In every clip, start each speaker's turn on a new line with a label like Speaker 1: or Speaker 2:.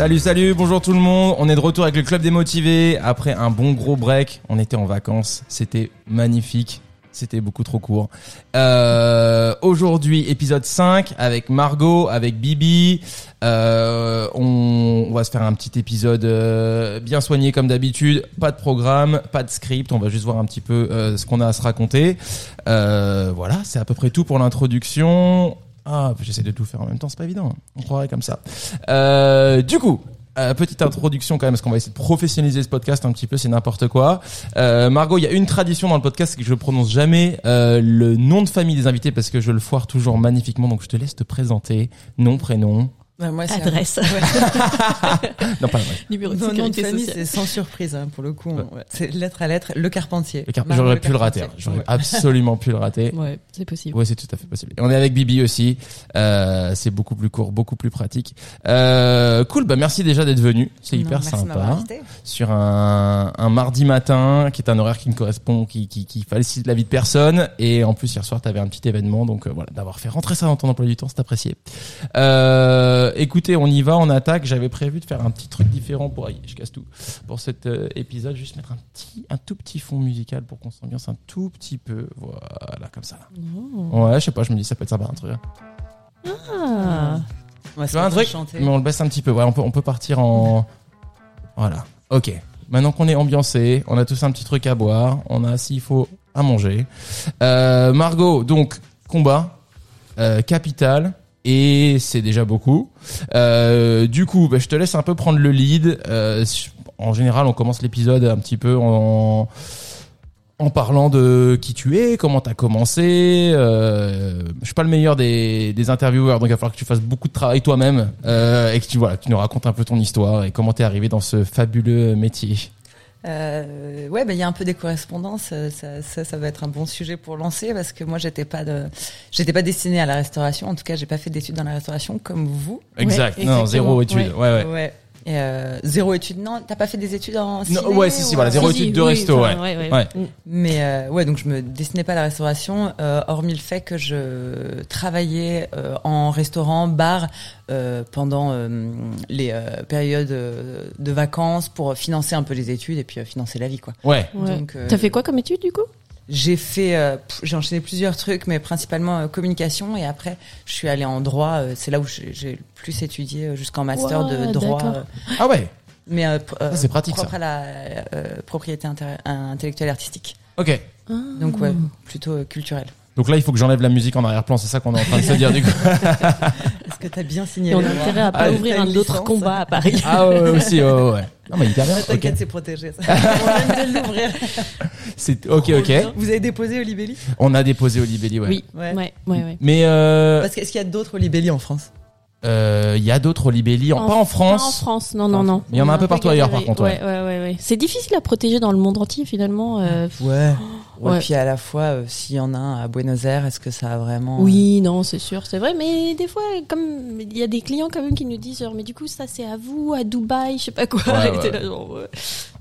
Speaker 1: Salut, salut, bonjour tout le monde. On est de retour avec le Club des Motivés. Après un bon gros break, on était en vacances. C'était magnifique. C'était beaucoup trop court. Euh, Aujourd'hui, épisode 5 avec Margot, avec Bibi. Euh, on, on va se faire un petit épisode euh, bien soigné comme d'habitude. Pas de programme, pas de script. On va juste voir un petit peu euh, ce qu'on a à se raconter. Euh, voilà, c'est à peu près tout pour l'introduction. Ah, j'essaie de tout faire en même temps, c'est pas évident. On croirait comme ça. Euh, du coup, euh, petite introduction quand même, parce qu'on va essayer de professionnaliser ce podcast un petit peu, c'est n'importe quoi. Euh, Margot, il y a une tradition dans le podcast, c'est que je prononce jamais le nom de famille des invités parce que je le foire toujours magnifiquement. Donc je te laisse te présenter, nom, prénom.
Speaker 2: Bah, moi, c'est
Speaker 3: Adresse.
Speaker 2: un- ouais.
Speaker 1: Non, pas vrai.
Speaker 3: Numéro de
Speaker 2: Mon nom de
Speaker 3: sécurité
Speaker 2: famille, c'est sans surprise, hein, pour le coup. ouais. C'est lettre à lettre, le Carpentier.
Speaker 1: Le car-
Speaker 2: Margot
Speaker 1: J'aurais pu le rater. hein. J'aurais
Speaker 2: Ouais.
Speaker 1: absolument pu le rater.
Speaker 3: Ouais, c'est possible.
Speaker 1: Ouais, c'est tout à fait possible. Et on est avec Bibi aussi. Euh, c'est beaucoup plus court, beaucoup plus pratique. Euh, cool. Bah merci déjà d'être venu. C'est
Speaker 2: Non,
Speaker 1: hyper
Speaker 2: de
Speaker 1: sympa.
Speaker 2: invité.
Speaker 1: Sur un, un mardi matin, qui est un horaire qui me correspond, qui, qui, qui facilite la vie de personne. Et en plus hier soir, t'avais un petit événement, donc euh, voilà, d'avoir fait rentrer ça dans ton emploi du temps, c'est apprécié. Euh, écoutez, on y va, on attaque. J'avais prévu de faire un petit truc différent pour, aïe, je casse tout, pour cet euh, épisode, juste mettre un petit, un tout petit fond musical pour qu'on s'ambiance un tout petit peu, voilà, comme ça.
Speaker 3: Oh.
Speaker 1: Ouais, je sais pas, je me dis ça peut être sympa un truc.
Speaker 3: Ah.
Speaker 2: Ouais,
Speaker 1: Tu
Speaker 2: c'est
Speaker 1: vois un truc
Speaker 2: chanter.
Speaker 1: Mais on le baisse un petit peu. Ouais, on peut, on peut partir en. Voilà. Ok. Maintenant qu'on est ambiancé, on a tous un petit truc à boire, on a s'il faut à manger. Euh, Margot, donc combat, euh, capital. Et c'est déjà beaucoup. Euh, du coup, bah, je te laisse un peu prendre le lead. Euh, en général, on commence l'épisode un petit peu en, en parlant de qui tu es, comment t'as commencé. Euh, je suis pas le meilleur des, des intervieweurs, donc il va falloir que tu fasses beaucoup de travail toi-même euh, et que tu voilà, tu nous racontes un peu ton histoire et comment t'es arrivé dans ce fabuleux métier.
Speaker 2: Euh, ouais, bah, il y a un peu des correspondances. euh, Ça, ça, ça va être un bon sujet pour lancer parce que moi, j'étais pas de, j'étais pas destinée à la restauration. En tout cas, j'ai pas fait d'études dans la restauration comme vous.
Speaker 1: Exact.
Speaker 3: Ouais,
Speaker 1: non, zéro étude. Ouais, ouais.
Speaker 2: Ouais. Et euh, zéro études. Non, t'as pas fait des études en ciné
Speaker 1: Non, ouais, si, si,
Speaker 2: ou,
Speaker 1: voilà, zéro
Speaker 3: Si, si,
Speaker 1: étude de
Speaker 3: oui,
Speaker 1: resto,
Speaker 3: enfin,
Speaker 1: ouais.
Speaker 3: ouais,
Speaker 1: Ouais.
Speaker 3: Mm.
Speaker 2: Mais euh, ouais, donc je me destinais pas à la restauration, euh, hormis le fait que je travaillais euh, en restaurant, bar euh, pendant euh, les euh, périodes de vacances pour financer un peu les études et puis euh, financer la vie, quoi.
Speaker 1: Ouais.
Speaker 3: Ouais.
Speaker 2: Donc, euh,
Speaker 3: T'as fait quoi comme étude du coup?
Speaker 2: J'ai fait, euh, j'ai enchaîné plusieurs trucs, mais principalement euh, communication. Et après, je suis allée en droit. euh, c'est là où j'ai le plus étudié jusqu'en master de droit. euh,
Speaker 1: Ah ouais.
Speaker 2: mais euh, euh,
Speaker 1: c'est pratique,
Speaker 2: propre
Speaker 1: ça.
Speaker 2: à la euh, propriété intellectuelle artistique.
Speaker 1: Ok.
Speaker 2: Donc ouais, plutôt euh, culturel.
Speaker 1: Donc là, il faut que j'enlève la musique en arrière-plan. C'est ça qu'on est en train de se dire du coup.
Speaker 2: Est-ce que t'as bien signé
Speaker 3: on a intérêt à pas
Speaker 1: Ah,
Speaker 3: ouvrir un autre combat à Paris.
Speaker 1: Ah ouais, aussi. Ouais, ouais. Non, mais hyper bien.
Speaker 2: T'inquiète, c'est protégé. Ça. On vient de l'ouvrir.
Speaker 1: C'est ok, ok.
Speaker 2: Vous avez déposé Olibelli?
Speaker 1: On a déposé Olibelli, ouais.
Speaker 3: Oui,
Speaker 2: Ouais.
Speaker 3: ouais, ouais, ouais.
Speaker 1: Mais euh,
Speaker 2: Parce qu'est-ce qu'il y a d'autres Olibelli en France?
Speaker 1: Il y a d'autres Olibelli, en, pas en France.
Speaker 3: Pas en France, non, non, non.
Speaker 1: Mais il y en a un peu partout ailleurs, par contre,
Speaker 3: Ouais, ouais, ouais, ouais. C'est difficile à protéger dans le monde entier finalement. euh,
Speaker 2: Ouais.
Speaker 3: Ouais.
Speaker 2: Et puis à la fois, euh, s'il y en a un à Buenos Aires, est-ce que ça a vraiment
Speaker 3: Oui, non, c'est sûr, c'est vrai. Mais des fois, comme il y a des clients quand même qui nous disent, genre, mais du coup, ça c'est à vous, à Dubaï, je sais pas quoi.
Speaker 1: Ouais,
Speaker 3: Et t'es
Speaker 1: ouais.
Speaker 3: là, genre, ouais.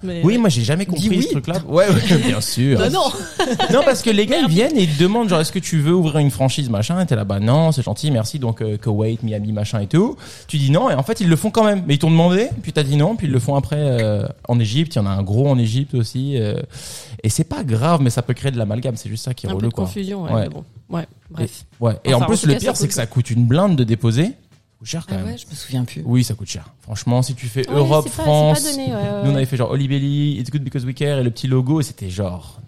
Speaker 3: Mais,
Speaker 1: Oui, moi j'ai jamais compris
Speaker 2: oui.
Speaker 1: ce truc-là. Ouais, ouais, bien sûr.
Speaker 3: Bah non.
Speaker 1: non, parce que les gars ils viennent et ils te demandent genre est-ce que tu veux ouvrir une franchise machin et t'es là bah non c'est gentil merci donc euh, Kuwait Miami machin et tout. Tu dis non et en fait ils le font quand même mais ils t'ont demandé puis t'as dit non puis ils le font après euh, en Égypte il y en a un gros en Égypte aussi euh, et c'est pas grave mais ça peut créer de l'amalgame c'est juste ça qui est
Speaker 3: Un peu
Speaker 1: relou
Speaker 3: de
Speaker 1: quoi.
Speaker 3: confusion, ouais.
Speaker 1: Ouais.
Speaker 3: mais bon, ouais. Bref.
Speaker 1: Ouais et
Speaker 3: Enfin,
Speaker 1: en plus
Speaker 3: en
Speaker 1: le
Speaker 3: cas,
Speaker 1: pire c'est que ça coûte une blinde de déposer. Cher quand
Speaker 2: Ah
Speaker 1: même.
Speaker 2: ouais, je me souviens plus.
Speaker 1: Oui ça coûte cher. Franchement si tu fais
Speaker 3: Ouais,
Speaker 1: Europe
Speaker 3: pas-
Speaker 1: France
Speaker 3: c'est pas donné, ouais, ouais,
Speaker 1: nous on avait fait genre Olibelli It's Good Because We Care et le petit logo et c'était genre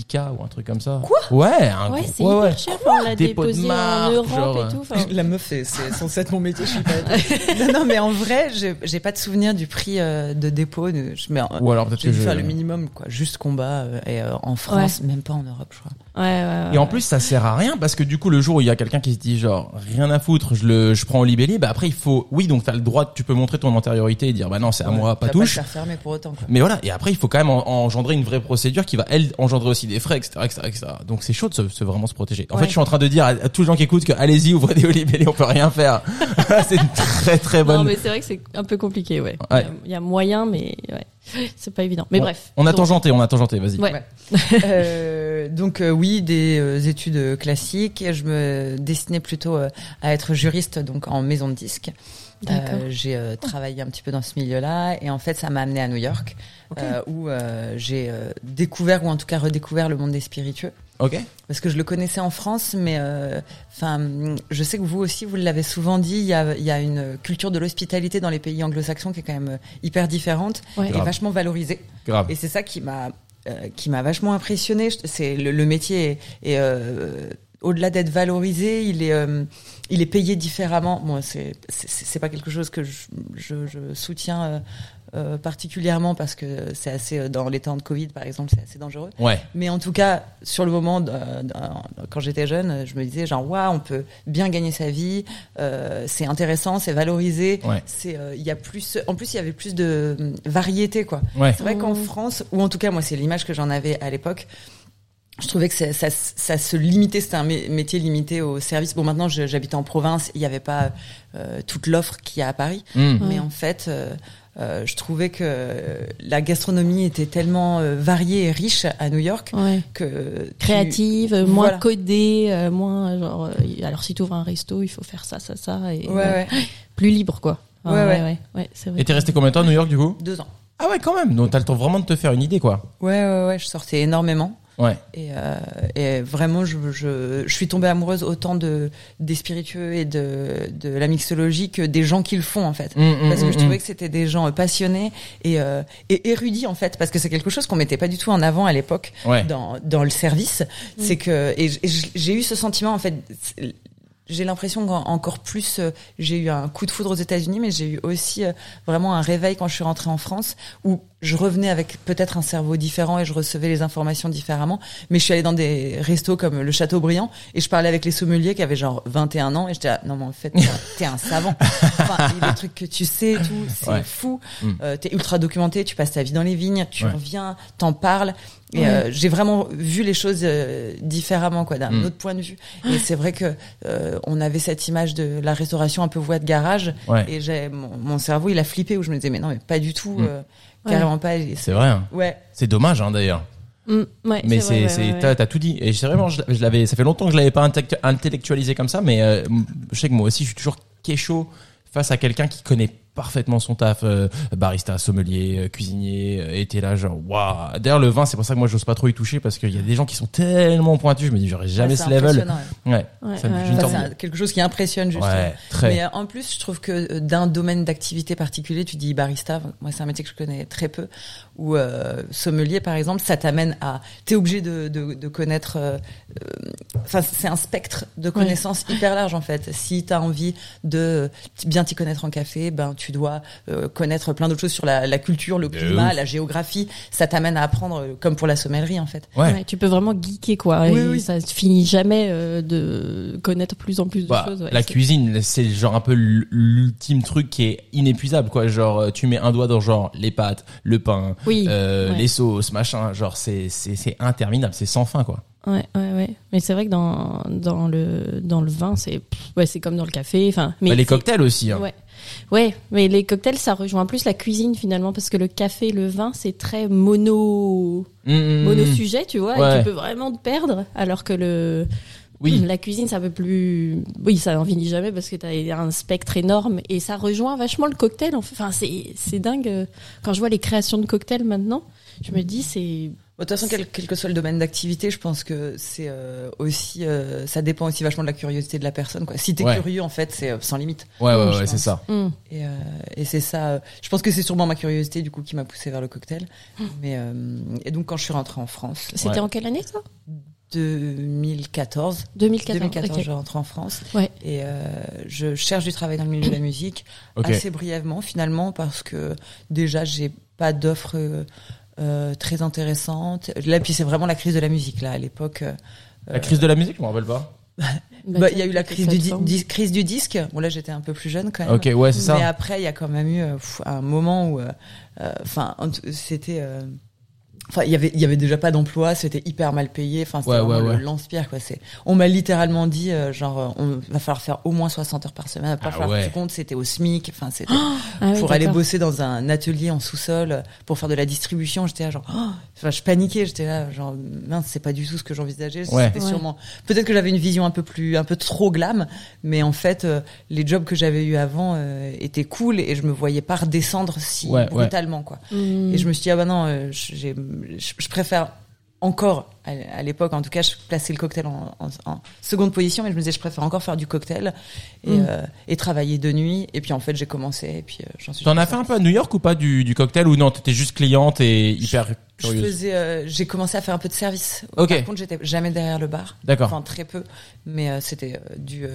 Speaker 1: 10k ou un truc comme ça. Quoi Ouais, un
Speaker 3: Ouais,
Speaker 1: gros-
Speaker 3: c'est
Speaker 1: ouais,
Speaker 3: hyper
Speaker 1: ouais.
Speaker 3: cher. on l'a
Speaker 1: Dépôt de
Speaker 3: en Europe
Speaker 1: genre,
Speaker 3: et tout. enfin.
Speaker 2: La meuf, c'est c'est censé être mon métier, je suis pas. non, non, mais en vrai, j'ai j'ai pas de souvenir du prix euh, de dépôt. De, je, mais, euh,
Speaker 1: Ou alors peut-être
Speaker 2: j'ai
Speaker 1: que
Speaker 2: dû
Speaker 1: je...
Speaker 2: faire le minimum, quoi. Juste combat euh, et euh, en France, même pas en Europe, je crois.
Speaker 3: Ouais, ouais, ouais.
Speaker 1: Et en plus, ça sert à rien parce que du coup, le jour où il y a quelqu'un qui se dit genre rien à foutre, je le, je prends au libelli, bah après il faut, oui, donc t'as le droit, tu peux montrer ton antériorité et dire bah non, c'est à moi, pas touche.
Speaker 2: Pas le faire fermer pour autant, quoi.
Speaker 1: Mais voilà, et après il faut quand même en- engendrer une vraie procédure qui va elle engendrer aussi des frais, etc., etc., etc. Donc c'est chaud de se, se vraiment se protéger. En
Speaker 3: Ouais.
Speaker 1: fait, je suis en train de dire à, à tous les gens qui écoutent que allez-y, ouvrez des olibelli, on peut rien faire. c'est une très très bonne.
Speaker 3: Non, mais c'est vrai que c'est un peu compliqué, ouais.
Speaker 1: Ouais.
Speaker 3: Il y a- Il y a moyen, mais ouais. c'est pas évident. Mais
Speaker 1: Bon,
Speaker 3: bref.
Speaker 1: On a tangenté, on a tangenté, vas-y.
Speaker 3: Ouais.
Speaker 2: Ouais. Euh, donc euh, oui, des euh, études classiques. Je me destinais plutôt euh, à être juriste, donc en maison de disques.
Speaker 3: D'accord.
Speaker 2: Euh, j'ai euh, travaillé un petit peu dans ce milieu-là et en fait ça m'a amené à New York
Speaker 1: Ok.
Speaker 2: euh, où euh, j'ai euh, découvert ou en tout cas redécouvert le monde des spiritueux
Speaker 1: Ok.
Speaker 2: parce que je le connaissais en France mais euh, enfin je sais que vous aussi vous l'avez souvent dit il y a, il y a une culture de l'hospitalité dans les pays anglo-saxons qui est quand même hyper différente
Speaker 3: Ouais.
Speaker 2: et
Speaker 1: Grave.
Speaker 2: vachement valorisée
Speaker 1: Grave.
Speaker 2: et c'est ça qui m'a euh, qui m'a vachement impressionné. C'est le, métier est, euh, au-delà d'être valorisé, il est euh, il est payé différemment. Bon, c'est c'est pas quelque chose que je, soutiens euh, particulièrement parce que c'est assez euh, dans les temps de Covid par exemple, c'est assez dangereux.
Speaker 1: Ouais.
Speaker 2: Mais en tout cas, sur le moment, euh, quand j'étais jeune, je me disais genre waouh, on peut bien gagner sa vie, euh, c'est intéressant, c'est valorisé,
Speaker 1: Ouais.
Speaker 2: c'est euh, il y a plus, en plus il y avait plus de euh, variété quoi.
Speaker 1: Ouais.
Speaker 2: C'est vrai qu'en
Speaker 3: Mmh.
Speaker 2: France, ou en tout cas moi c'est l'image que j'en avais à l'époque, je trouvais que ça, ça, ça se limitait, c'était un mé- métier limité au service. Bon maintenant j'habitais en province, il n'y avait pas euh, toute l'offre qu'il y a à Paris,
Speaker 1: Hmm.
Speaker 2: mais en fait euh, euh, je trouvais que la gastronomie était tellement euh, variée et riche à New York
Speaker 3: Ouais.
Speaker 2: que
Speaker 3: Créative, euh, moins
Speaker 2: Voilà.
Speaker 3: codée, euh, moins genre. euh, alors si tu ouvres un resto, il faut faire ça, ça, ça, et
Speaker 2: Ouais, ouais.
Speaker 3: plus libre quoi.
Speaker 2: Ouais,
Speaker 3: Ah,
Speaker 2: ouais.
Speaker 3: ouais, ouais, c'est vrai.
Speaker 1: Et t'es resté combien de temps à New York du coup?
Speaker 2: Deux ans.
Speaker 1: Ah ouais, quand même. Donc t'as le temps vraiment de te faire une idée, quoi.
Speaker 2: Ouais, ouais, ouais, je sortais énormément.
Speaker 1: Ouais.
Speaker 2: Et, euh, et vraiment, je, je, je suis tombée amoureuse autant de des spiritueux et de, de la mixologie que des gens qui le font en fait.
Speaker 1: Mm, mm,
Speaker 2: Parce que
Speaker 1: mm,
Speaker 2: je trouvais que c'était des gens euh, passionnés et, euh, et érudits en fait, parce que c'est quelque chose qu'on mettait pas du tout en avant à l'époque
Speaker 1: Ouais.
Speaker 2: dans, dans le service. C'est que et j'ai eu ce sentiment en fait. J'ai l'impression qu'encore plus, euh, j'ai eu un coup de foudre aux États-Unis, mais j'ai eu aussi euh, vraiment un réveil quand je suis rentrée en France, où je revenais avec peut-être un cerveau différent et je recevais les informations différemment. Mais je suis allée dans des restos comme le Châteaubriand et je parlais avec les sommeliers qui avaient genre 21 ans et j'étais là, non mais en fait t'es un- savant. Enfin, les trucs que tu sais, et tout, c'est
Speaker 1: Ouais.
Speaker 2: fou.
Speaker 1: Mm.
Speaker 2: Euh, t'es ultra documenté, tu passes ta vie dans les vignes, tu
Speaker 1: Ouais.
Speaker 2: reviens, t'en parles. Et
Speaker 3: Ouais.
Speaker 2: euh, j'ai vraiment vu les choses euh, différemment, quoi, d'un
Speaker 1: Mm.
Speaker 2: autre point de vue. Et c'est vrai que euh, on avait cette image de la restauration un peu voie de garage.
Speaker 1: Ouais.
Speaker 2: Et j'ai mon, mon cerveau, il a flippé où je me disais mais non, mais pas du tout,
Speaker 1: Mm.
Speaker 2: euh, carrément pas.
Speaker 1: C'est vrai. hein.
Speaker 2: Ouais.
Speaker 1: C'est dommage, hein, d'ailleurs.
Speaker 3: Mm, ouais,
Speaker 1: Mais c'est,
Speaker 3: ouais,
Speaker 1: c'est,
Speaker 3: ouais, ouais.
Speaker 1: t'as, tout dit. Et c'est vraiment, je, je l'avais, ça fait longtemps que je l'avais pas intellect- intellectualisé comme ça, mais euh, je sais que moi aussi, je suis toujours kécho face à quelqu'un qui connaît parfaitement son taf, euh, barista, sommelier, euh, cuisinier, euh, et t'es là genre, waouh. D'ailleurs, le vin, c'est pour ça que moi, j'ose pas trop y toucher parce qu'il y a des gens qui sont tellement pointus, je me dis, j'aurais jamais ce level.
Speaker 2: ouais.
Speaker 1: Ouais.
Speaker 3: Ouais,
Speaker 1: Ça me-.
Speaker 2: Enfin, c'est quelque chose qui impressionne justement.
Speaker 1: Ouais, très.
Speaker 2: Mais euh, en plus, je trouve que euh, d'un domaine d'activité particulier, tu dis barista, moi c'est un métier que je connais très peu, ou euh, sommelier par exemple, ça t'amène à, t'es obligé de, de, de connaître, euh, euh, enfin c'est un spectre de connaissances hyper large en fait. Si t'as envie de bien t'y connaître en café, ben tu dois euh, connaître plein d'autres choses sur la, la culture, le climat, la géographie. Ça t'amène à apprendre, comme pour la sommellerie en fait.
Speaker 1: ouais.
Speaker 3: Ouais, tu peux vraiment geeker quoi.
Speaker 2: Oui,
Speaker 3: et
Speaker 2: oui.
Speaker 3: Ça finit jamais euh, de connaître plus en plus de
Speaker 1: Bah,
Speaker 3: choses. ouais,
Speaker 1: la cuisine, c'est genre un peu l'ultime truc qui est inépuisable, quoi. Genre, tu mets un doigt dans genre les pâtes, le pain,
Speaker 3: Oui.
Speaker 1: euh,
Speaker 3: ouais.
Speaker 1: les sauces, machin. Genre, c'est c'est interminable, c'est sans fin, quoi.
Speaker 3: Ouais, ouais, ouais. Mais c'est vrai que dans dans le dans le vin, c'est ouais, c'est comme dans le café. Enfin, mais
Speaker 1: Bah, les cocktails aussi. Hein.
Speaker 3: Ouais. Ouais, mais les cocktails, ça rejoint plus la cuisine finalement parce que le café, le vin, c'est très mono
Speaker 1: Mmh, mmh,
Speaker 3: mono
Speaker 1: mmh.
Speaker 3: sujet, tu vois,
Speaker 1: Ouais.
Speaker 3: et tu peux vraiment te perdre alors que le
Speaker 1: Oui.
Speaker 3: la cuisine, ça peut plus oui, ça n'en finit jamais parce que tu as un spectre énorme et ça rejoint vachement le cocktail. Enfin, c'est c'est dingue quand je vois les créations de cocktails maintenant, je me dis c'est
Speaker 2: De toute façon, quel, quel que soit le domaine d'activité, je pense que c'est euh, aussi, euh, ça dépend aussi vachement de la curiosité de la personne. Quoi. Si t'es
Speaker 1: Ouais.
Speaker 2: curieux, en fait, c'est euh, sans limite.
Speaker 1: Ouais, ouais, ouais, c'est ça.
Speaker 3: hum,
Speaker 2: Et, euh, et c'est ça. euh, je pense que c'est sûrement ma curiosité du coup qui m'a poussé vers le cocktail. Mais euh, et donc quand je suis rentrée en France,
Speaker 3: c'était
Speaker 1: Ouais.
Speaker 3: en quelle année ça
Speaker 2: 2014.
Speaker 3: 2014.
Speaker 2: 2014,
Speaker 3: ok.
Speaker 2: je rentre en France
Speaker 3: Ouais.
Speaker 2: et euh, je cherche du travail dans le milieu de la musique assez brièvement finalement parce que déjà j'ai pas d'offres euh, très intéressantes. Là puis c'est vraiment la crise de la musique là à l'époque. euh,
Speaker 1: La crise de la musique, je me rappelle pas.
Speaker 2: Bah, il y a eu la crise du, di- crise du disque. Bon là j'étais un peu plus jeune quand même.
Speaker 1: Ok, ouais, c'est
Speaker 2: Mais
Speaker 1: ça.
Speaker 2: après il y a quand même eu pff, un moment où, enfin c'était, euh, Enfin, il y avait, il y avait déjà pas d'emploi, c'était hyper mal payé. Enfin, c'était
Speaker 1: Ouais, ouais,
Speaker 2: le lance-pierre, quoi. C'est, on m'a littéralement dit, euh, genre, euh, on va falloir faire au moins 60 heures par semaine. Va pas
Speaker 1: Ah
Speaker 2: que tu comptes, c'était au SMIC. Enfin, c'était
Speaker 3: Ah oui,
Speaker 2: pour aller bosser dans un atelier en sous-sol euh, pour faire de la distribution. J'étais là, genre, oh enfin, je paniquais. J'étais là, genre, mince, c'est pas du tout ce que j'envisageais.
Speaker 1: Ouais.
Speaker 2: C'était
Speaker 3: Ouais.
Speaker 2: sûrement, peut-être que j'avais une vision un peu plus, un peu trop glam, mais en fait, euh, les jobs que j'avais eu avant euh, étaient cool et je me voyais pas redescendre si
Speaker 1: Ouais, ouais.
Speaker 2: brutalement, quoi.
Speaker 3: Mm.
Speaker 2: Et je me suis dit, ah bah non, euh, j'ai- je, je préfère encore, à l'époque en tout cas, je plaçais le cocktail en, en- en seconde position, mais je me disais, je préfère encore faire du cocktail et,
Speaker 3: Mm.
Speaker 2: euh, et travailler de nuit. Et puis en fait, j'ai commencé et puis euh, j'en suis.
Speaker 1: T'en as fait un peu à New York ou pas du, du cocktail ou non T'étais juste cliente et hyper
Speaker 2: Je
Speaker 1: curieuse.
Speaker 2: faisais, euh, j'ai commencé à faire un peu de service.
Speaker 1: Ok.
Speaker 2: Par contre, j'étais jamais derrière le bar.
Speaker 1: D'accord.
Speaker 2: Enfin, très peu. Mais euh, c'était euh, du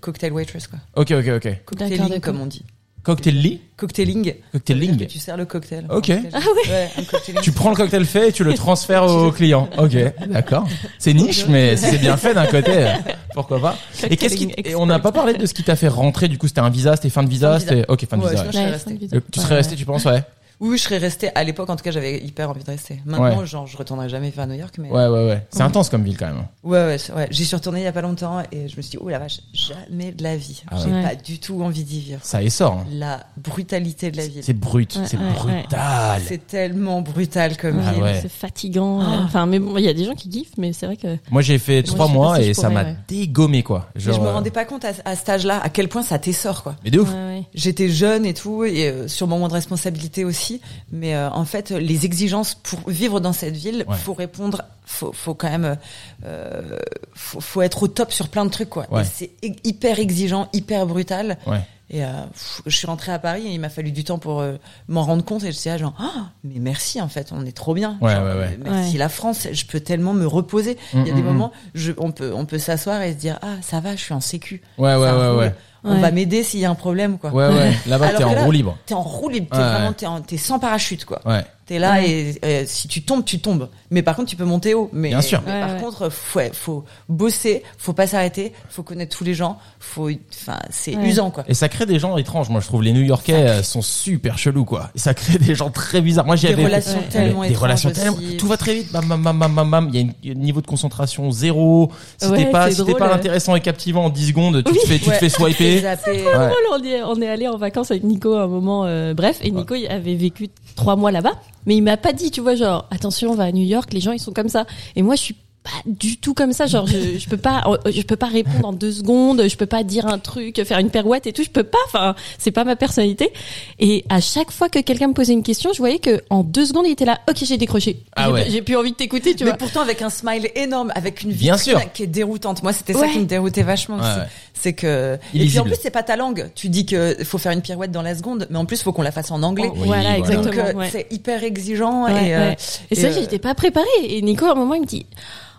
Speaker 2: cocktail waitress, quoi.
Speaker 1: Ok, ok, ok.
Speaker 2: Cocktailing, comme on dit.
Speaker 1: Cocktail lit
Speaker 2: Cocktailing.
Speaker 1: Cocktailing.
Speaker 2: Que Tu sers le cocktail.
Speaker 1: Ok.
Speaker 2: Ah ouais. un cocktailing.
Speaker 1: Tu prends le cocktail fait et tu le transfères au client. Ok, d'accord. C'est niche, mais si c'est bien fait d'un côté, pourquoi pas. Et qu'est-ce qui
Speaker 3: Cocktailing
Speaker 1: et on n'a pas parlé de ce qui t'a fait rentrer du coup C'était un visa, c'était fin de visa, c'était ok fin de visa.
Speaker 2: sinon,
Speaker 1: ouais.
Speaker 2: je serais
Speaker 3: Ouais,
Speaker 2: restée.
Speaker 3: fin de visa.
Speaker 1: Tu serais resté, tu penses ouais.
Speaker 2: Oui, oui, je serais restée. À l'époque, en tout cas, j'avais hyper envie de rester. Maintenant,
Speaker 1: Ouais.
Speaker 2: genre, je retournerai jamais vers New York, mais
Speaker 1: Ouais, ouais, ouais. C'est intense comme ville quand même.
Speaker 2: ouais, ouais, c'est- ouais. J'y suis retournée il y a pas longtemps et je me suis dit, oh la vache, jamais de la vie.
Speaker 1: Ah ouais.
Speaker 2: J'ai
Speaker 3: Ouais.
Speaker 2: pas du tout envie d'y vivre.
Speaker 1: Ça essort. hein.
Speaker 2: La brutalité de la ville.
Speaker 1: C'est brut,
Speaker 3: Ouais,
Speaker 1: c'est
Speaker 3: ouais,
Speaker 1: brutal.
Speaker 2: C'est tellement brutal comme
Speaker 1: Ah
Speaker 2: ville.
Speaker 1: ouais.
Speaker 3: C'est fatigant.
Speaker 2: Ah.
Speaker 3: Enfin, mais bon, il y a des gens qui kiffent, mais c'est vrai que.
Speaker 1: Moi j'ai fait trois mois et ça m'a
Speaker 3: ouais.
Speaker 1: dégommé quoi. Genre,
Speaker 2: je me
Speaker 1: euh,
Speaker 2: rendais pas compte à, à cet âge-là à quel point ça t'essore, quoi.
Speaker 1: Mais de ouf.
Speaker 3: Ouais, ouais.
Speaker 2: J'étais jeune et tout, et euh, sur mon moment de responsabilité aussi. Mais euh, en fait, les exigences pour vivre dans cette ville,
Speaker 1: Ouais.
Speaker 2: faut répondre, faut, faut quand même, euh, faut, faut être au top sur plein de trucs, quoi.
Speaker 1: Ouais.
Speaker 2: C'est hy- hyper exigeant, hyper brutal.
Speaker 1: Ouais.
Speaker 2: Et euh, pff, je suis rentrée à Paris et il m'a fallu du temps pour euh, m'en rendre compte. Et je disais ah, genre, Ah, mais merci en fait, on est trop bien.
Speaker 1: Ouais,
Speaker 2: Genre,
Speaker 1: ouais, ouais.
Speaker 2: Merci
Speaker 3: Ouais.
Speaker 2: la France, je peux tellement me reposer. Il y a
Speaker 1: Mm,
Speaker 2: des
Speaker 1: mm,
Speaker 2: moments, je, on peut, on peut s'asseoir et se dire ah ça va, je suis en sécu.
Speaker 1: Ouais, ouais,
Speaker 2: Ça
Speaker 1: ouais, ouais.
Speaker 2: On va m'aider s'il y a un problème, quoi.
Speaker 1: Ouais, ouais. Là-bas t'es en
Speaker 2: là-
Speaker 1: roue libre.
Speaker 2: T'es en roue libre, t'es
Speaker 1: Ouais,
Speaker 2: vraiment, t'es, en- t'es sans parachute, quoi.
Speaker 1: Ouais.
Speaker 2: T'es là
Speaker 3: Ouais.
Speaker 2: et, euh, si tu tombes, tu tombes. Mais par contre, tu peux monter haut. Mais,
Speaker 1: Bien sûr.
Speaker 2: mais
Speaker 3: Ouais,
Speaker 2: par
Speaker 3: ouais.
Speaker 2: contre, faut, faut bosser, faut pas s'arrêter, faut connaître tous les gens, faut, enfin, c'est
Speaker 3: Ouais.
Speaker 2: usant, quoi.
Speaker 1: Et ça crée des gens étranges. Moi, je trouve les New-Yorkais euh, sont super chelous, quoi. Et ça crée des gens très bizarres. Moi, j'y
Speaker 2: Des
Speaker 1: avais
Speaker 2: relations
Speaker 3: Ouais.
Speaker 2: tellement
Speaker 1: des
Speaker 2: étranges
Speaker 1: relations
Speaker 2: aussi.
Speaker 1: tellement. Tout va très vite. Bam, bam, bam, bam, bam, bam. Il y a un niveau de concentration zéro. Si
Speaker 3: Ouais,
Speaker 1: t'es pas,
Speaker 3: c'est
Speaker 1: si t'es
Speaker 3: drôle,
Speaker 1: pas intéressant et captivant en 10 secondes, tu
Speaker 3: Oui.
Speaker 1: te fais, tu te fais swiper. Ouais.
Speaker 3: drôle, on est, on est allé en vacances avec Nico à un moment, euh, bref, et Nico il avait vécu trois mois là-bas, mais il m'a pas dit, tu vois, genre, attention, on va à New York, les gens ils sont comme ça. Et moi je suis pas du tout comme ça, genre, je, je peux pas, euh, je peux pas répondre en deux secondes, je peux pas dire un truc, faire une pirouette et tout, je peux pas, enfin, c'est pas ma personnalité. Et à chaque fois que quelqu'un me posait une question, je voyais que en deux secondes il était là, ok, j'ai décroché.
Speaker 1: Ah
Speaker 3: J'ai-
Speaker 1: ouais.
Speaker 3: J'ai plus envie de t'écouter, tu
Speaker 2: mais
Speaker 3: vois.
Speaker 2: pourtant avec un smile énorme, avec une
Speaker 1: sûr.
Speaker 2: qui est déroutante. Moi, c'était ça
Speaker 3: Ouais.
Speaker 2: qui me déroutait vachement
Speaker 1: Ouais,
Speaker 2: aussi. C'est que et puis en plus c'est pas ta langue. Tu dis que faut faire une pirouette dans la seconde, mais en plus faut qu'on la fasse en anglais.
Speaker 1: Oui,
Speaker 3: voilà, exactement.
Speaker 2: Donc euh,
Speaker 3: ouais.
Speaker 2: c'est hyper exigeant
Speaker 3: Ouais,
Speaker 2: et, euh.
Speaker 3: Et, ça,
Speaker 2: euh,
Speaker 3: j'étais pas préparée. Et Nico, à un moment, il me dit,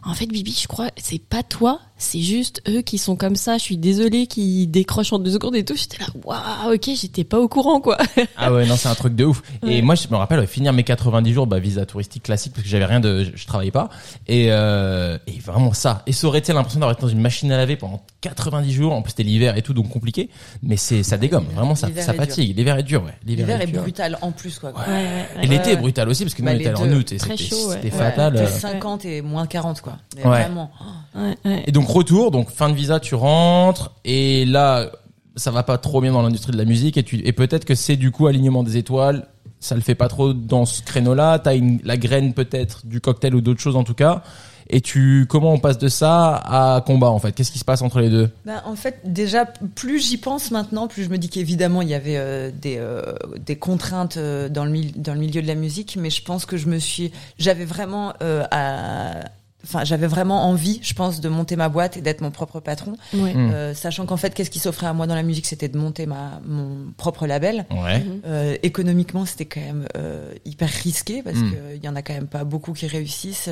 Speaker 3: en fait, Bibi, je crois, c'est pas toi, c'est juste eux qui sont comme ça. Je suis désolée qu'ils décrochent en deux secondes et tout. J'étais là, waouh, ok, j'étais pas au courant, quoi.
Speaker 1: Ah ouais, non, c'est un truc de ouf. Et moi, je me rappelle, finir mes 90 jours, bah, visa touristique classique, parce que j'avais rien de, je, je travaillais pas. Et, euh, et vraiment ça. Et ça aurait été l'impression d'avoir été dans une machine à laver pendant 90 jours. En plus, c'était l'hiver et tout, donc compliqué. Mais c'est, ça dégomme. Vraiment, ça, ça fatigue. L'hiver est dur, ouais.
Speaker 2: l'hiver est brutal en plus quoi.
Speaker 1: Ouais.
Speaker 3: Ouais, ouais,
Speaker 1: Et l'été
Speaker 2: Ouais.
Speaker 1: est brutal aussi, parce que nous,
Speaker 2: Bah,
Speaker 1: on était en août et
Speaker 3: Très
Speaker 1: c'était,
Speaker 3: chaud, ouais.
Speaker 1: c'était
Speaker 3: Ouais.
Speaker 1: fatal.
Speaker 2: T'as
Speaker 1: euh.
Speaker 2: 50 et moins 40 quoi. Mais
Speaker 1: Ouais.
Speaker 2: Vraiment.
Speaker 3: ouais, ouais.
Speaker 1: Et donc retour, donc fin de visa, tu rentres et là ça va pas trop bien dans l'industrie de la musique et tu et peut-être que c'est du coup alignement des étoiles, ça le fait pas trop dans ce créneau-là, t'as une la graine peut-être du cocktail ou d'autres choses en tout cas. Et tu comment on passe de ça à combat en fait? Qu'est-ce qui se passe entre les deux?
Speaker 2: Ben, en fait, déjà, plus j'y pense maintenant, plus je me dis qu'évidemment, il y avait euh, des, euh, des contraintes euh, dans, le mil- dans le milieu de la musique, mais je pense que je me suis... J'avais vraiment... euh, à- Enfin, j'avais vraiment envie, je pense, de monter ma boîte et d'être mon propre patron,
Speaker 3: Ouais.
Speaker 1: Hmm.
Speaker 2: Euh, sachant qu'en fait, qu'est-ce qui s'offrait à moi dans la musique, c'était de monter ma mon propre label.
Speaker 1: Ouais.
Speaker 3: Mhm.
Speaker 2: Euh, économiquement, c'était quand même euh, hyper risqué parce
Speaker 1: Mm.
Speaker 2: qu'il y en a quand même pas beaucoup qui réussissent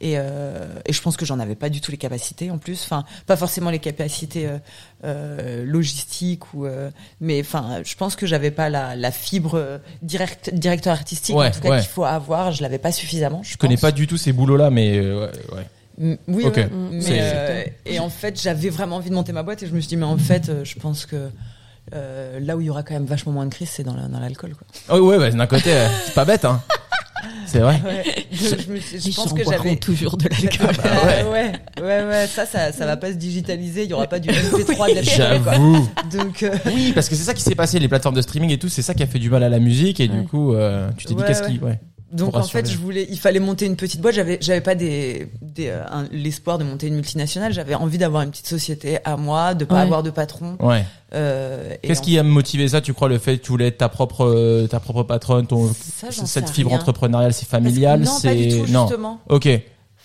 Speaker 2: et, euh, et je pense que j'en avais pas du tout les capacités en plus. Enfin, pas forcément les capacités euh, logistiques ou, euh, mais enfin, je pense que j'avais pas la, la fibre euh, direct, directeur artistique
Speaker 1: Ouais,
Speaker 2: en tout cas
Speaker 1: ouais.
Speaker 2: qu'il faut avoir. Je l'avais pas suffisamment. Je,
Speaker 1: Je connais pas du tout ces boulots-là, mais euh, ouais, ouais.
Speaker 2: Mm, Oui.
Speaker 3: Mm.
Speaker 2: Mais, euh, et en fait, j'avais vraiment envie de monter ma boîte et je me suis dit, mais en fait, je pense que euh, là où il y aura quand même vachement moins de crise, c'est dans la- dans l'alcool. quoi.
Speaker 1: Oh ouais, bah, d'un côté, c'est pas bête, hein. C'est vrai.
Speaker 2: Ouais. Je, me suis- je pense que j'avais.
Speaker 3: toujours de l'alcool.
Speaker 1: bah ouais.
Speaker 2: Ouais, ouais, ouais, ça, ça, ça va pas se digitaliser. Il y aura pas du MP3 de la.
Speaker 1: J'avoue.
Speaker 2: Donc, euh,
Speaker 1: Oui, parce que c'est ça qui s'est passé, les plateformes de streaming et tout, c'est ça qui a fait du mal à la musique et du coup, euh, tu t'es dit qu'est-ce
Speaker 2: ouais.
Speaker 1: qui, ouais.
Speaker 2: Donc en fait, je voulais, il fallait monter une petite boîte. J'avais, j'avais pas des, des euh, l'espoir de monter une multinationale. J'avais envie d'avoir une petite société à moi, de pas
Speaker 3: Ouais.
Speaker 2: avoir de patron.
Speaker 1: Ouais.
Speaker 2: Euh,
Speaker 1: Qu'est-ce qui a motivé ça? Tu crois le fait que tu voulais être ta propre, euh, ta propre patronne, ton
Speaker 2: Ça,
Speaker 1: cette fibre
Speaker 2: rien.
Speaker 1: entrepreneuriale, c'est familial,
Speaker 2: Non,
Speaker 1: c'est
Speaker 2: pas du tout,
Speaker 1: non.
Speaker 2: justement.
Speaker 1: Ok.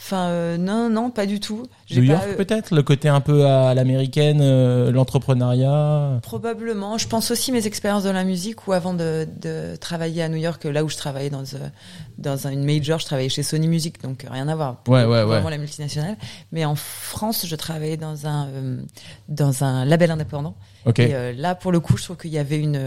Speaker 2: Enfin, euh, non, non, pas du tout.
Speaker 1: New York
Speaker 2: euh,
Speaker 1: peut-être, le côté un peu à l'américaine, euh, l'entrepreneuriat.
Speaker 2: Probablement. Je pense aussi mes expériences dans la musique où avant de, de travailler à New York, là où je travaillais dans, dans un- une major, je travaillais chez Sony Music, donc rien à voir.
Speaker 1: Ouais, ouais,
Speaker 2: Vraiment
Speaker 1: ouais.
Speaker 2: la multinationale. Mais en France, je travaillais dans un, dans un label indépendant.
Speaker 1: Ok.
Speaker 2: Et là, pour le coup, je trouve qu'il y avait une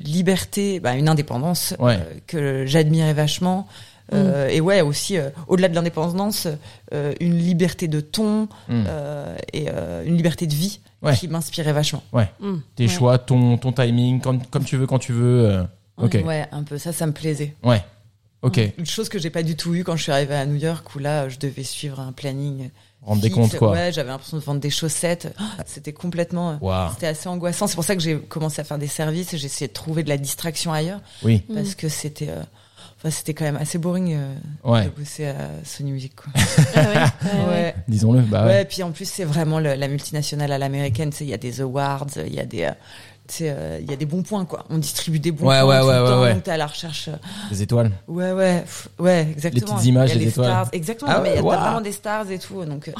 Speaker 2: liberté, bah, une indépendance
Speaker 1: Ouais.
Speaker 2: que j'admirais vachement. Euh, Et ouais, aussi, euh, au-delà de l'indépendance, euh, une liberté de ton euh, et euh, une liberté de vie
Speaker 1: Ouais.
Speaker 2: qui m'inspirait vachement.
Speaker 3: Mm.
Speaker 1: Tes
Speaker 3: Ouais.
Speaker 1: choix, ton ton timing, quand, comme tu veux, quand tu veux. euh, Ok.
Speaker 2: Ouais, un peu. Ça, ça me plaisait.
Speaker 1: Ouais. Ok.
Speaker 2: Une chose que j'ai pas du tout eu quand je suis arrivée à New York, où là, je devais suivre un planning.
Speaker 1: Rendre des comptes quoi.
Speaker 2: Ouais, j'avais l'impression de vendre des chaussettes. Ah, C'était complètement.
Speaker 1: Waouh.
Speaker 2: C'était assez angoissant. C'est pour ça que j'ai commencé à faire des services et j'ai essayé de trouver de la distraction ailleurs
Speaker 1: Oui.
Speaker 3: Mm.
Speaker 2: parce que c'était. Euh, Enfin, c'était quand même assez boring euh,
Speaker 1: Ouais.
Speaker 2: de bosser à Sony Music. Quoi.
Speaker 3: Ah ouais, ouais.
Speaker 1: Disons-le. Bah
Speaker 2: Ouais, puis en plus, c'est vraiment le- la multinationale à l'américaine. Il y a des awards, il y a des. Euh, tu sais, euh, il y a des bons points quoi. On distribue des bons
Speaker 1: Ouais,
Speaker 2: points
Speaker 1: ouais,
Speaker 2: tout
Speaker 1: ouais,
Speaker 2: le
Speaker 1: ouais,
Speaker 2: temps,
Speaker 1: ouais.
Speaker 2: donc t'es à la recherche. euh,
Speaker 1: Des étoiles.
Speaker 2: Ouais, ouais, pff, ouais, exactement.
Speaker 1: petites images,
Speaker 2: Il y a
Speaker 1: les
Speaker 2: les
Speaker 1: étoiles.
Speaker 2: stars, exactement.
Speaker 1: Ah
Speaker 2: mais il y a vraiment des stars et tout. Donc, euh,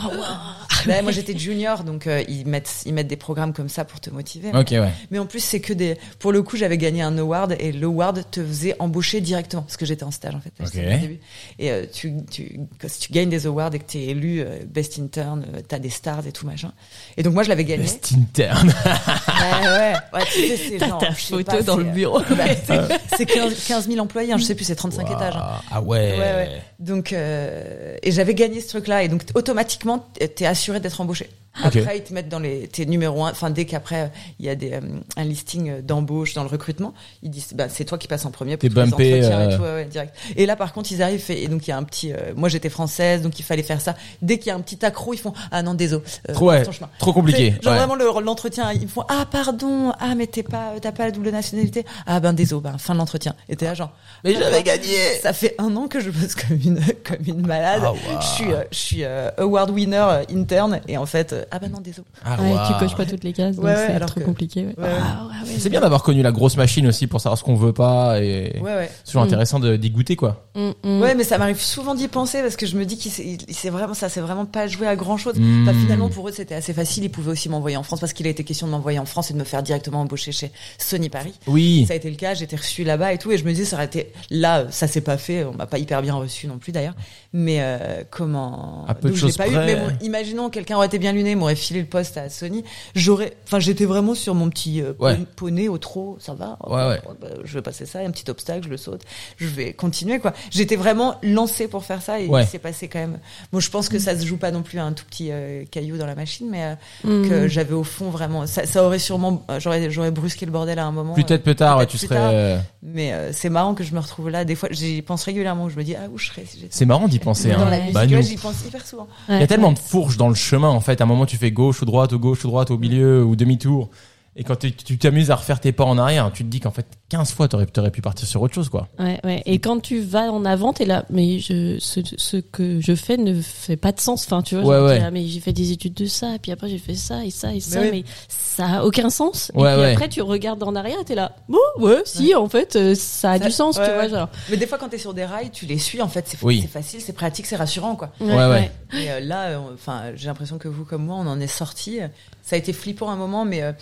Speaker 2: bah, moi j'étais junior, donc euh, ils mettent ils mettent des programmes comme ça pour te motiver.
Speaker 1: Ok, ouais.
Speaker 2: Mais en plus c'est que des. Pour le coup, j'avais gagné un award et l'award te faisait embaucher directement parce que j'étais en stage en fait.
Speaker 1: Ok.
Speaker 2: C'était au début. Et euh, tu tu quand si tu gagnes des awards et que t'es élu euh, best intern, euh, t'as des stars et tout machin. Et donc moi je l'avais gagné.
Speaker 1: Best interne.
Speaker 2: Ouais, ouais, ouais. Tu sais, c'est
Speaker 3: T'as
Speaker 2: genre,
Speaker 3: ta
Speaker 2: je sais
Speaker 3: photo
Speaker 2: pas,
Speaker 3: dans
Speaker 2: c'est,
Speaker 3: le bureau.
Speaker 2: bah, c'est- c'est 15, 15 000 employés, hein, je sais plus, c'est 35 étages. hein.
Speaker 1: Ah ouais.
Speaker 2: Ouais, ouais. Donc, euh, et j'avais gagné ce truc-là, et donc t- automatiquement, t'es assuré d'être embauché. Après, ils te mettent dans les, t'es numéro un. Enfin, dès qu'après il y a des, euh, un listing euh, d'embauche dans le recrutement, ils disent, bah, c'est toi qui passes en premier pour tous les entretiens
Speaker 1: euh.
Speaker 2: et tout, ouais, ouais, direct. Et là, par contre, ils arrivent, et, et donc il y a un petit, euh, moi j'étais française, donc il fallait faire ça. Dès qu'il y a un petit accro, ils font, ah non, désolé. Euh,
Speaker 1: Trop, ouais. Trop compliqué.
Speaker 2: Genre vraiment le- l'entretien, ils font ah pardon, ah mais t'es pas, t'as pas la double nationalité, ah ben désolé, ben fin de l'entretien. Et t'es là genre.
Speaker 1: Mais j'avais gagné.
Speaker 2: Ça fait un an que je bosse comme une comme une malade.
Speaker 1: Ah.
Speaker 2: Je suis euh, je suis euh, award winner euh, interne et en fait euh, ah ben non désolé.
Speaker 1: Ah,
Speaker 3: Ouais,
Speaker 1: waouh.
Speaker 3: tu coches pas toutes les cases, donc
Speaker 2: Ouais,
Speaker 3: c'est trop
Speaker 2: que-
Speaker 3: compliqué. Ouais.
Speaker 2: Ouais, ouais.
Speaker 3: Ah, ouais, ouais.
Speaker 1: C'est bien d'avoir connu la grosse machine aussi pour savoir ce qu'on veut pas et
Speaker 2: Ouais ouais.
Speaker 1: c'est toujours
Speaker 3: Mm.
Speaker 1: intéressant d'y goûter quoi.
Speaker 3: Mm, mm.
Speaker 2: Ouais mais ça m'arrive souvent d'y penser parce que je me dis qu'il s'est vraiment ça c'est vraiment pas joué à grand chose. Enfin, finalement pour eux c'était assez facile, ils pouvaient aussi m'envoyer en France parce qu'il a été question de m'envoyer en France et de me faire directement embaucher chez Sony Paris.
Speaker 1: Oui.
Speaker 2: Ça a été le cas, j'étais reçue là-bas et tout, et je me disais, ça aurait été là, ça s'est pas fait, on m'a pas hyper bien reçu non plus d'ailleurs. Mais euh, comment
Speaker 1: À peu de choses
Speaker 2: pas eu.
Speaker 1: près.
Speaker 2: Mais bon, imaginons quelqu'un aurait été bien luné, m'aurait filé le poste à Sony, j'aurais, enfin j'étais vraiment sur mon petit euh,
Speaker 1: Ouais.
Speaker 2: poney au trot, ça va.
Speaker 1: Ouais, ouais.
Speaker 2: Bah, je vais passer ça, il y a un petit obstacle, je le saute, je vais continuer quoi. J'étais vraiment lancée pour faire ça et
Speaker 1: Ouais.
Speaker 2: il s'est passé quand même. Bon, je pense que ça se joue pas non plus à un tout petit euh, caillou dans la machine, mais euh, que j'avais au fond vraiment, ça, ça aurait sûrement, euh, j'aurais, j'aurais brusqué le bordel à un moment. Euh,
Speaker 1: tard, plus tard,
Speaker 2: peut-être
Speaker 1: tu
Speaker 2: plus
Speaker 1: serais.
Speaker 2: tard. Mais euh, c'est marrant que je me retrouve là. Des fois, j'y pense régulièrement. Je me dis, ah, où je serais si j'étais
Speaker 1: C'est marrant d'y penser.
Speaker 2: dans
Speaker 1: Hein.
Speaker 2: la musique.
Speaker 1: Bah, nous.
Speaker 2: j'y pense hyper souvent.
Speaker 1: Il y a tellement de fourches dans le chemin en fait. À un moment, tu fais gauche ou droite ou gauche ou droite au milieu ou demi-tour. Et quand tu t'amuses à refaire tes pas en arrière, tu te dis qu'en fait, 15 fois, t'aurais aurais pu partir sur autre chose, quoi.
Speaker 3: Ouais, ouais. Et quand tu vas en avant, t'es là, mais je, ce, ce que je fais ne fait pas de sens. Enfin, tu vois,
Speaker 1: Ouais,
Speaker 3: genre,
Speaker 1: ouais.
Speaker 3: t'es là, mais j'ai fait des études de ça, et puis après j'ai fait ça et ça et ça,
Speaker 2: oui.
Speaker 3: mais ça a aucun sens.
Speaker 1: Ouais,
Speaker 3: et puis
Speaker 1: ouais.
Speaker 3: après tu regardes en arrière, t'es là, bon, ouais, si, en fait, euh, ça a
Speaker 2: Ça-
Speaker 3: du sens,
Speaker 2: ouais,
Speaker 3: tu vois, genre.
Speaker 2: Mais des fois, quand t'es sur des rails, tu les suis. En fait, c'est
Speaker 1: Oui.
Speaker 2: c'est facile, c'est pratique, c'est rassurant, quoi.
Speaker 1: Ouais, ouais.
Speaker 2: Et euh, là, euh, enfin, j'ai l'impression que vous, comme moi, on en est sortis. Ça a été flippant un moment, mais euh,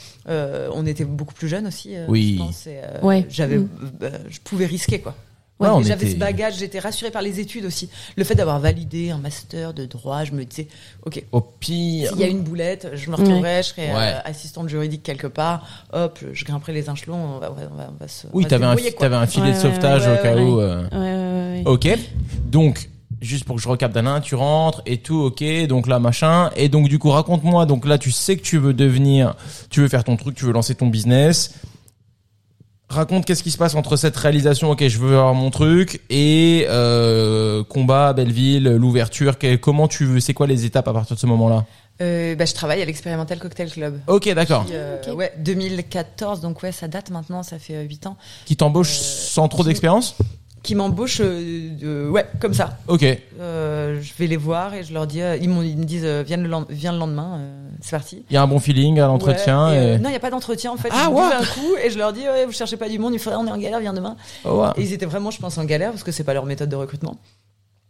Speaker 2: euh, on était beaucoup plus jeunes aussi. euh,
Speaker 1: Oui.
Speaker 2: Je pense, et, euh,
Speaker 3: Ouais.
Speaker 2: J'avais,
Speaker 3: Mm.
Speaker 2: euh, je pouvais risquer, quoi.
Speaker 1: Ouais,
Speaker 2: J'avais
Speaker 1: était-
Speaker 2: ce bagage, j'étais rassurée par les études aussi. Le fait d'avoir validé un master de droit, je me disais, ok,
Speaker 1: Au pire.
Speaker 2: S'il y a une boulette, je me retrouverai, je serai
Speaker 1: Ouais.
Speaker 2: euh, assistante juridique quelque part. Hop, je grimperai les échelons, on va, on va, on se.
Speaker 1: Oui, t'avais un, un filet de sauvetage
Speaker 2: ouais,
Speaker 1: au cas
Speaker 2: ouais,
Speaker 1: où. euh,
Speaker 3: Ouais, ouais, ouais.
Speaker 1: Ok. Donc, juste pour que je recap d'Alain, tu rentres et tout, ok. Donc là, machin. Et donc, du coup, raconte-moi. Donc là, tu sais que tu veux devenir, tu veux faire ton truc, tu veux lancer ton business. Raconte qu'est-ce qui se passe entre cette réalisation, ok, je veux avoir mon truc, et euh, combat, Belleville, l'ouverture. Comment tu veux C'est quoi les étapes à partir de ce moment-là?
Speaker 2: Euh, bah, je travaille à l'Expérimental Cocktail Club.
Speaker 1: Ok, d'accord.
Speaker 2: Euh,
Speaker 3: Ok.
Speaker 2: Ouais, 2014, donc ouais, ça date maintenant, ça fait 8 ans.
Speaker 1: Qui t'embauche
Speaker 2: Euh,
Speaker 1: sans trop
Speaker 2: qui-
Speaker 1: d'expérience?
Speaker 2: Qui m'embauche, euh, ouais, comme ça.
Speaker 1: Ok.
Speaker 2: Euh, je vais les voir et je leur dis, euh, ils, m'ont- ils me disent, euh, viens, le viens le lendemain, euh, c'est parti.
Speaker 1: Il y a un bon feeling à l'entretien.
Speaker 2: Ouais, et, euh,
Speaker 1: et...
Speaker 2: non, il n'y a pas d'entretien en fait.
Speaker 1: Ah,
Speaker 2: je un coup et je leur dis, ouais, vous cherchez pas du monde, il faudrait, on est en galère, viens demain.
Speaker 1: Oh, ouais.
Speaker 2: Et ils étaient vraiment, je pense, en galère parce que c'est pas leur méthode de recrutement.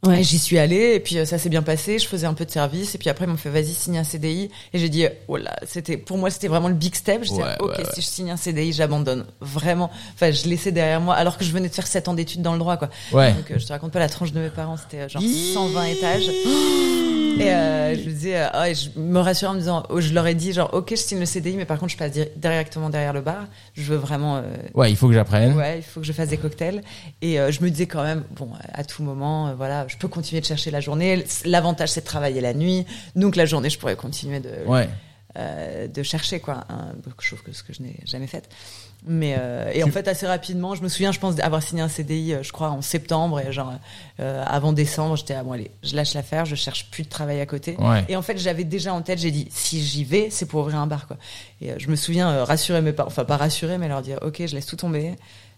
Speaker 3: Ouais.
Speaker 2: J'y suis allée et puis euh, ça s'est bien passé. Je faisais un peu de service et puis après ils m'ont fait vas-y signe un CDI et j'ai dit oh là c'était pour moi c'était vraiment le big step. J'ai dit
Speaker 1: Ouais,
Speaker 2: ok
Speaker 1: ouais,
Speaker 2: si je signe un CDI j'abandonne vraiment. Enfin je laissais derrière moi alors que je venais de faire 7 ans d'études dans le droit quoi.
Speaker 1: Ouais.
Speaker 2: Donc euh, je te raconte pas la tranche de mes parents c'était euh, genre 120 étages. Et euh, je me disais, ah, et je me rassurais en me disant, oh, je leur ai dit genre, ok, je signe le CDI, mais par contre, je passe dir- directement derrière le bar. Je veux vraiment, euh,
Speaker 1: Ouais, il faut que j'apprenne.
Speaker 2: ouais, il faut que je fasse des cocktails. Et euh, je me disais quand même, bon, à tout moment, voilà, je peux continuer de chercher la journée. L'avantage, c'est de travailler la nuit, donc la journée, je pourrais continuer de,
Speaker 1: Ouais.
Speaker 2: euh, de chercher quoi, un, chose que ce que je n'ai jamais faite. Mais euh, et en fait assez rapidement, je me souviens, je pense avoir signé un CDI, euh, je crois en septembre et genre euh, avant décembre, j'étais à bon allez, je lâche l'affaire, je cherche plus de travail à côté.
Speaker 1: Ouais.
Speaker 2: Et en fait, j'avais déjà en tête, j'ai dit si j'y vais, c'est pour ouvrir un bar quoi. Et euh, je me souviens rassurer mes parents, enfin pas rassurer, mais leur dire ok, je laisse tout tomber,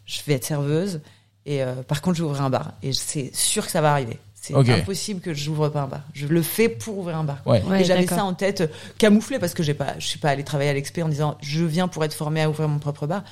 Speaker 2: je vais être serveuse et par contre, je vais ouvrir un bar et c'est sûr que ça va arriver. C'est impossible que j'ouvre pas un bar. Je le fais pour ouvrir un bar.
Speaker 1: Ouais.
Speaker 3: Ouais,
Speaker 2: et j'avais ça en tête, euh, camouflé parce que j'ai pas, je suis pas allée travailler à l'expé en disant je viens pour être formée à ouvrir mon propre bar.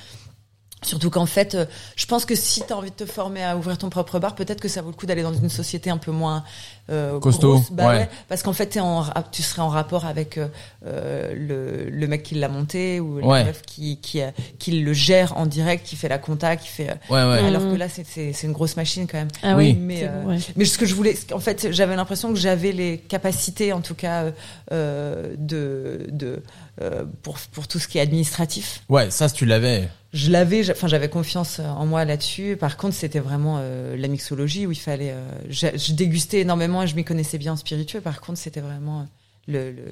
Speaker 2: Surtout qu'en fait, euh, je pense que si tu as envie de te former à ouvrir ton propre bar, peut-être que ça vaut le coup d'aller dans une société un peu moins euh,
Speaker 1: Costaud,
Speaker 2: grosse. Bah
Speaker 1: ouais.
Speaker 2: ouais, parce qu'en fait, en, tu serais en rapport avec euh, euh, le, le mec qui l'a monté ou
Speaker 1: Ouais.
Speaker 2: la meuf qui, qui, euh, qui le gère en direct, qui fait la compta, qui fait.
Speaker 1: Ouais, ouais.
Speaker 3: Mm.
Speaker 2: Alors que là, c'est- une grosse machine quand même.
Speaker 3: Ah
Speaker 1: Oui.
Speaker 2: Mais, euh,
Speaker 3: bon, ouais.
Speaker 2: mais ce que je voulais, en fait, j'avais l'impression que j'avais les capacités, en tout cas, de, de euh, pour pour tout ce qui est administratif.
Speaker 1: Ouais, ça, si tu l'avais.
Speaker 2: Je l'avais, enfin, j'avais confiance en moi là-dessus. Par contre, c'était vraiment euh, la mixologie où il fallait. euh, je dégustais énormément et je m'y connaissais bien en spiritueux. Par contre, c'était vraiment le, le,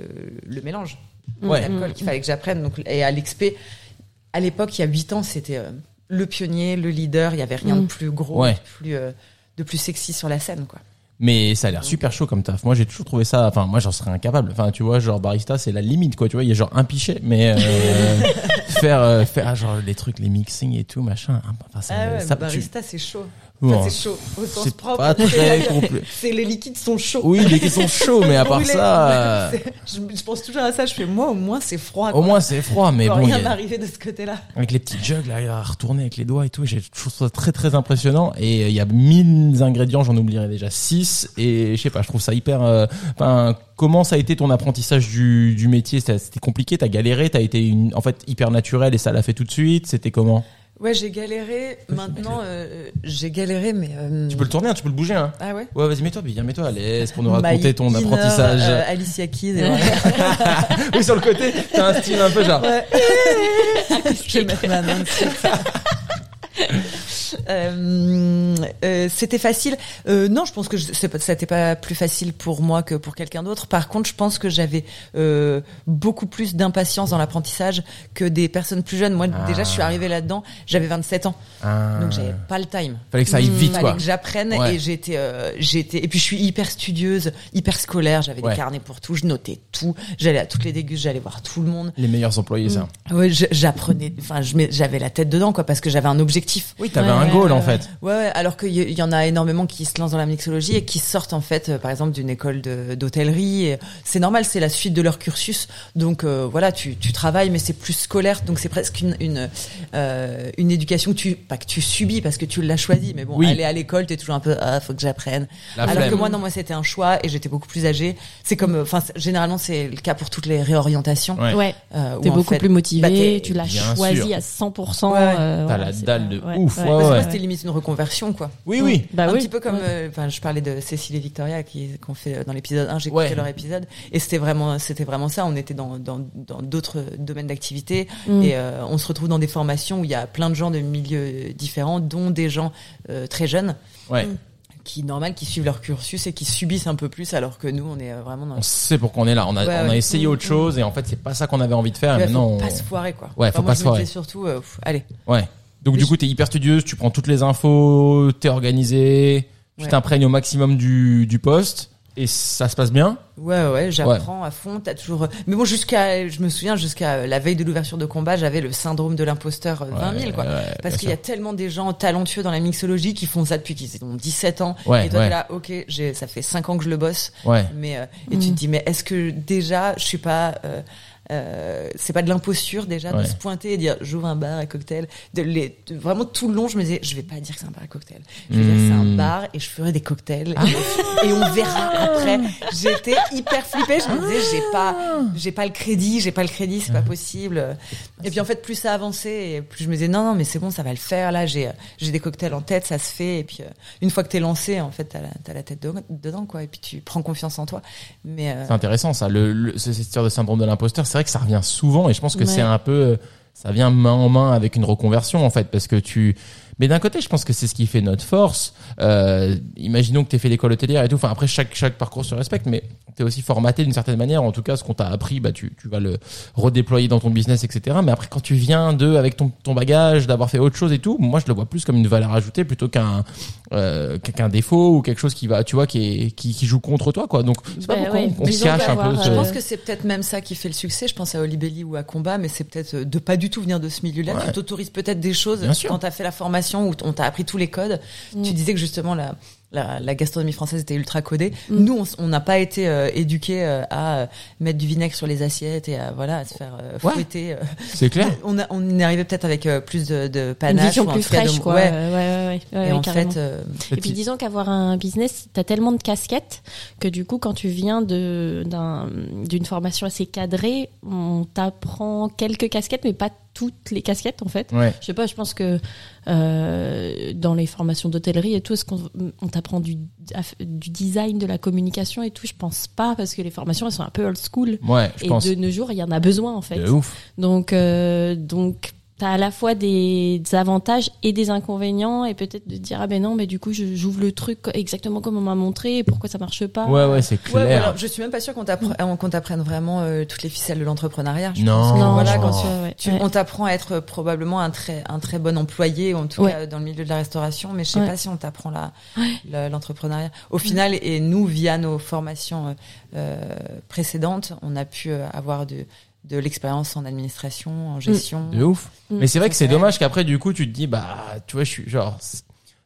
Speaker 2: le mélange
Speaker 1: Ouais.
Speaker 2: d'alcool qu'il fallait que j'apprenne. Donc, et à l'expé, à l'époque, il y a huit ans, c'était euh, le pionnier, le leader. Il y avait rien de
Speaker 3: Mm.
Speaker 2: plus gros,
Speaker 1: Ouais.
Speaker 2: de plus euh, de plus sexy sur la scène, quoi.
Speaker 1: Mais ça a l'air super chaud comme taf. Moi, j'ai toujours trouvé ça. Enfin, moi, j'en serais incapable. Enfin, tu vois, genre barista, c'est la limite, quoi. Tu vois, il y a genre un pichet, mais euh, faire euh, faire genre les trucs, les mixing et tout, machin. Enfin, ça,
Speaker 2: Ah ouais,
Speaker 1: ça-
Speaker 2: barista, c'est chaud.
Speaker 1: Bon,
Speaker 2: c'est chaud au sens
Speaker 1: c'est
Speaker 2: propre.
Speaker 1: pas très complet.
Speaker 2: C'est les liquides sont chauds.
Speaker 1: Oui, les qui sont chauds, mais à part ça, euh,
Speaker 2: je, je pense toujours à ça. Je fais moi au moins c'est froid.
Speaker 1: au moins c'est froid. Mais bon,
Speaker 2: rien m'arriver de ce côté-là.
Speaker 1: avec les petits jugs là, à retourner avec les doigts et tout, j'ai trouvé ça très très impressionnant. Et euh, il y a mille ingrédients, j'en oublierai déjà six. Et je sais pas, je trouve ça hyper. euh, Enfin, comment ça a été ton apprentissage du, du métier? C'était c'était compliqué, t'as galéré, t'as été une, en fait hyper naturel et ça l'a fait tout de suite? C'était comment?
Speaker 2: Ouais, j'ai galéré. Maintenant, euh, j'ai galéré, mais. euh,
Speaker 1: Tu peux le tourner, hein, tu peux le bouger. Hein.
Speaker 2: Ah ouais.
Speaker 1: Ouais, vas-y, mets-toi, viens, mets-toi à l'aise pour nous
Speaker 2: My
Speaker 1: raconter ton
Speaker 2: inner,
Speaker 1: apprentissage.
Speaker 2: euh, Alicia Keys. et
Speaker 1: oui, sur le côté, t'as un style un peu genre.
Speaker 2: Ouais. je vais mettre ma main dessus. Euh, euh, c'était facile. Euh, non, je pense que je- pas- ça n'était pas plus facile pour moi que pour quelqu'un d'autre. Par contre, je pense que j'avais beaucoup plus d'impatience dans l'apprentissage que des personnes plus jeunes. Moi,
Speaker 1: Ah.
Speaker 2: déjà, je suis arrivée là-dedans, j'avais 27 ans,
Speaker 1: Ah.
Speaker 2: donc j'avais pas le time.
Speaker 1: Fallait que ça aille
Speaker 2: Mmh,
Speaker 1: vite,
Speaker 2: fallait
Speaker 1: quoi.
Speaker 2: que j'apprenne
Speaker 1: Ouais.
Speaker 2: et j'étais, euh, j'étais, et puis je suis hyper studieuse, hyper scolaire. J'avais
Speaker 1: Ouais.
Speaker 2: des carnets pour tout, je notais tout, j'allais à toutes les dégustes, j'allais voir tout le monde.
Speaker 1: Les meilleurs employés, ça.
Speaker 2: Ouais, je- j'apprenais, enfin, j'avais la tête dedans, quoi, parce que j'avais un objectif.
Speaker 1: Oui, t'avais
Speaker 3: Ouais,
Speaker 1: un goal
Speaker 3: ouais,
Speaker 1: en
Speaker 3: ouais.
Speaker 1: fait.
Speaker 2: Ouais, ouais, alors qu'il y, en a énormément qui se lancent dans la mixologie et qui sortent en fait, euh, par exemple, d'une école d'hôtellerie. C'est normal, c'est la suite de leur cursus. Donc euh, voilà, tu, tu travailles, mais c'est plus scolaire, donc c'est presque une une, euh, une éducation que tu pas que tu subis parce que tu l'as choisi, mais bon,
Speaker 1: Oui.
Speaker 2: aller à l'école, t'es toujours un peu ah, faut que j'apprenne. Alors
Speaker 1: flemme.
Speaker 2: que moi, non, moi c'était un choix et j'étais beaucoup plus âgée. C'est comme, euh, enfin, généralement c'est le cas pour toutes les réorientations.
Speaker 1: Ouais.
Speaker 3: Ouais.
Speaker 2: euh,
Speaker 3: T'es beaucoup
Speaker 2: fait,
Speaker 3: plus motivé,
Speaker 2: bah,
Speaker 3: tu l'as choisi
Speaker 1: sûr.
Speaker 3: à 100%.
Speaker 2: Ouais.
Speaker 3: euh,
Speaker 1: T'as
Speaker 3: voilà,
Speaker 1: la dalle
Speaker 3: pas-
Speaker 1: de
Speaker 3: ouais,
Speaker 1: ouf,
Speaker 3: ouais.
Speaker 1: ouais, ouais.
Speaker 2: c'était limite une reconversion, quoi.
Speaker 1: Oui, oui.
Speaker 3: Bah
Speaker 2: un
Speaker 3: oui.
Speaker 2: petit peu comme,
Speaker 3: Ouais.
Speaker 2: euh, enfin, je parlais de Cécile et Victoria qui qu'on fait dans l'épisode 1, j'ai écouté
Speaker 1: Ouais.
Speaker 2: leur épisode et c'était vraiment, c'était vraiment ça. On était dans dans dans d'autres domaines d'activité
Speaker 3: Mm.
Speaker 2: et euh, on se retrouve dans des formations où il y a plein de gens de milieux différents, dont des gens euh, très jeunes
Speaker 1: Ouais.
Speaker 2: qui normal qui suivent leur cursus et qui subissent un peu plus alors que nous on est vraiment dans
Speaker 1: On sait pourquoi on est là. On a,
Speaker 2: Ouais,
Speaker 1: on a
Speaker 2: ouais.
Speaker 1: essayé
Speaker 3: Mm,
Speaker 1: autre chose et en fait, c'est pas ça qu'on avait envie de faire. Et maintenant,
Speaker 2: faut
Speaker 1: on-
Speaker 2: pas se foirer quoi.
Speaker 1: Ouais, faut
Speaker 2: moi,
Speaker 1: pas se foirer.
Speaker 2: surtout euh, pff, allez
Speaker 1: ouais. Donc du
Speaker 2: je-
Speaker 1: coup, t'es hyper studieuse, tu prends toutes les infos, t'es organisée, tu
Speaker 2: Ouais.
Speaker 1: t'imprègnes au maximum du, du poste et ça se passe bien.
Speaker 2: Ouais, ouais, j'apprends à fond. T'as toujours. Mais bon, jusqu'à, je me souviens, jusqu'à la veille de l'ouverture de combat, j'avais le syndrome de l'imposteur euh, 20 000, quoi.
Speaker 1: Ouais, ouais,
Speaker 2: Parce qu'il y a tellement des gens talentueux dans la mixologie qui font ça depuis qu'ils ont 17 ans.
Speaker 1: Ouais,
Speaker 2: et toi,
Speaker 1: ouais.
Speaker 2: t'es là, ok, j'ai, ça fait 5 ans que je le bosse.
Speaker 1: Ouais.
Speaker 2: Mais, euh, et tu te dis, mais est-ce que déjà, je suis pas, euh, euh, c'est pas de l'imposture déjà
Speaker 1: Ouais.
Speaker 2: de se pointer et dire j'ouvre un bar à cocktail. De les de- vraiment tout le long je me disais je vais pas dire que c'est un bar à cocktail. Je vais dire que c'est un
Speaker 1: Hmm.
Speaker 2: bar et je ferai des cocktails. Et, et on verra après. J'étais hyper flippée. Je me disais j'ai pas j'ai pas le crédit j'ai pas le crédit c'est pas possible. Et puis en fait plus ça avançait et plus je me disais non non mais c'est bon ça va le faire. Là j'ai j'ai des cocktails en tête ça se fait. Et puis euh, une fois que t'es lancé en fait t'as la, la tête de- dedans quoi. Et puis tu prends confiance en toi. Mais euh,
Speaker 1: C'est intéressant ça. Le, le, ce- cette histoire de syndrome de l'imposteur, c'est vrai que ça revient souvent et je pense que
Speaker 3: Ouais.
Speaker 1: c'est un peu, euh, ça vient main en main avec une reconversion en fait parce que tu. Mais d'un côté, je pense que c'est ce qui fait notre force. Euh, imaginons que tu fait l'école hôtelière et tout. Enfin, après, chaque, chaque parcours se respecte, mais tu es aussi formaté d'une certaine manière. En tout cas, ce qu'on t'a appris, bah, tu, tu vas le redéployer dans ton business, etc. Mais après, quand tu viens de, avec ton, ton bagage, d'avoir fait autre chose et tout, moi, je le vois plus comme une valeur ajoutée plutôt qu'un euh, qu'un défaut ou quelque chose qui va, tu vois, qui, est, qui, qui joue contre toi, quoi. Donc, c'est pas
Speaker 3: Bah
Speaker 1: pourquoi
Speaker 3: ouais,
Speaker 1: on, se cache un peu.
Speaker 3: euh,
Speaker 2: Je pense que c'est peut-être même ça qui fait le succès. Je pense à Olibelli ou à Combat, mais c'est peut-être de pas du tout venir de ce milieu-là.
Speaker 1: Ouais.
Speaker 2: Tu t'autorises peut-être des choses
Speaker 1: Bien
Speaker 2: quand t'as fait la formation où on t'a appris tous les codes.
Speaker 3: Mm.
Speaker 2: Tu disais que justement la, la, la gastronomie française était ultra codée.
Speaker 3: Mm.
Speaker 2: Nous, on n'a pas été euh, éduqués euh, à euh, mettre du vinaigre sur les assiettes et à voilà à se faire euh, fouetter.
Speaker 1: C'est clair.
Speaker 2: On, a, on est arrivé peut-être avec euh, plus de, de
Speaker 3: Une
Speaker 2: panache.
Speaker 3: vision
Speaker 2: ou en
Speaker 3: plus
Speaker 2: de-
Speaker 3: fraîche, quoi.
Speaker 2: Ouais.
Speaker 3: Ouais, ouais, ouais, ouais,
Speaker 2: et
Speaker 3: ouais,
Speaker 2: en
Speaker 3: carrément.
Speaker 2: fait, euh,
Speaker 3: Et puis disons qu'avoir un business, t'as tellement de casquettes que du coup, quand tu viens de d'une formation assez cadrée, on t'apprend quelques casquettes, mais pas toutes les casquettes en fait.
Speaker 1: Ouais.
Speaker 3: Je sais pas, je pense que euh, dans les formations d'hôtellerie et tout, est-ce qu'on on t'apprend du, du design, de la communication et tout? Je pense pas parce que les formations elles sont un peu old school.
Speaker 1: Ouais, je
Speaker 3: et
Speaker 1: pense.
Speaker 3: de nos jours, il y en a besoin en fait.
Speaker 1: De ouf.
Speaker 3: Donc, euh, donc, t'as à la fois des, des avantages et des inconvénients, et peut-être de dire ah ben non, mais du coup, je- j'ouvre le truc exactement comme on m'a montré, et pourquoi ça marche pas
Speaker 1: Ouais, ouais, c'est
Speaker 2: Ouais,
Speaker 1: clair.
Speaker 2: voilà. Je suis même pas sûre qu'on t'appre- qu'on t'apprenne vraiment euh, toutes les ficelles de l'entrepreneuriat.
Speaker 1: Non.
Speaker 2: pense que,
Speaker 3: Non,
Speaker 2: voilà, quand tu,
Speaker 3: ouais, ouais,
Speaker 2: tu-
Speaker 3: ouais.
Speaker 2: on t'apprend à être probablement un très un très bon employé, en tout
Speaker 3: Ouais.
Speaker 2: cas dans le milieu de la restauration, mais je sais
Speaker 3: Ouais.
Speaker 2: pas si on t'apprend la, l'entrepreneuriat. Au final, et nous via nos formations euh, euh, précédentes, on a pu euh, avoir de de l'expérience en administration, en gestion.
Speaker 1: De ouf.
Speaker 3: Mm.
Speaker 1: Mais c'est vrai que c'est dommage qu'après, du coup, tu te dis, bah, tu vois, je suis genre,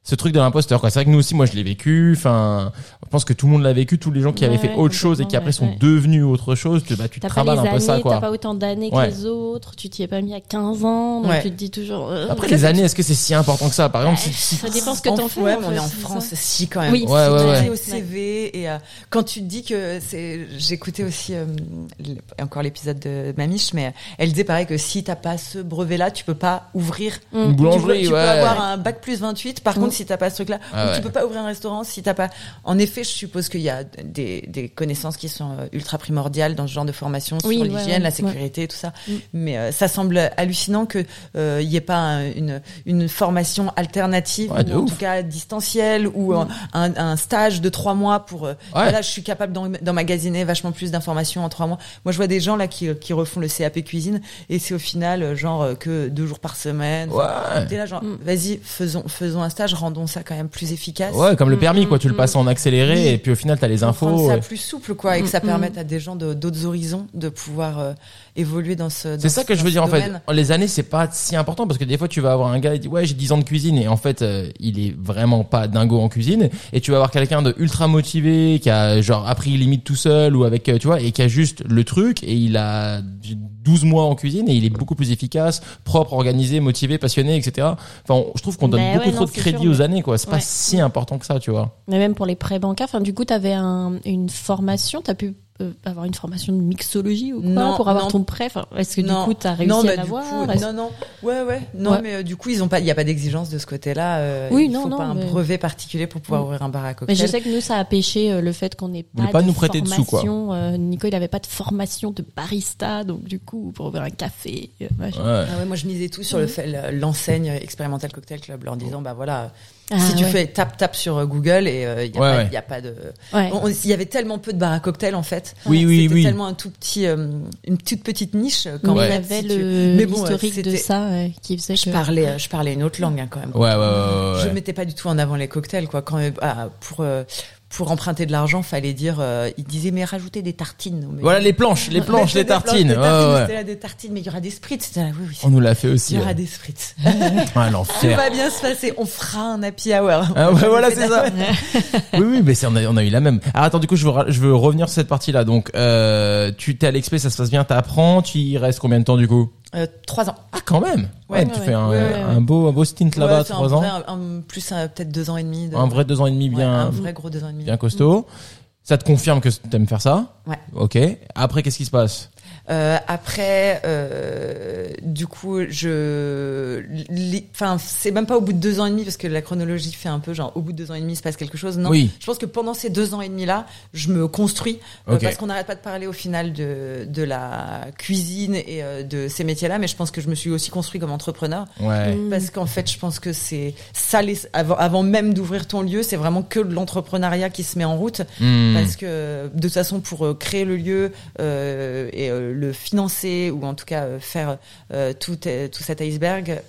Speaker 1: ce truc de l'imposteur, quoi. C'est vrai que nous aussi, moi, je l'ai vécu. Enfin, je pense que tout le monde l'a vécu. Tous les gens qui
Speaker 3: Ouais,
Speaker 1: avaient fait
Speaker 3: ouais,
Speaker 1: autre chose et qui après sont
Speaker 3: ouais,
Speaker 1: devenus autre chose, tu, bah, tu te travailles un peu ça,
Speaker 3: années, t'as
Speaker 1: quoi.
Speaker 3: pas autant d'années
Speaker 1: Ouais.
Speaker 3: que les autres, tu t'y es pas mis à 15 ans, donc
Speaker 2: Ouais.
Speaker 3: tu te dis toujours. euh,
Speaker 1: Après, les années, est-ce que c'est si important que ça? Par exemple,
Speaker 3: Ouais,
Speaker 1: si, si-
Speaker 3: ça dépend ce que
Speaker 2: En-
Speaker 3: t'en fais.
Speaker 2: Ouais,
Speaker 3: en
Speaker 2: mais on
Speaker 3: fait,
Speaker 2: est en France,
Speaker 3: ça.
Speaker 2: si quand même.
Speaker 3: Oui,
Speaker 1: Ouais,
Speaker 2: au CV et euh, quand tu te dis que c'est, j'écoutais aussi euh, encore l'épisode de Mamiche, mais elle disait pareil que si t'as pas ce brevet-là, tu peux pas ouvrir.
Speaker 1: Une
Speaker 2: Tu peux,
Speaker 1: boulangerie,
Speaker 2: tu peux avoir un bac plus 28. Par contre, si t'as pas ce truc-là,
Speaker 1: Ah
Speaker 2: ou
Speaker 1: ouais.
Speaker 2: tu peux pas ouvrir un restaurant si t'as pas. En effet, je suppose qu'il y a des, des connaissances qui sont euh, ultra primordiales dans ce genre de formation
Speaker 3: Oui,
Speaker 2: sur
Speaker 3: ouais,
Speaker 2: l'hygiène,
Speaker 3: ouais,
Speaker 2: la sécurité, tout ça.
Speaker 3: Mm.
Speaker 2: Mais euh, ça semble hallucinant que euh, il y ait pas un- une une formation alternative
Speaker 1: Ouais, de
Speaker 2: ou en
Speaker 1: ouf.
Speaker 2: tout cas distancielle ou
Speaker 3: Mm.
Speaker 2: un, un stage de trois mois pour. euh, Voilà, je suis capable d'en- d'emmagasiner vachement plus d'informations en trois mois. Moi, je vois des gens là qui qui refont le CAP cuisine et c'est au final euh, genre euh, que deux jours par semaine.
Speaker 1: Ouais.
Speaker 2: T'es là genre,
Speaker 3: Mm.
Speaker 2: vas-y, faisons, faisons un stage, rendons ça quand même plus efficace.
Speaker 1: Ouais, comme le permis, quoi. Tu le
Speaker 3: Mm,
Speaker 1: passes en accéléré
Speaker 2: Oui.
Speaker 1: et puis au final, t'as les
Speaker 2: rendre
Speaker 1: infos.
Speaker 2: ça
Speaker 1: ouais.
Speaker 2: plus souple, quoi, et que
Speaker 3: Mm,
Speaker 2: ça
Speaker 3: mm.
Speaker 2: permette à des gens de- d'autres horizons de pouvoir euh, évoluer dans ce. dans
Speaker 1: C'est ça que je veux dire en fait. Les années c'est pas si important parce que des fois tu vas avoir un gars qui dit ouais j'ai 10 ans de cuisine et en fait euh, il est vraiment pas dingo en cuisine et tu vas avoir quelqu'un de ultra motivé qui a genre appris limite tout seul ou avec euh, tu vois et qui a juste le truc et il a 12 mois en cuisine et il est beaucoup plus efficace, propre, organisé, motivé, passionné, etc. Enfin on- je trouve qu'on donne
Speaker 3: Mais
Speaker 1: beaucoup
Speaker 3: ouais,
Speaker 1: trop
Speaker 3: non,
Speaker 1: de crédit
Speaker 3: sûr,
Speaker 1: aux
Speaker 3: mais-
Speaker 1: années quoi. C'est pas si important que ça tu vois.
Speaker 3: Mais même pour les prêts bancaires, enfin, du coup, t'avais un, une formation, t'as pu euh, avoir une formation de mixologie ou quoi
Speaker 2: Non,
Speaker 3: pour avoir
Speaker 2: non.
Speaker 3: ton prêt Enfin, Est-ce que
Speaker 2: Non.
Speaker 3: du coup, t'as réussi
Speaker 2: non,
Speaker 3: à
Speaker 2: mais
Speaker 3: l'avoir
Speaker 2: non, non, ouais, ouais, non,
Speaker 3: Ouais.
Speaker 2: mais euh, du coup, ils ont pas, il y a pas d'exigence de ce côté-là. euh,
Speaker 3: Oui,
Speaker 2: il
Speaker 3: non,
Speaker 2: faut
Speaker 3: non,
Speaker 2: pas un
Speaker 3: mais-
Speaker 2: brevet particulier pour pouvoir
Speaker 3: Mm.
Speaker 2: ouvrir un bar à
Speaker 3: Mais
Speaker 2: cocktail.
Speaker 3: je sais que nous, ça a pêché euh, le fait qu'on n'ait
Speaker 1: Vous voulez
Speaker 3: pas,
Speaker 1: pas
Speaker 3: de
Speaker 1: nous prêter de sous, quoi.
Speaker 3: formation. euh, Nico, il avait pas de formation de barista, donc du coup, pour ouvrir un café, euh.
Speaker 1: Ouais.
Speaker 2: Ah ouais, moi je misais tout sur le
Speaker 3: Mhm.
Speaker 2: fait le- l'enseigne expérimental cocktail club, leur disant bah voilà,
Speaker 3: Ah,
Speaker 2: si tu
Speaker 3: ouais.
Speaker 2: fais tap tap sur euh, Google et il y, a
Speaker 1: Ouais,
Speaker 2: pas-
Speaker 1: ouais.
Speaker 2: y a pas de Il y avait tellement peu de bars à cocktails en fait.
Speaker 1: Oui, oui,
Speaker 2: C'était
Speaker 1: oui.
Speaker 2: tellement un tout petit, euh, une toute petite niche. Quand
Speaker 3: Mais il y
Speaker 2: même,
Speaker 3: avait
Speaker 2: si tu-
Speaker 3: le
Speaker 2: Mais bon,
Speaker 3: l'historique de
Speaker 2: c'était-
Speaker 3: ça ouais, qui faisait
Speaker 2: Je
Speaker 3: que.
Speaker 2: parlais, euh, je parlais une autre langue hein, quand même.
Speaker 1: Ouais, ouais, ouais, ouais,
Speaker 2: Je mettais pas du tout en avant les cocktails quoi. Quand ah, pour euh, pour emprunter de l'argent, fallait dire. euh, il disait mais rajoutez des tartines. Mais-
Speaker 1: Voilà les planches, les planches, les tartines.
Speaker 2: des tartines,
Speaker 1: ouais.
Speaker 2: Là des tartines, mais il y aura des spritz. C'était là, oui, oui.
Speaker 1: On nous l'a fait
Speaker 2: Il
Speaker 1: aussi.
Speaker 2: y aura
Speaker 1: ouais.
Speaker 2: des spritz.
Speaker 1: Ah,
Speaker 2: Tout
Speaker 1: l'enfer.
Speaker 2: va bien se passer. On fera un happy hour.
Speaker 1: Ah ouais, voilà, c'est ça. oui, oui, mais on, a, on a eu la même. Alors attends, du coup, je veux, je veux revenir sur cette partie-là. Donc, euh, tu t'es à l'expé, ça se passe bien, t'apprends, tu y restes combien de temps du coup?
Speaker 2: Euh, Trois ans.
Speaker 1: Ah, quand même. Ouais,
Speaker 2: Ouais,
Speaker 1: tu
Speaker 3: ouais,
Speaker 1: fais un, un beau, un beau stint là-bas,
Speaker 2: un
Speaker 1: trois ans.
Speaker 2: vrai, un- plus un- peut-être deux ans et demi. De...
Speaker 1: Un vrai deux ans et demi bien,
Speaker 2: un vrai gros deux ans et demi.
Speaker 1: bien costaud. Ça te confirme que t'aimes faire ça
Speaker 2: Ouais.
Speaker 1: Ok. Après, qu'est-ce qui se passe?
Speaker 2: Euh, après, euh, du coup, je, enfin, c'est même pas au bout de deux ans et demi parce que la chronologie fait un peu genre au bout de deux ans et demi il se passe quelque chose. Non,
Speaker 1: Oui.
Speaker 2: je pense que pendant ces deux ans et demi là, je me construis euh,
Speaker 1: Ok.
Speaker 2: parce qu'on n'arrête pas de parler au final de de la cuisine et euh, de ces métiers là, mais je pense que je me suis aussi construit comme entrepreneur
Speaker 1: Ouais.
Speaker 3: Mm.
Speaker 2: parce qu'en fait, je pense que c'est ça les, avant, avant même d'ouvrir ton lieu, c'est vraiment que de l'entrepreneuriat qui se met en route.
Speaker 1: Hmm.
Speaker 2: Parce que de toute façon, pour euh, créer le lieu euh, et euh, le financer ou en tout cas euh, faire euh, tout, euh, tout cet iceberg,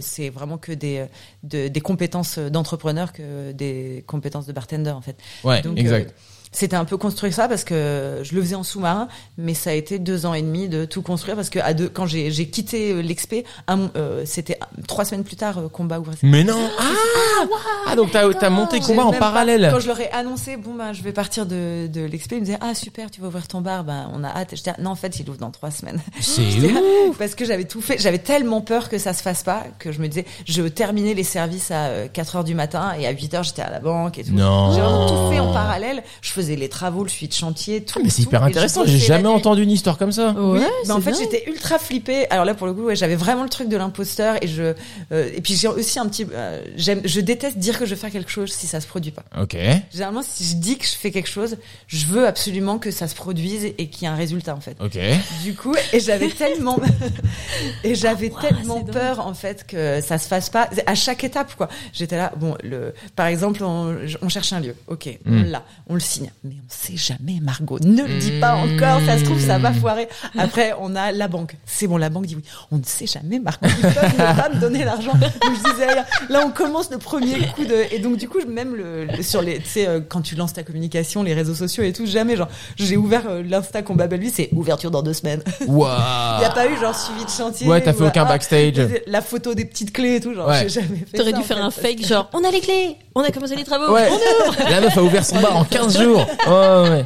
Speaker 2: c'est vraiment que des, de- des compétences d'entrepreneur que des compétences de bartender en fait.
Speaker 1: Ouais,
Speaker 2: Donc,
Speaker 1: exact.
Speaker 2: C'était un peu construire ça parce que je le faisais en sous-marin, mais ça a été deux ans et demi de tout construire parce que à deux, quand j'ai j'ai quitté euh, l'expé, euh, c'était trois semaines plus tard, euh, combat ouvrait ses
Speaker 1: Mais non Ah, ah donc t'as, t'as monté combat en
Speaker 2: pas-
Speaker 1: parallèle
Speaker 2: quand je leur ai annoncé, bon bah je vais partir de, de l'expé, ils me disaient ah super, tu vas ouvrir ton bar, ben on a hâte. Je disais non en fait il ouvre dans trois semaines.
Speaker 1: C'est ouf
Speaker 2: Parce que j'avais tout fait, j'avais tellement peur que ça se fasse pas que je me disais je terminais les services à euh, 4 heures du matin et à 8 heures j'étais à la banque et tout.
Speaker 1: Non.
Speaker 2: J'ai vraiment tout fait en parallèle. Je faisais les travaux, le suivi de chantier, tout.
Speaker 1: Ah, mais c'est hyper intéressant, j'ai jamais entendu une histoire comme ça.
Speaker 3: Ouais,
Speaker 2: Oui, mais en fait j'étais ultra flippée. Alors là pour le coup, ouais, j'avais vraiment le truc de l'imposteur et je euh, et puis j'ai aussi un petit euh, j'aime je déteste dire que je vais faire quelque chose si ça se produit pas.
Speaker 1: Ok.
Speaker 2: Généralement si je dis que je fais quelque chose, je veux absolument que ça se produise et qu'il y ait un résultat en fait.
Speaker 1: Ok.
Speaker 2: Du coup, et j'avais tellement, et j'avais
Speaker 3: Ouah,
Speaker 2: tellement
Speaker 3: dingue.
Speaker 2: peur en fait que ça se fasse pas à chaque étape quoi. J'étais là, bon, le, par exemple, on, on cherche un lieu, ok, on
Speaker 1: Mm.
Speaker 2: l'a, on le signe, mais on sait jamais, Margot, ne le dis pas encore, ça se trouve ça va foirer. Après, on a la banque, c'est bon, la banque dit oui, on ne sait jamais, Margot, ils peuvent ne pas me donner l'argent. Je disais, là, on commence le premier coup de, et donc du coup, même le, le- sur les, tu sais, euh, quand tu lances ta communication, les réseaux sociaux et tout, jamais, genre, j'ai ouvert euh, l'insta qu'on babelle lui, c'est ouverture dans deux semaines.
Speaker 1: Waouh.
Speaker 2: Il n'y a pas eu genre suivi de chantier.
Speaker 1: Ouais, t'as fait
Speaker 2: ou,
Speaker 1: aucun
Speaker 2: ah,
Speaker 1: backstage.
Speaker 2: La photo des petites clés et tout, genre
Speaker 1: Ouais.
Speaker 2: j'ai jamais fait
Speaker 3: T'aurais
Speaker 2: ça,
Speaker 3: dû
Speaker 2: en
Speaker 3: faire
Speaker 2: fait,
Speaker 3: un fake
Speaker 2: que-
Speaker 3: genre on a les clés, on a commencé les travaux,
Speaker 1: Ouais.
Speaker 3: on ouvre.
Speaker 1: La meuf a ouvert son bar en 15 jours. Ouais, ouais.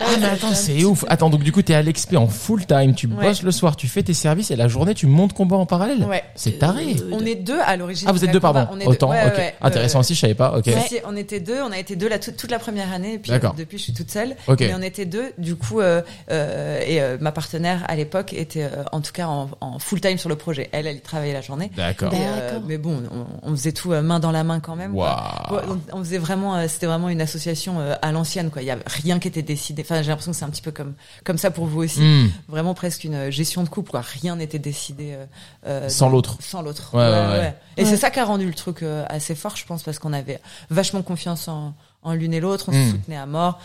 Speaker 1: Ah mais attends, c'est ouf. Attends, donc du coup t'es à l'expé en full time, tu
Speaker 2: Ouais.
Speaker 1: bosses le soir, tu fais tes services et la journée tu montes combat en parallèle.
Speaker 2: Ouais.
Speaker 1: C'est taré.
Speaker 2: On est deux à l'origine.
Speaker 1: Ah vous êtes deux
Speaker 2: combat.
Speaker 1: pardon.
Speaker 2: On est deux.
Speaker 1: Autant.
Speaker 2: Ouais,
Speaker 1: ok.
Speaker 2: ouais,
Speaker 1: Intéressant
Speaker 2: euh,
Speaker 1: aussi, je savais pas. Ok.
Speaker 2: Si, on était deux, on a été deux la, toute, toute la première année, et puis
Speaker 1: D'accord.
Speaker 2: euh, depuis je suis toute seule.
Speaker 1: Ok.
Speaker 2: Mais on était deux, du coup, euh, euh, et euh, ma partenaire à l'époque était euh, en tout cas en, en full time sur le projet. Elle, elle y travaillait la journée.
Speaker 1: D'accord.
Speaker 2: Euh, mais bon, on, on faisait tout euh, main dans la main quand même. Ouais, on, on faisait vraiment, euh, c'était vraiment une association euh, à l'ancienne, quoi. Il y a rien qui était décidé. Enfin, j'ai l'impression que c'est un petit peu comme comme ça pour vous aussi.
Speaker 1: Hmm.
Speaker 2: Vraiment presque une euh, gestion de couple, quoi. Rien n'était décidé euh, euh,
Speaker 1: Sans l'autre.
Speaker 2: Sans l'autre.
Speaker 1: Ouais, ouais, ouais.
Speaker 2: Et
Speaker 3: Ouais.
Speaker 2: c'est ça qui a rendu le truc euh, assez fort, je pense, parce qu'on avait vachement confiance en, en l'une et l'autre, on
Speaker 1: Hmm.
Speaker 2: se soutenait à mort.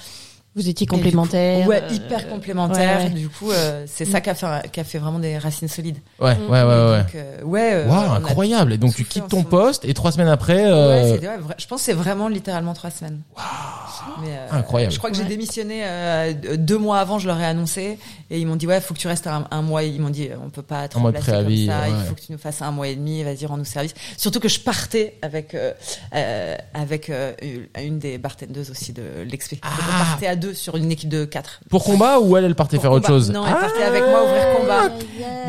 Speaker 3: Vous étiez
Speaker 2: coup-
Speaker 3: complémentaires.
Speaker 2: Ouais,
Speaker 3: euh,
Speaker 2: hyper complémentaires.
Speaker 3: ouais, ouais.
Speaker 2: Du coup, euh, c'est ça qui a fait qui a fait vraiment des racines solides.
Speaker 1: Ouais, ouais, ouais, ouais.
Speaker 2: Donc, euh, ouais. euh, a
Speaker 1: incroyable. Et donc tu quittes ton poste et trois semaines après.
Speaker 2: Ouais,
Speaker 1: euh,
Speaker 2: c'était- ouais, vrai- je pense que c'est vraiment littéralement trois semaines. Mais, euh,
Speaker 1: Incroyable.
Speaker 2: Je crois que j'ai
Speaker 3: Ouais.
Speaker 2: démissionné euh, deux mois avant, je leur ai annoncé et ils m'ont dit ouais, faut que tu restes un, un mois. Ils m'ont dit on peut pas te
Speaker 1: En mode
Speaker 2: remplacer
Speaker 1: préavis,
Speaker 2: comme ça.
Speaker 1: ouais.
Speaker 2: Il faut que tu nous fasses un mois et demi. Vas-y, rends-nous service. Surtout que je partais avec euh, avec euh, une des bartendeuses aussi de l'expé.
Speaker 1: Ah.
Speaker 2: À deux sur une équipe de quatre.
Speaker 1: Pour combat ou elle, elle partait
Speaker 2: Pour
Speaker 1: faire autre
Speaker 2: combat.
Speaker 1: chose
Speaker 2: Non, elle partait avec moi ouvrir combat.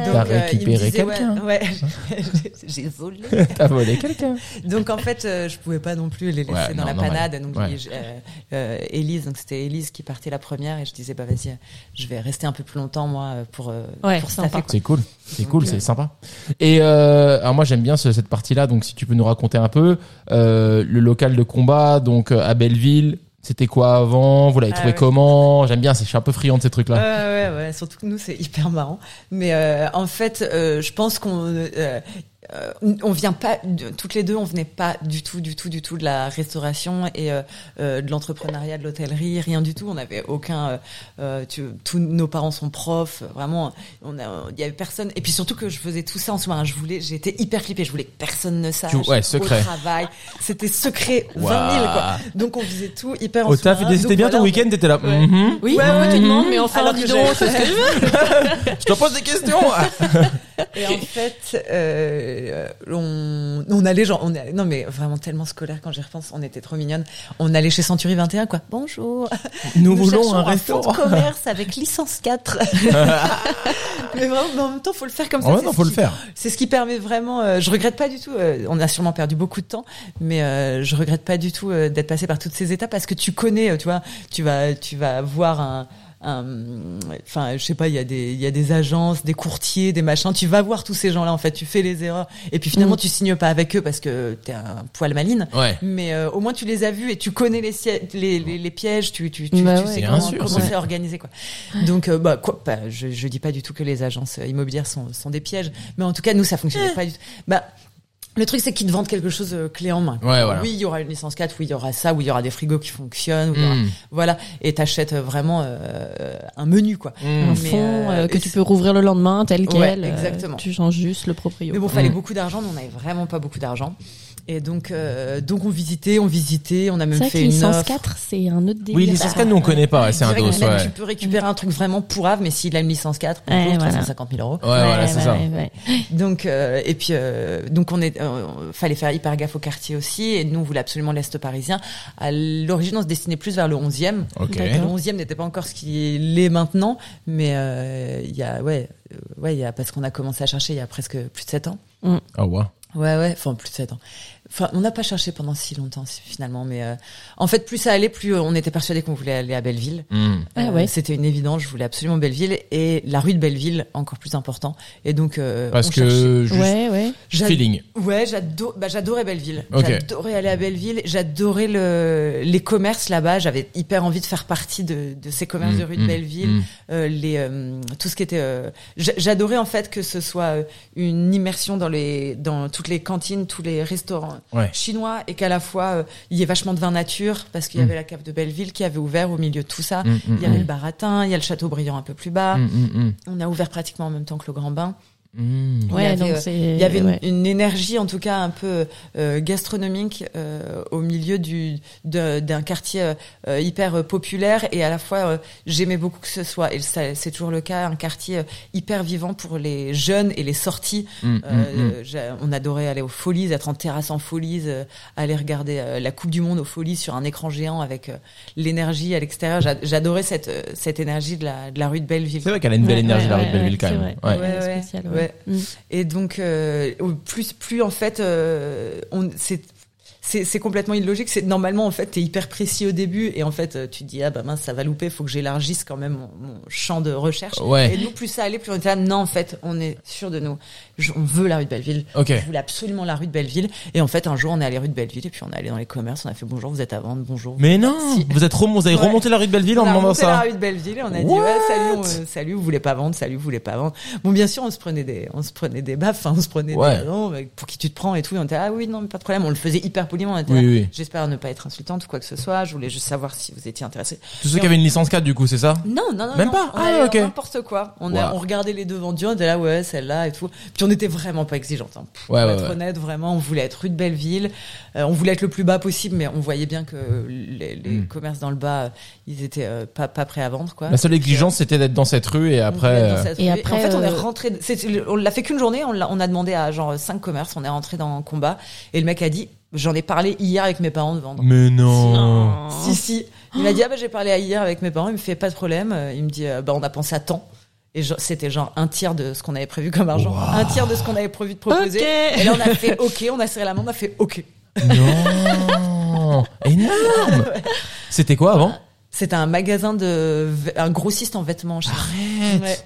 Speaker 1: T'as
Speaker 2: Donc, euh, il me
Speaker 1: récupéré
Speaker 2: disait,
Speaker 1: quelqu'un.
Speaker 2: Ouais, j'ai volé.
Speaker 1: T'as volé quelqu'un.
Speaker 2: Donc en fait, euh, je pouvais pas non plus les laisser
Speaker 1: Ouais,
Speaker 2: dans
Speaker 1: non,
Speaker 2: la panade. Donc
Speaker 1: Ouais.
Speaker 2: j'ai- euh, euh, Élise, donc c'était Élise qui partait la première et je disais bah vas-y, euh, je vais rester un peu plus longtemps moi euh, pour euh,
Speaker 3: Ouais,
Speaker 2: pour
Speaker 3: sympa.
Speaker 2: staffer. quoi.
Speaker 1: C'est cool, c'est
Speaker 2: Donc,
Speaker 1: cool,
Speaker 2: euh,
Speaker 1: c'est sympa. Et euh, alors moi j'aime bien ce- cette partie-là, donc si tu peux nous raconter un peu euh, le local de combat, donc euh, à Belleville. C'était quoi avant? Vous l'avez
Speaker 2: Ah
Speaker 1: trouvé
Speaker 2: ouais.
Speaker 1: comment? J'aime bien, c'est- je suis un peu friand de ces trucs-là.
Speaker 2: Ouais, ouais, ouais. Surtout que nous, c'est hyper marrant. Mais euh, en fait, euh, je pense qu'on, euh, on vient pas de- toutes les deux on venait pas du tout du tout du tout de la restauration et euh, euh, de l'entrepreneuriat de l'hôtellerie rien du tout on avait aucun euh, euh, tu, tous nos parents sont profs vraiment on a il y avait personne et puis surtout que je faisais tout ça en soi je voulais j'étais hyper flippée je voulais que personne ne sache
Speaker 1: ouais, secret.
Speaker 2: au travail c'était secret 20 000
Speaker 1: Waouh.
Speaker 2: quoi donc on faisait tout hyper en
Speaker 1: Au taf, c'était bien
Speaker 2: voilà,
Speaker 1: ton
Speaker 2: on-
Speaker 1: week-end, t'étais là.
Speaker 2: Ouais.
Speaker 1: Mhm.
Speaker 2: oui
Speaker 3: Ouais, ouais, tu
Speaker 2: mhm.
Speaker 3: demandes, mais enfin,
Speaker 2: Alors
Speaker 3: dis donc. Je
Speaker 1: te pose des questions.
Speaker 2: Et en fait, euh, on, on allait genre, on est, non mais vraiment tellement scolaire quand j'y repense, on était trop mignonnes. On allait chez Century 21 quoi. Bonjour.
Speaker 1: Nous voulons un
Speaker 2: fonds
Speaker 1: restaurant.
Speaker 2: de commerce avec licence 4. mais vraiment, mais en même temps, faut le faire comme ça.
Speaker 1: En même
Speaker 2: c'est
Speaker 1: temps,
Speaker 2: ce
Speaker 1: faut le
Speaker 2: qui-
Speaker 1: faire.
Speaker 2: C'est ce qui permet vraiment. euh, je regrette pas du tout. euh, on a sûrement perdu beaucoup de temps, mais euh, je regrette pas du tout euh, d'être passé par toutes ces étapes parce que tu connais, euh, tu vois, tu vas, tu vas voir un. Un- Enfin, je sais pas, il y a des, il y a des agences, des courtiers, des machins. Tu vas voir tous ces gens-là. En fait, tu fais les erreurs et puis finalement,
Speaker 3: Mm.
Speaker 2: tu signes pas avec eux parce que t'es un poil maline.
Speaker 1: Ouais.
Speaker 2: Mais euh, au moins, tu les as vus et tu connais les, les, les, les pièges. Tu, tu, tu,
Speaker 3: Bah
Speaker 2: tu
Speaker 3: ouais.
Speaker 2: sais comment,
Speaker 1: sûr,
Speaker 2: comment
Speaker 1: c'est-
Speaker 2: c'est organisé, quoi. Donc, euh, bah, quoi, bah, je, je dis pas du tout que les agences immobilières sont, sont des pièges, mais en tout cas, nous, ça fonctionnait pas du tout. Bah, le truc, c'est qu'ils te vendent quelque chose euh, clé en main.
Speaker 1: Ouais, voilà.
Speaker 2: Oui, il y aura une licence 4, oui, il y aura ça, oui, il y aura des frigos qui fonctionnent, oui, il y aura-
Speaker 1: Mm.
Speaker 2: voilà. Et t'achètes euh, vraiment euh, un menu, quoi.
Speaker 1: Mm.
Speaker 3: Un
Speaker 2: Mais,
Speaker 3: fond
Speaker 2: euh,
Speaker 3: euh, que tu peux rouvrir le lendemain tel
Speaker 2: Ouais,
Speaker 3: quel. euh,
Speaker 2: exactement.
Speaker 3: tu changes juste le proprio.
Speaker 2: Mais bon, fallait
Speaker 1: Mm.
Speaker 2: beaucoup d'argent, nous, on avait vraiment pas beaucoup d'argent. Et donc, euh, donc on visitait, on visitait, on a même fait une
Speaker 3: licence
Speaker 2: offre.
Speaker 3: 4, c'est un autre délire.
Speaker 1: Oui, licence 4, nous on connaît pas. ouais, C'est un dos, ouais.
Speaker 2: Tu peux récupérer un truc vraiment pourrave, mais s'il a une licence 4,
Speaker 3: Ouais,
Speaker 2: bonjour,
Speaker 3: voilà.
Speaker 2: 350 000 euros.
Speaker 1: Ouais, voilà, c'est ça.
Speaker 3: ouais, ouais.
Speaker 2: Donc euh, et puis euh, donc on est euh, fallait faire hyper gaffe au quartier aussi et nous on voulait absolument l'est parisien. À l'origine on se destinait plus vers le 11e.
Speaker 1: Ok.
Speaker 2: Le 11e n'était pas encore ce qu'il est maintenant, mais euh, il y a ouais euh, ouais il y a parce qu'on a commencé à chercher il y a presque plus de 7 ans.
Speaker 1: Oh, wow.
Speaker 2: Ouais ouais, enfin plus de 7 ans. Enfin, on n'a pas cherché pendant si longtemps finalement, mais euh, en fait, plus ça allait, plus euh, on était persuadé qu'on voulait aller à Belleville.
Speaker 1: Mm.
Speaker 3: Ah
Speaker 2: Euh,
Speaker 3: ouais.
Speaker 2: C'était une évidence, je voulais absolument Belleville et la rue de Belleville encore plus important. Et donc euh,
Speaker 1: Parce
Speaker 2: on cherchait.
Speaker 1: que juste
Speaker 3: Ouais, ouais.
Speaker 1: Feeling.
Speaker 2: Ouais, bah, j'adorais Belleville.
Speaker 1: Ok.
Speaker 2: J'adorais aller à Belleville. J'adorais le, les commerces là-bas. J'avais hyper envie de faire partie de, de ces commerces
Speaker 1: Mm,
Speaker 2: de rue de
Speaker 1: mm,
Speaker 2: Belleville. Euh, les, euh, tout ce qui était. euh, j'a- J'adorais en fait que ce soit une immersion dans les, dans toutes les cantines, tous les restaurants
Speaker 1: Ouais.
Speaker 2: chinois et qu'à la fois euh, il y ait vachement de vin nature parce qu'il y
Speaker 1: Mm.
Speaker 2: avait la cave de Belleville qui avait ouvert au milieu de tout ça.
Speaker 1: Mm, mm,
Speaker 2: Il y avait le baratin, il y a le château brillant un peu plus bas. On a ouvert pratiquement en même temps que le Grand Bain.
Speaker 1: Mm. Mm.
Speaker 2: Il y
Speaker 3: Ouais,
Speaker 2: avait,
Speaker 3: donc
Speaker 2: euh. Il y avait une,
Speaker 3: ouais.
Speaker 2: une énergie, en tout cas un peu euh, gastronomique, euh, au milieu du de- d'un quartier euh, hyper populaire et à la fois euh, j'aimais beaucoup que ce soit et ça- c'est toujours le cas un quartier hyper vivant pour les jeunes et les sorties.
Speaker 1: Mm, mm,
Speaker 2: Euh, On adorait aller aux Folies, être en terrasse en Folies, euh, aller regarder euh, la Coupe du Monde aux Folies sur un écran géant avec euh, l'énergie à l'extérieur. J'a- J'adorais cette cette énergie de la de la rue de Belleville.
Speaker 1: C'est vrai qu'elle a une belle
Speaker 3: Ouais,
Speaker 1: énergie,
Speaker 3: ouais,
Speaker 1: la rue de Belleville,
Speaker 3: ouais,
Speaker 1: quand même. Ouais.
Speaker 3: Mm.
Speaker 2: Et donc, euh, plus, plus en fait, euh, on, c'est, c'est, c'est complètement illogique. C'est normalement en fait, t'es hyper précis au début et en fait, euh, tu te dis ah bah mince, ça va louper, faut que j'élargisse quand même mon, mon champ de recherche.
Speaker 1: Ouais.
Speaker 2: Et nous, plus ça allait, plus on était là. Non, en fait, on est sûr de nous. Je- on veut la rue de Belleville.
Speaker 1: Ok.
Speaker 2: Je voulais absolument la rue de Belleville. Et en fait, un jour, on est allé rue de Belleville et puis on est allé dans les commerces. On a fait bonjour, vous êtes à vendre, bonjour.
Speaker 1: Mais non,
Speaker 2: Si.
Speaker 1: vous êtes rem- vous avez
Speaker 2: Ouais.
Speaker 1: remonté la rue de Belleville en
Speaker 2: on a
Speaker 1: demandant
Speaker 2: remonté la
Speaker 1: ça.
Speaker 2: rue de Belleville et on a dit ouais salut on- euh, salut vous voulez pas vendre salut vous voulez pas vendre bon bien sûr on se prenait des on se prenait des baffes hein, on se prenait
Speaker 1: Ouais.
Speaker 2: des non pour qui tu te prends et tout et on était ah oui non mais pas de problème on le faisait hyper poliment on
Speaker 1: Oui, oui.
Speaker 2: j'espère ne pas être insultante ou quoi que ce soit je voulais juste savoir si vous étiez intéressé
Speaker 1: Tous ceux qui avaient une licence 4, du coup, c'est ça?
Speaker 2: Non non non
Speaker 1: Même
Speaker 2: non.
Speaker 1: pas?
Speaker 2: On
Speaker 1: Ah, ok.
Speaker 2: n'importe quoi on a, on regardait les deux vendus on était là ouais celle-là et tout puis on était vraiment pas exigeante hein.
Speaker 1: Ouais,
Speaker 2: pour
Speaker 1: ouais,
Speaker 2: être
Speaker 1: ouais.
Speaker 2: honnête vraiment on voulait être rue de Belleville Euh, on voulait être le plus bas possible mais on voyait bien que les, les
Speaker 1: Mm.
Speaker 2: commerces dans le bas euh, ils étaient euh, pas pas prêts à vendre quoi
Speaker 1: La seule exigence, c'était d'être dans cette rue et
Speaker 2: on
Speaker 1: après.
Speaker 3: Et après,
Speaker 2: en fait, on est rentré. On l'a fait qu'une journée. On, a demandé à genre cinq commerces. On est rentré dans un combat et le mec a dit j'en ai parlé hier avec mes parents de vendre.
Speaker 1: Mais non.
Speaker 2: Si si. Il m'a dit ah bah j'ai parlé hier avec mes parents. Il me fait pas de problème. Il me dit bah on a pensé à temps. Et genre, c'était genre un tiers de ce qu'on avait prévu comme argent,
Speaker 1: Wow.
Speaker 2: un tiers de ce qu'on avait prévu de proposer. Et là on a fait ok, on a serré la main, on a fait ok.
Speaker 1: Non. Énorme. C'était quoi avant?
Speaker 2: C'était un magasin de, un grossiste en vêtements.
Speaker 1: Arrête.
Speaker 2: Ouais.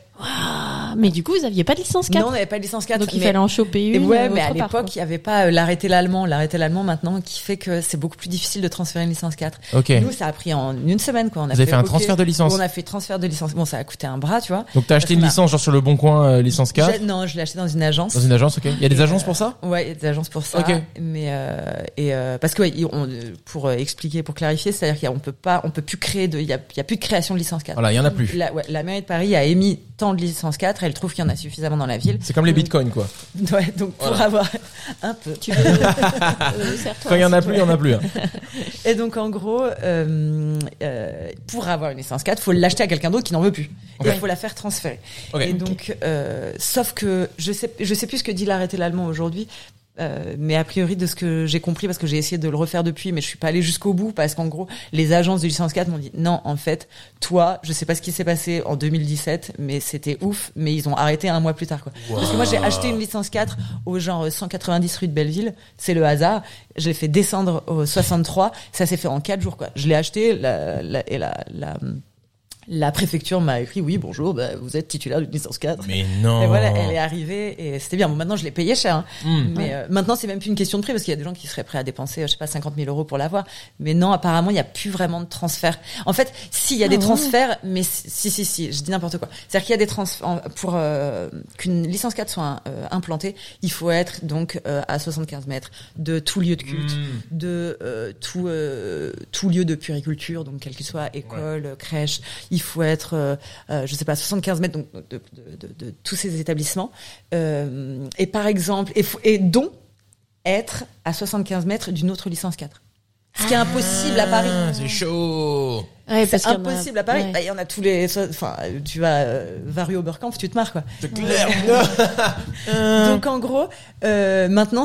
Speaker 3: Ah, mais du coup, vous aviez pas de licence 4
Speaker 2: Non, on n'avait pas de licence 4.
Speaker 3: Donc il
Speaker 2: mais-
Speaker 3: fallait en choper
Speaker 2: Et
Speaker 3: une.
Speaker 2: ouais,
Speaker 3: euh,
Speaker 2: mais à l'époque, il n'y avait pas euh, l'arrêté l'allemand. L'arrêté l'allemand maintenant qui fait que c'est beaucoup plus difficile de transférer une licence 4.
Speaker 1: Ok.
Speaker 2: Nous, ça a pris en une semaine, quoi. On a
Speaker 1: Vous avez fait un transfert de licence.
Speaker 2: On a fait transfert de licence. Bon, ça a coûté un bras, tu vois.
Speaker 1: Donc t'as acheté une
Speaker 2: Parce qu'on a-
Speaker 1: licence genre sur le bon coin euh, licence 4
Speaker 2: J'ai- Non, je l'ai acheté dans une agence.
Speaker 1: dans une agence, ok. Il y a des agences pour ça
Speaker 2: Ouais, il y a des agences pour ça.
Speaker 1: Ok.
Speaker 2: Mais euh, et euh, parce que ouais, on, pour expliquer, pour clarifier, c'est-à-dire qu'on peut pas, on peut plus créer de, il y a, il y a plus de création de licence 4.
Speaker 1: Voilà, il y en a plus.
Speaker 2: La, ouais, la mairie de Paris a émis tant de licences 4, elle trouve qu'il y en a suffisamment dans la ville.
Speaker 1: C'est comme les bitcoins quoi.
Speaker 2: Ouais, donc pour
Speaker 1: Voilà.
Speaker 2: avoir un peu.
Speaker 3: Tu veux, euh,
Speaker 1: Quand il y en a plus, il y en a plus. hein.
Speaker 2: Et donc en gros, euh, euh, pour avoir une licence 4, faut l'acheter à quelqu'un d'autre qui n'en veut plus. Et il faut la faire transférer. Et donc, euh, sauf que je sais, je sais plus ce que dit l'arrêté l'allemand aujourd'hui. Euh, mais a priori de ce que j'ai compris parce que j'ai essayé de le refaire depuis mais je suis pas allée jusqu'au bout parce qu'en gros les agences de licence 4 m'ont dit non en fait toi je sais pas ce qui s'est passé en 2017 mais c'était ouf mais ils ont arrêté un mois plus tard quoi. Parce que moi j'ai acheté une licence 4 au genre 190 rue de Belleville c'est le hasard je l'ai fait descendre au 63 ça s'est fait en quatre jours quoi. Je l'ai acheté la, la, et la, la la préfecture m'a écrit oui bonjour bah, vous êtes titulaire d'une licence 4
Speaker 1: Mais non.
Speaker 2: et voilà, elle est arrivée et c'était bien. Bon, maintenant, je l'ai payé cher. hein.
Speaker 1: Hmm.
Speaker 2: Mais euh, maintenant, c'est même plus une question de prix parce qu'il y a des gens qui seraient prêts à dépenser, euh, je sais pas, 50 000 euros pour l'avoir. Mais non, apparemment, il n'y a plus vraiment de transfert. En fait, si, il y a
Speaker 3: Ah
Speaker 2: des
Speaker 3: ouais.
Speaker 2: transferts, mais si, si, si, je dis n'importe quoi. C'est-à-dire qu'il y a des transferts pour euh, qu'une licence 4 soit euh, implantée, il faut être donc euh, à 75 mètres de tout lieu de culte,
Speaker 1: Hmm.
Speaker 2: de euh, tout euh, tout lieu de puriculture, donc quel qu'il soit école, crèche. Il faut être, euh, euh, je sais pas, 75 mètres de, tous ces établissements. Euh, et par exemple, et, et dont être à 75 mètres d'une autre licence 4. Ce qui est impossible à Paris.
Speaker 1: Ah, C'est chaud.
Speaker 3: Ouais,
Speaker 2: C'est
Speaker 3: a-
Speaker 2: impossible à Paris.
Speaker 3: ouais.
Speaker 2: Bah, Il y en a tous les, enfin, tu vas, euh, Oberkampf, tu te marres, quoi.
Speaker 1: C'est clair.
Speaker 2: Donc en gros, euh, maintenant,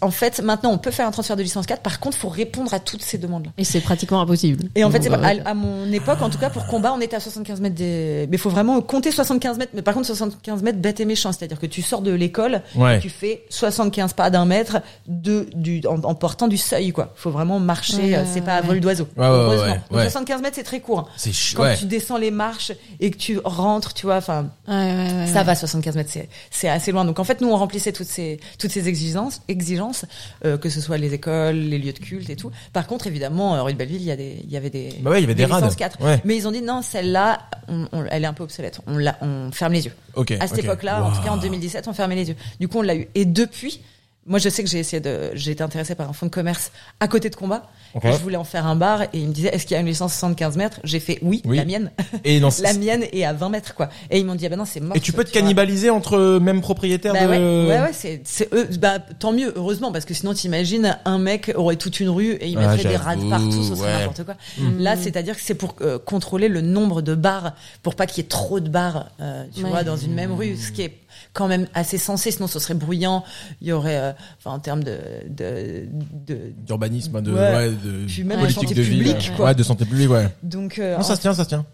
Speaker 2: en fait, maintenant on peut faire un transfert de licence 4. Par contre, faut répondre à toutes ces demandes-là.
Speaker 3: Et c'est pratiquement impossible.
Speaker 2: Et en fait, pas-
Speaker 3: euh,
Speaker 2: à, à mon époque, en tout cas, pour combat, on était à 75 mètres des. Mais il faut vraiment compter 75 mètres. Mais par contre, 75 mètres bête et méchant, c'est-à-dire que tu sors de l'école,
Speaker 1: Ouais.
Speaker 2: tu fais 75 pas d'un mètre de du en, en portant du seuil, quoi. Faut vraiment marcher.
Speaker 3: Ouais,
Speaker 2: euh, c'est pas à vol d'oiseau.
Speaker 1: Ouais, ouais,
Speaker 2: Heureusement.
Speaker 1: ouais,
Speaker 2: Donc
Speaker 1: ouais.
Speaker 2: 75 mètres, c'est très court. hein.
Speaker 1: C'est.
Speaker 2: Quand
Speaker 1: Ouais.
Speaker 2: tu descends les marches et que tu rentres, tu vois, enfin.
Speaker 3: ouais, ouais, ouais,
Speaker 2: Ça
Speaker 3: ouais.
Speaker 2: va 75 mètres, c'est c'est assez loin. Donc en fait, nous on remplissait toutes ces toutes ces exigences, exigences, euh, que ce soit les écoles, les lieux de culte et tout. Par contre, évidemment, euh, rue de Belleville, il y a des il y avait des
Speaker 1: Bah ouais, il y avait des rades.
Speaker 2: licences 4.
Speaker 1: Ouais.
Speaker 2: Mais ils ont dit non, celle-là, on, on- elle est un peu obsolète. On la, on ferme les yeux. À cette époque-là, en tout cas en
Speaker 1: Waouh.
Speaker 2: 2017, on fermait les yeux. Du coup, on l'a eu. Et depuis, moi, je sais que j'ai essayé de, j'ai été intéressée par un fonds de commerce à côté de combat.
Speaker 1: Ok.
Speaker 2: Je voulais en faire un bar et il me disait, est-ce qu'il y a une licence 75 mètres? J'ai fait oui,
Speaker 1: Oui.
Speaker 2: la mienne.
Speaker 1: Et dans
Speaker 2: La mienne est à 20 mètres, quoi. Et ils m'ont dit, ah ben non, c'est mort.
Speaker 1: Et tu peux te cannibaliser entre mêmes propriétaires
Speaker 2: Bah
Speaker 1: de.
Speaker 2: ouais, ouais, ouais, c'est, c'est eux, bah, tant mieux, heureusement, parce que sinon, t'imagines, un mec aurait toute une rue et il
Speaker 1: Ah,
Speaker 2: mettrait des rades partout, ce serait
Speaker 1: ouais.
Speaker 2: n'importe quoi.
Speaker 3: Mm.
Speaker 2: Là, c'est-à-dire que c'est pour euh, contrôler le nombre de bars, pour pas qu'il y ait trop de bars, euh, tu
Speaker 3: Ouais.
Speaker 2: vois, dans une même rue, ce qui est quand même assez sensé, sinon ce serait bruyant, il y aurait, euh, enfin, en termes de, de, de,
Speaker 1: D'urbanisme, de,
Speaker 2: Ouais.
Speaker 1: ouais, de
Speaker 2: Puis même
Speaker 3: de
Speaker 1: politique
Speaker 2: santé
Speaker 1: de ville.
Speaker 2: publique,
Speaker 1: ouais.
Speaker 2: quoi.
Speaker 1: Ouais, de santé publique, ouais.
Speaker 2: donc, euh,
Speaker 1: Non, ça
Speaker 2: en,
Speaker 1: se tient, ça se tient.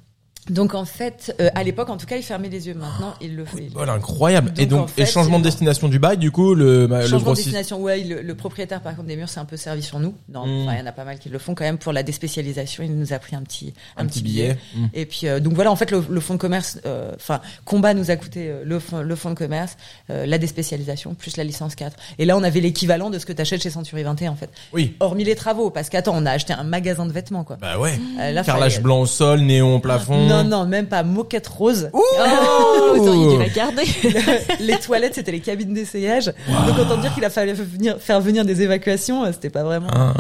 Speaker 2: Donc en fait, euh, à l'époque, en tout cas, il fermait les yeux. Maintenant, il le fait.
Speaker 1: Voilà, incroyable. et
Speaker 2: Donc,
Speaker 1: donc,
Speaker 2: en fait,
Speaker 1: et changement de
Speaker 2: c'est-
Speaker 1: destination du bail, du coup, le, bah, le
Speaker 2: Changement de destination, ouais, le, le propriétaire par contre des murs s'est un peu servi sur nous. Non,
Speaker 1: Mm.
Speaker 2: enfin, il y en a pas mal qui le font quand même pour la déspécialisation. Il nous a pris un petit
Speaker 1: Un petit billet. Mm.
Speaker 2: Et puis euh, donc voilà, en fait, le, le fonds de commerce, euh, enfin, combat nous a coûté euh, le fonds, le fonds de commerce, euh, la déspécialisation plus la licence 4. Et là, on avait l'équivalent de ce que t'achètes chez Century 21 en fait.
Speaker 1: Oui.
Speaker 2: Hormis les travaux, parce qu'attends, on a acheté un magasin de vêtements quoi.
Speaker 1: Bah ouais.
Speaker 2: Là,
Speaker 1: Carrelage
Speaker 2: fallait-
Speaker 1: blanc au sol, néon au plafond.
Speaker 2: Non, non, même pas moquette rose.
Speaker 3: Oh, vous auriez dû la garder.
Speaker 2: les toilettes, c'était les cabines d'essayage. Donc autant dire qu'il a fallu venir, faire venir des évacuations, euh, c'était pas vraiment.
Speaker 1: Ah.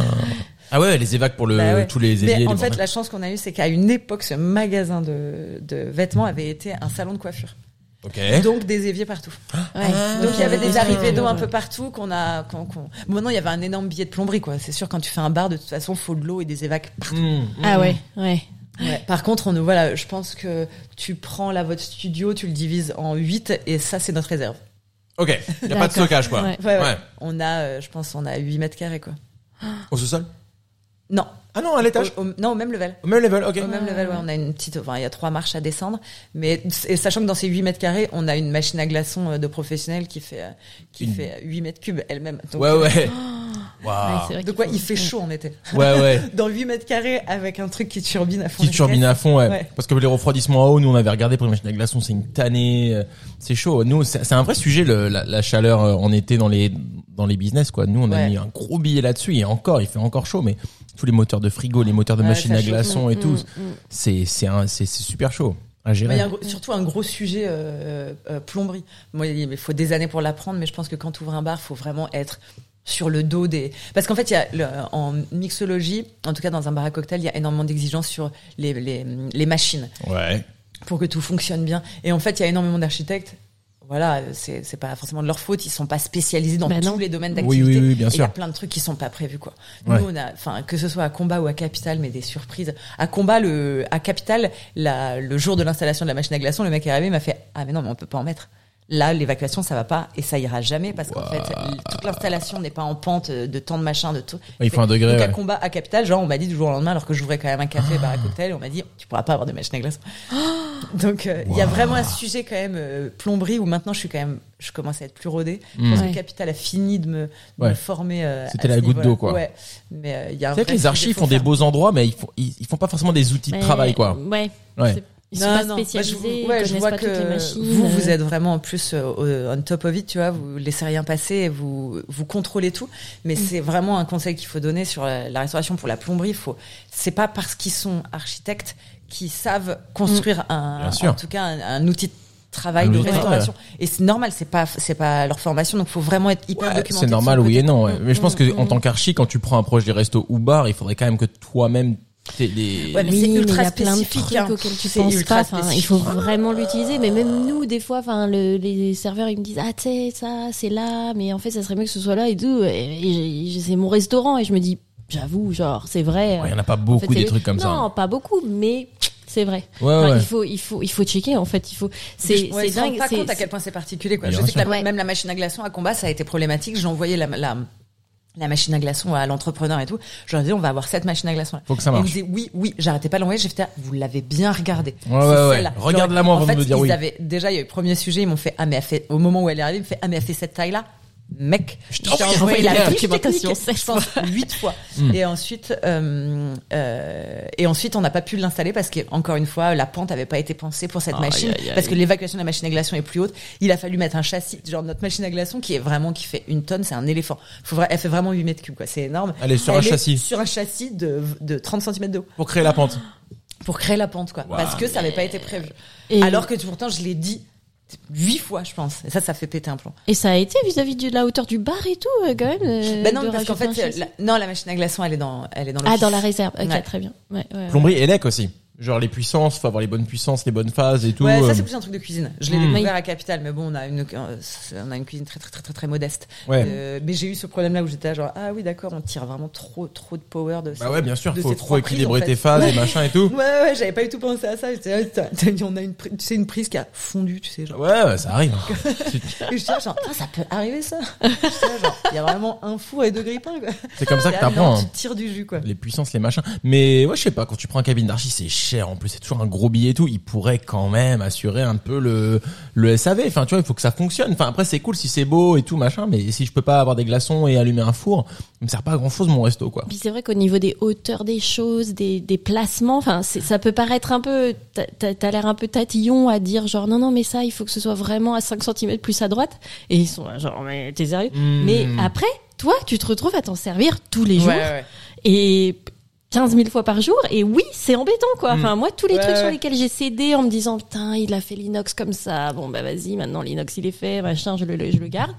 Speaker 1: Ah ouais, les évacs pour le,
Speaker 2: Bah ouais.
Speaker 1: tous les
Speaker 2: Mais
Speaker 1: éviers.
Speaker 2: en
Speaker 1: les
Speaker 2: fait, la chance qu'on a eue, c'est qu'à une époque, ce magasin de, de vêtements avait été un salon de coiffure. Donc des éviers partout.
Speaker 3: Ouais.
Speaker 2: Donc il y avait des arrivées d'eau un peu partout qu'on a. qu'on- qu'on- Bon, maintenant, il y avait un énorme billet de plomberie, quoi. C'est sûr, quand tu fais un bar, de toute façon, faut de l'eau et des évacs partout.
Speaker 1: Mmh, mmh.
Speaker 3: Ah ouais, ouais.
Speaker 2: Ouais. Par contre, on, voilà, je pense que tu prends là votre studio, tu le divises en 8 et ça, c'est notre réserve.
Speaker 1: Ok. Y a pas de stockage, quoi.
Speaker 3: Ouais.
Speaker 2: Ouais, ouais.
Speaker 1: Ouais.
Speaker 2: On a, euh, je pense, on a 8 mètres carrés, quoi.
Speaker 1: Au sous-sol?
Speaker 2: Non.
Speaker 1: Ah non, à l'étage?
Speaker 2: Au- au- non, au même level.
Speaker 1: Au même level, ok.
Speaker 2: Au même level, ouais, on a une petite, enfin, il y a trois marches à descendre, mais et sachant que dans ces 8 mètres carrés, on a une machine à glaçons euh, de professionnel qui fait, euh, qui
Speaker 1: Une-
Speaker 2: fait 8 mètres cubes elle-même. Donc,
Speaker 1: Ouais, ouais.
Speaker 3: c'est vrai
Speaker 2: De quoi
Speaker 3: faut-
Speaker 2: il fait chaud en été.
Speaker 1: Ouais, ouais.
Speaker 2: Dans 8 mètres carrés avec un truc qui turbine à fond.
Speaker 1: Qui turbine à fond, ouais.
Speaker 2: Ouais.
Speaker 1: Parce que les refroidissements à eau, nous on avait regardé pour les machines à glaçons, c'est une tannée, euh, c'est chaud. Nous, c'est un vrai sujet le, la, la chaleur euh, en été dans les dans les business quoi. Nous, on a
Speaker 2: Ouais.
Speaker 1: mis un gros billet là-dessus et encore, il fait encore chaud, mais tous les moteurs de frigo, les moteurs de
Speaker 2: Ouais,
Speaker 1: machines à glaçons et tout,
Speaker 3: mm, mm.
Speaker 1: c'est c'est un c'est c'est super chaud à gérer.
Speaker 2: il y a un surtout un gros sujet euh, euh, plomberie. Moi, il faut des années pour l'apprendre, mais je pense que quand tu ouvres un bar, faut vraiment être sur le dos des. Parce qu'en fait, il y a le- en mixologie, en tout cas dans un bar à cocktail, il y a énormément d'exigences sur les, les, les machines
Speaker 1: Ouais.
Speaker 2: pour que tout fonctionne bien. Et en fait, il y a énormément d'architectes. Voilà, c'est c'est pas forcément de leur faute. Ils sont pas spécialisés dans
Speaker 3: Bah non.
Speaker 2: tous les domaines
Speaker 1: Oui,
Speaker 2: d'activité.
Speaker 1: oui, oui, bien
Speaker 2: Et Il y a
Speaker 1: sûr.
Speaker 2: plein de trucs qui sont pas prévus, quoi.
Speaker 1: Ouais.
Speaker 2: Nous, on a, enfin, que ce soit à Combat ou à Capital, mais des surprises. À Combat, le, à Capital, la, le jour de l'installation de la machine à glaçons, le mec est arrivé, il m'a fait, ah, mais non, mais on peut pas en mettre. Là, l'évacuation, ça va pas et ça ira jamais parce qu'en fait, toute l'installation n'est pas en pente euh, de tant de machin, de tout.
Speaker 1: Il faut un degré,
Speaker 2: Donc, à
Speaker 1: ouais.
Speaker 2: combat à Capital, genre, on m'a dit du jour au lendemain, alors que j'ouvrais quand même un café, bar à cocktail, on m'a dit, tu pourras pas avoir de machine à glaçons. Donc, euh, il y a vraiment un sujet quand même euh, plomberie où maintenant je suis quand même, je commence à être plus rodée. Parce
Speaker 3: Ouais.
Speaker 2: que Capital a fini de me, de
Speaker 1: Ouais.
Speaker 2: me former. euh,
Speaker 1: C'était
Speaker 2: à
Speaker 1: la goutte d'eau, quoi.
Speaker 2: Ouais. Mais euh, il y a un
Speaker 1: C'est vrai que les archives font des beaux endroits, mais ils font ils, ils font pas forcément des outils de travail quoi.
Speaker 3: Ouais.
Speaker 1: Ouais.
Speaker 3: Ils sont
Speaker 2: Non,
Speaker 3: pas
Speaker 2: non. Bah, je,
Speaker 3: ils
Speaker 2: ouais, je vois
Speaker 3: pas
Speaker 2: que
Speaker 3: toutes les machines.
Speaker 2: vous, vous êtes vraiment en plus euh, on top of it, tu vois, vous laissez rien passer, et vous vous contrôlez tout. Mais
Speaker 3: Mm.
Speaker 2: c'est vraiment un conseil qu'il faut donner sur la, la restauration pour la plomberie. Il faut, c'est pas parce qu'ils sont architectes qu'ils savent construire un,
Speaker 1: Bien sûr.
Speaker 2: en tout cas un, un outil de travail
Speaker 1: Un
Speaker 2: de restauration. Et c'est normal, c'est pas c'est pas leur formation, donc faut vraiment être hyper
Speaker 1: Ouais,
Speaker 2: documenté.
Speaker 1: c'est normal, oui et non. ouais.
Speaker 3: Mm,
Speaker 1: Mais je pense que
Speaker 3: mm,
Speaker 1: en
Speaker 3: mm.
Speaker 1: tant qu'archi, quand tu prends un projet resto ou bar, il faudrait quand même que toi-même t'aies les.
Speaker 2: Ouais, mais
Speaker 3: oui,
Speaker 2: c'est
Speaker 3: mais il y
Speaker 2: ultra
Speaker 3: a plein de trucs
Speaker 2: hein.
Speaker 3: auxquels tu
Speaker 2: C'est
Speaker 3: penses
Speaker 2: ultra
Speaker 3: pas. Il faut vraiment l'utiliser. Mais même nous, des fois, enfin, le- les serveurs, ils me disent, ah, tu sais, ça, c'est là, mais en fait, ça serait mieux que ce soit là et tout. Et, et c'est mon restaurant et je me dis, j'avoue, genre, c'est vrai.
Speaker 1: Ouais, il y en a pas
Speaker 3: En fait,
Speaker 1: beaucoup
Speaker 3: c'est
Speaker 1: des trucs comme ça.
Speaker 3: Non, pas beaucoup, mais c'est vrai.
Speaker 1: Ouais,
Speaker 3: Enfin,
Speaker 1: ouais.
Speaker 3: Il faut, il faut, il faut checker. En fait, il faut. C'est,
Speaker 2: Ouais,
Speaker 3: c'est dingue.
Speaker 2: pas
Speaker 3: c'est-
Speaker 2: compte à quel point c'est particulier. Quoi. Je sais que
Speaker 3: Ouais.
Speaker 2: même la machine à glaçons à combat, ça a été problématique. J'ai envoyé la, la, la machine à glaçons à l'entrepreneur et tout. Je leur ai dit, on va avoir cette machine à glaçons.
Speaker 1: Faut que ça
Speaker 2: Et Il me
Speaker 1: marche.
Speaker 2: disait, oui, oui, j'arrêtais pas l'envoyer. J'ai fait, ah, vous l'avez bien regardé.
Speaker 1: Ouais, ouais, ouais. Regarde-la moi
Speaker 2: En
Speaker 1: avant de me dire
Speaker 2: ils
Speaker 1: oui.
Speaker 2: avaient, déjà, il y a eu le premier sujet, ils m'ont fait, ah, mais elle fait, au moment où elle est arrivée, ils me fait, ah, mais elle fait cette taille-là. Mec,
Speaker 1: Je t'ai envoyé
Speaker 2: envoyé
Speaker 1: la
Speaker 3: documentation
Speaker 2: je pense, huit fois.
Speaker 1: Hmm.
Speaker 2: Et ensuite, euh, euh, et ensuite, on n'a pas pu l'installer parce que, encore une fois, la pente avait pas été pensée pour cette machine, parce que l'évacuation de la machine à glaçons est plus haute. Il a fallu mettre un châssis, genre notre machine à glaçons qui est vraiment, qui fait une tonne, c'est un éléphant. Faut, vra- elle fait vraiment 8 mètres cubes, quoi. C'est énorme.
Speaker 1: Elle est sur un châssis.
Speaker 2: Sur un châssis de, de 30 cm d'eau.
Speaker 1: Pour créer la pente.
Speaker 2: Pour créer la pente, quoi. Parce que ça avait pas été prévu.
Speaker 3: Et-
Speaker 2: Alors que pourtant, je l'ai dit huit fois, je pense. Et ça, ça fait péter un plomb.
Speaker 3: Et ça a été vis-à-vis de la hauteur du bar et tout, euh, quand même. euh,
Speaker 2: Ben non, parce qu'en fait,
Speaker 3: un châssis.
Speaker 2: la, non, la machine à glaçons, elle est dans, elle est dans
Speaker 3: Ah, dans la réserve. Ok,
Speaker 2: Ouais.
Speaker 3: très bien. Ouais, ouais, ouais.
Speaker 1: Plomberie et lec aussi. Genre les puissances, faut avoir les bonnes puissances, les bonnes phases et tout.
Speaker 2: Ouais, ça
Speaker 1: euh.
Speaker 2: c'est plus un truc de cuisine. Je l'ai
Speaker 1: Hmm.
Speaker 2: découvert à Capital, mais bon, on a une, euh, on a une cuisine très très très très très modeste.
Speaker 1: Ouais.
Speaker 2: Euh, mais j'ai eu ce problème-là où j'étais genre ah oui d'accord, on tire vraiment trop trop de power de.
Speaker 1: Bah
Speaker 2: ces-
Speaker 1: ouais, bien sûr, faut trop équilibrer
Speaker 2: en fait.
Speaker 1: tes phases et machin et tout.
Speaker 2: Ouais ouais, j'avais pas du tout pensé à ça. J'étais t'as- on a une, tu sais, une prise qui a fondu, tu sais genre.
Speaker 1: Ouais, ouais, ça arrive.
Speaker 2: Et je genre Ah, ça peut arriver ça. Il y a vraiment un four et deux grippins quoi.
Speaker 1: C'est comme ça que
Speaker 2: Ah,
Speaker 1: t'apprends. hein.
Speaker 2: Tu tires du jus quoi.
Speaker 1: Les puissances, les machins. Mais ouais, je sais pas, quand tu prends un cabine d'archi, c'est cher. En plus, c'est toujours un gros billet et tout. Il pourrait quand même assurer un peu le, le SAV. Enfin, tu vois, il faut que ça fonctionne. Enfin, après, c'est cool si c'est beau et tout, machin. Mais si je peux pas avoir des glaçons et allumer un four, ça me sert pas à grand chose mon resto, quoi.
Speaker 3: Puis c'est vrai qu'au niveau des hauteurs des choses, des, des placements, enfin, ça peut paraître un peu, t'as- t'as l'air un peu tatillon à dire genre non non mais ça il faut que ce soit vraiment à 5 cm plus à droite. Et ils sont là, genre mais t'es sérieux?
Speaker 1: Hmm.
Speaker 3: Mais après, toi tu te retrouves à t'en servir tous les jours
Speaker 2: Ouais, ouais.
Speaker 3: et 15 000 fois par jour. Et oui, c'est embêtant, quoi.
Speaker 1: Mm.
Speaker 3: Enfin, moi, tous les
Speaker 2: Ouais,
Speaker 3: trucs sur lesquels j'ai cédé en me disant, putain, il a fait l'inox comme ça. Bon, bah, vas-y, maintenant, l'inox, il est fait, machin, je le, le- je le garde.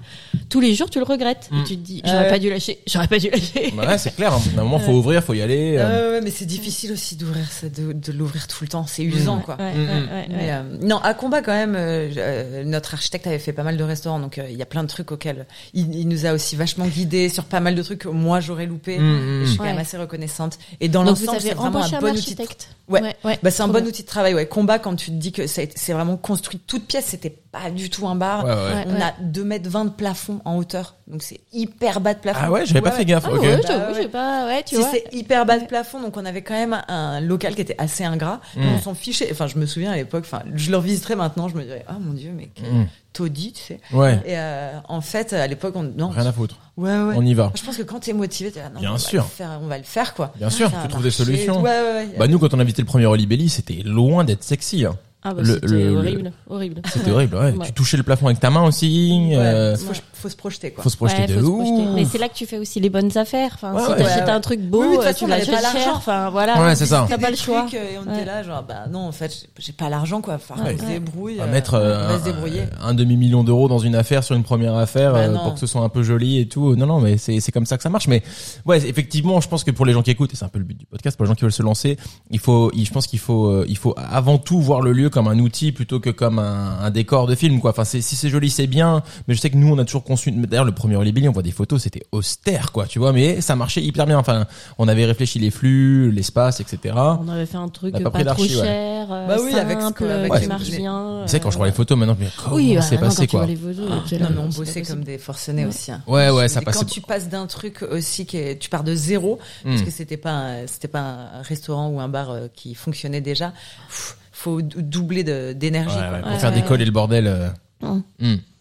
Speaker 3: Tous les jours, tu le regrettes.
Speaker 1: Mm.
Speaker 3: Et tu te dis, j'aurais
Speaker 2: ouais.
Speaker 3: pas dû lâcher. J'aurais pas dû lâcher.
Speaker 1: Bah ouais, c'est clair. hein. À un moment, faut ouvrir, faut y aller. euh.
Speaker 2: Euh, ouais, mais c'est difficile aussi d'ouvrir ça, de, de l'ouvrir tout le temps. C'est usant quoi.
Speaker 3: Ouais,
Speaker 1: Mm,
Speaker 3: ouais,
Speaker 1: mm.
Speaker 3: ouais,
Speaker 2: Mais euh, non, à combat quand même, euh, euh, notre architecte avait fait pas mal de restaurants, donc euh, il y a plein de trucs auxquels il, il nous a aussi vachement guidés sur pas mal de trucs que moi j'aurais loupé.
Speaker 1: Mm,
Speaker 2: je suis quand
Speaker 3: Ouais.
Speaker 2: même assez reconnaissante. Et dans
Speaker 3: Donc, vous
Speaker 2: l'ensemble,
Speaker 3: avez
Speaker 2: c'est vraiment un bon outil. de-. Ouais.
Speaker 3: ouais.
Speaker 2: Bah, c'est un bon
Speaker 3: bien.
Speaker 2: outil de travail. Ouais, combat quand tu te dis que c'est vraiment construit toute pièce, c'était pas du tout un bar.
Speaker 1: Ouais, ouais.
Speaker 3: Ouais.
Speaker 2: On a 2 mètres 20 de plafond en hauteur, donc c'est hyper bas de plafond.
Speaker 1: Ah ouais, j'avais pas fait gaffe.
Speaker 3: Ah
Speaker 1: ok.
Speaker 3: ouais,
Speaker 2: Bah
Speaker 3: pas, ouais, tu
Speaker 2: si c'est hyper bas de plafond, donc on avait quand même un local qui était assez ingrat.
Speaker 1: Mm.
Speaker 2: On s'en fichait. Enfin, je me souviens à l'époque. Enfin, je le revisiterais maintenant. Je me dirais, ah mon dieu, mais que-
Speaker 1: Mm.
Speaker 2: Taudis, tu sais.
Speaker 1: Ouais.
Speaker 2: Et euh, en fait, à l'époque, on non.
Speaker 1: Rien à foutre.
Speaker 2: Ouais, ouais.
Speaker 1: On y va.
Speaker 2: Je pense que quand t'es motivé, t'es là, non,
Speaker 1: Bien
Speaker 2: on
Speaker 1: sûr.
Speaker 2: Va le faire, on va le faire, quoi.
Speaker 1: Bien sûr, tu trouves des solutions.
Speaker 2: Ouais, ouais, ouais.
Speaker 1: Bah nous, quand on a invité le premier Oli Belly, c'était loin d'être sexy. hein.
Speaker 3: Ah bah c'était
Speaker 1: le-
Speaker 3: horrible, horrible.
Speaker 1: C'était horrible. Ouais.
Speaker 3: Ouais.
Speaker 1: Tu touchais le plafond avec ta main aussi.
Speaker 2: Ouais,
Speaker 1: euh,
Speaker 2: faut, faut se projeter, quoi.
Speaker 1: faut se projeter
Speaker 3: Ouais,
Speaker 1: de ouf.
Speaker 3: Mais c'est là que tu fais aussi les bonnes affaires. Enfin,
Speaker 1: Ouais,
Speaker 3: si
Speaker 1: ouais.
Speaker 3: t'achètes un truc beau,
Speaker 2: Oui,
Speaker 3: euh,
Speaker 2: façon,
Speaker 3: tu
Speaker 2: on
Speaker 3: l'achètes
Speaker 2: pas
Speaker 3: cher.
Speaker 2: l'argent.
Speaker 3: Enfin, voilà.
Speaker 1: Ouais, c'est ça.
Speaker 3: T'as pas le choix.
Speaker 2: trucs, euh, Et on était là, genre, bah non, en fait, j'ai- pas l'argent, quoi. Faut
Speaker 1: Ouais.
Speaker 2: qu'on se débrouille.
Speaker 1: À
Speaker 2: euh,
Speaker 1: mettre
Speaker 2: on
Speaker 1: euh,
Speaker 2: va
Speaker 1: un,
Speaker 2: se débrouiller.
Speaker 1: un demi-million d'euros dans une affaire sur une première affaire
Speaker 2: Bah
Speaker 1: pour que ce soit un peu joli et tout. Non, non, mais c'est c'est comme ça que ça marche. Mais ouais, effectivement, je pense que pour les gens qui écoutent, et c'est un peu le but du podcast, pour les gens qui veulent se lancer, il faut, je pense qu'il faut, il faut avant tout voir le lieu comme un outil plutôt que comme un, un décor de film, quoi. Enfin, c'est- si c'est joli, c'est bien. Mais je sais que nous, on a toujours conçu. D'ailleurs, le premier Billy, on voit des photos, c'était austère, quoi. Tu vois, mais ça marchait hyper bien. Enfin, on avait réfléchi les flux, l'espace, etc.
Speaker 3: On avait fait un truc
Speaker 1: pas
Speaker 3: pas, trop
Speaker 1: ouais.
Speaker 3: cher, euh,
Speaker 2: Bah oui, avec ce avec
Speaker 3: qui marche bien.
Speaker 1: Tu sais, quand je vois les photos maintenant, mais comment
Speaker 3: oui,
Speaker 1: c'est
Speaker 3: bah,
Speaker 1: passé, quoi.
Speaker 3: vois les photos, t'es
Speaker 2: Non, mais on bossait comme des forcenés aussi. hein.
Speaker 1: Ouais, ouais, ça passait.
Speaker 2: Quand tu passes d'un truc aussi qui est, tu pars de zéro, parce
Speaker 1: Hmm.
Speaker 2: que c'était pas, c'était pas un restaurant ou un bar euh, qui fonctionnait déjà. Pff, Faut dou- doubler d'énergie.
Speaker 1: Ouais, ouais, pour
Speaker 3: Ouais,
Speaker 1: faire
Speaker 3: ouais,
Speaker 1: décoller le bordel. euh.
Speaker 3: Hum.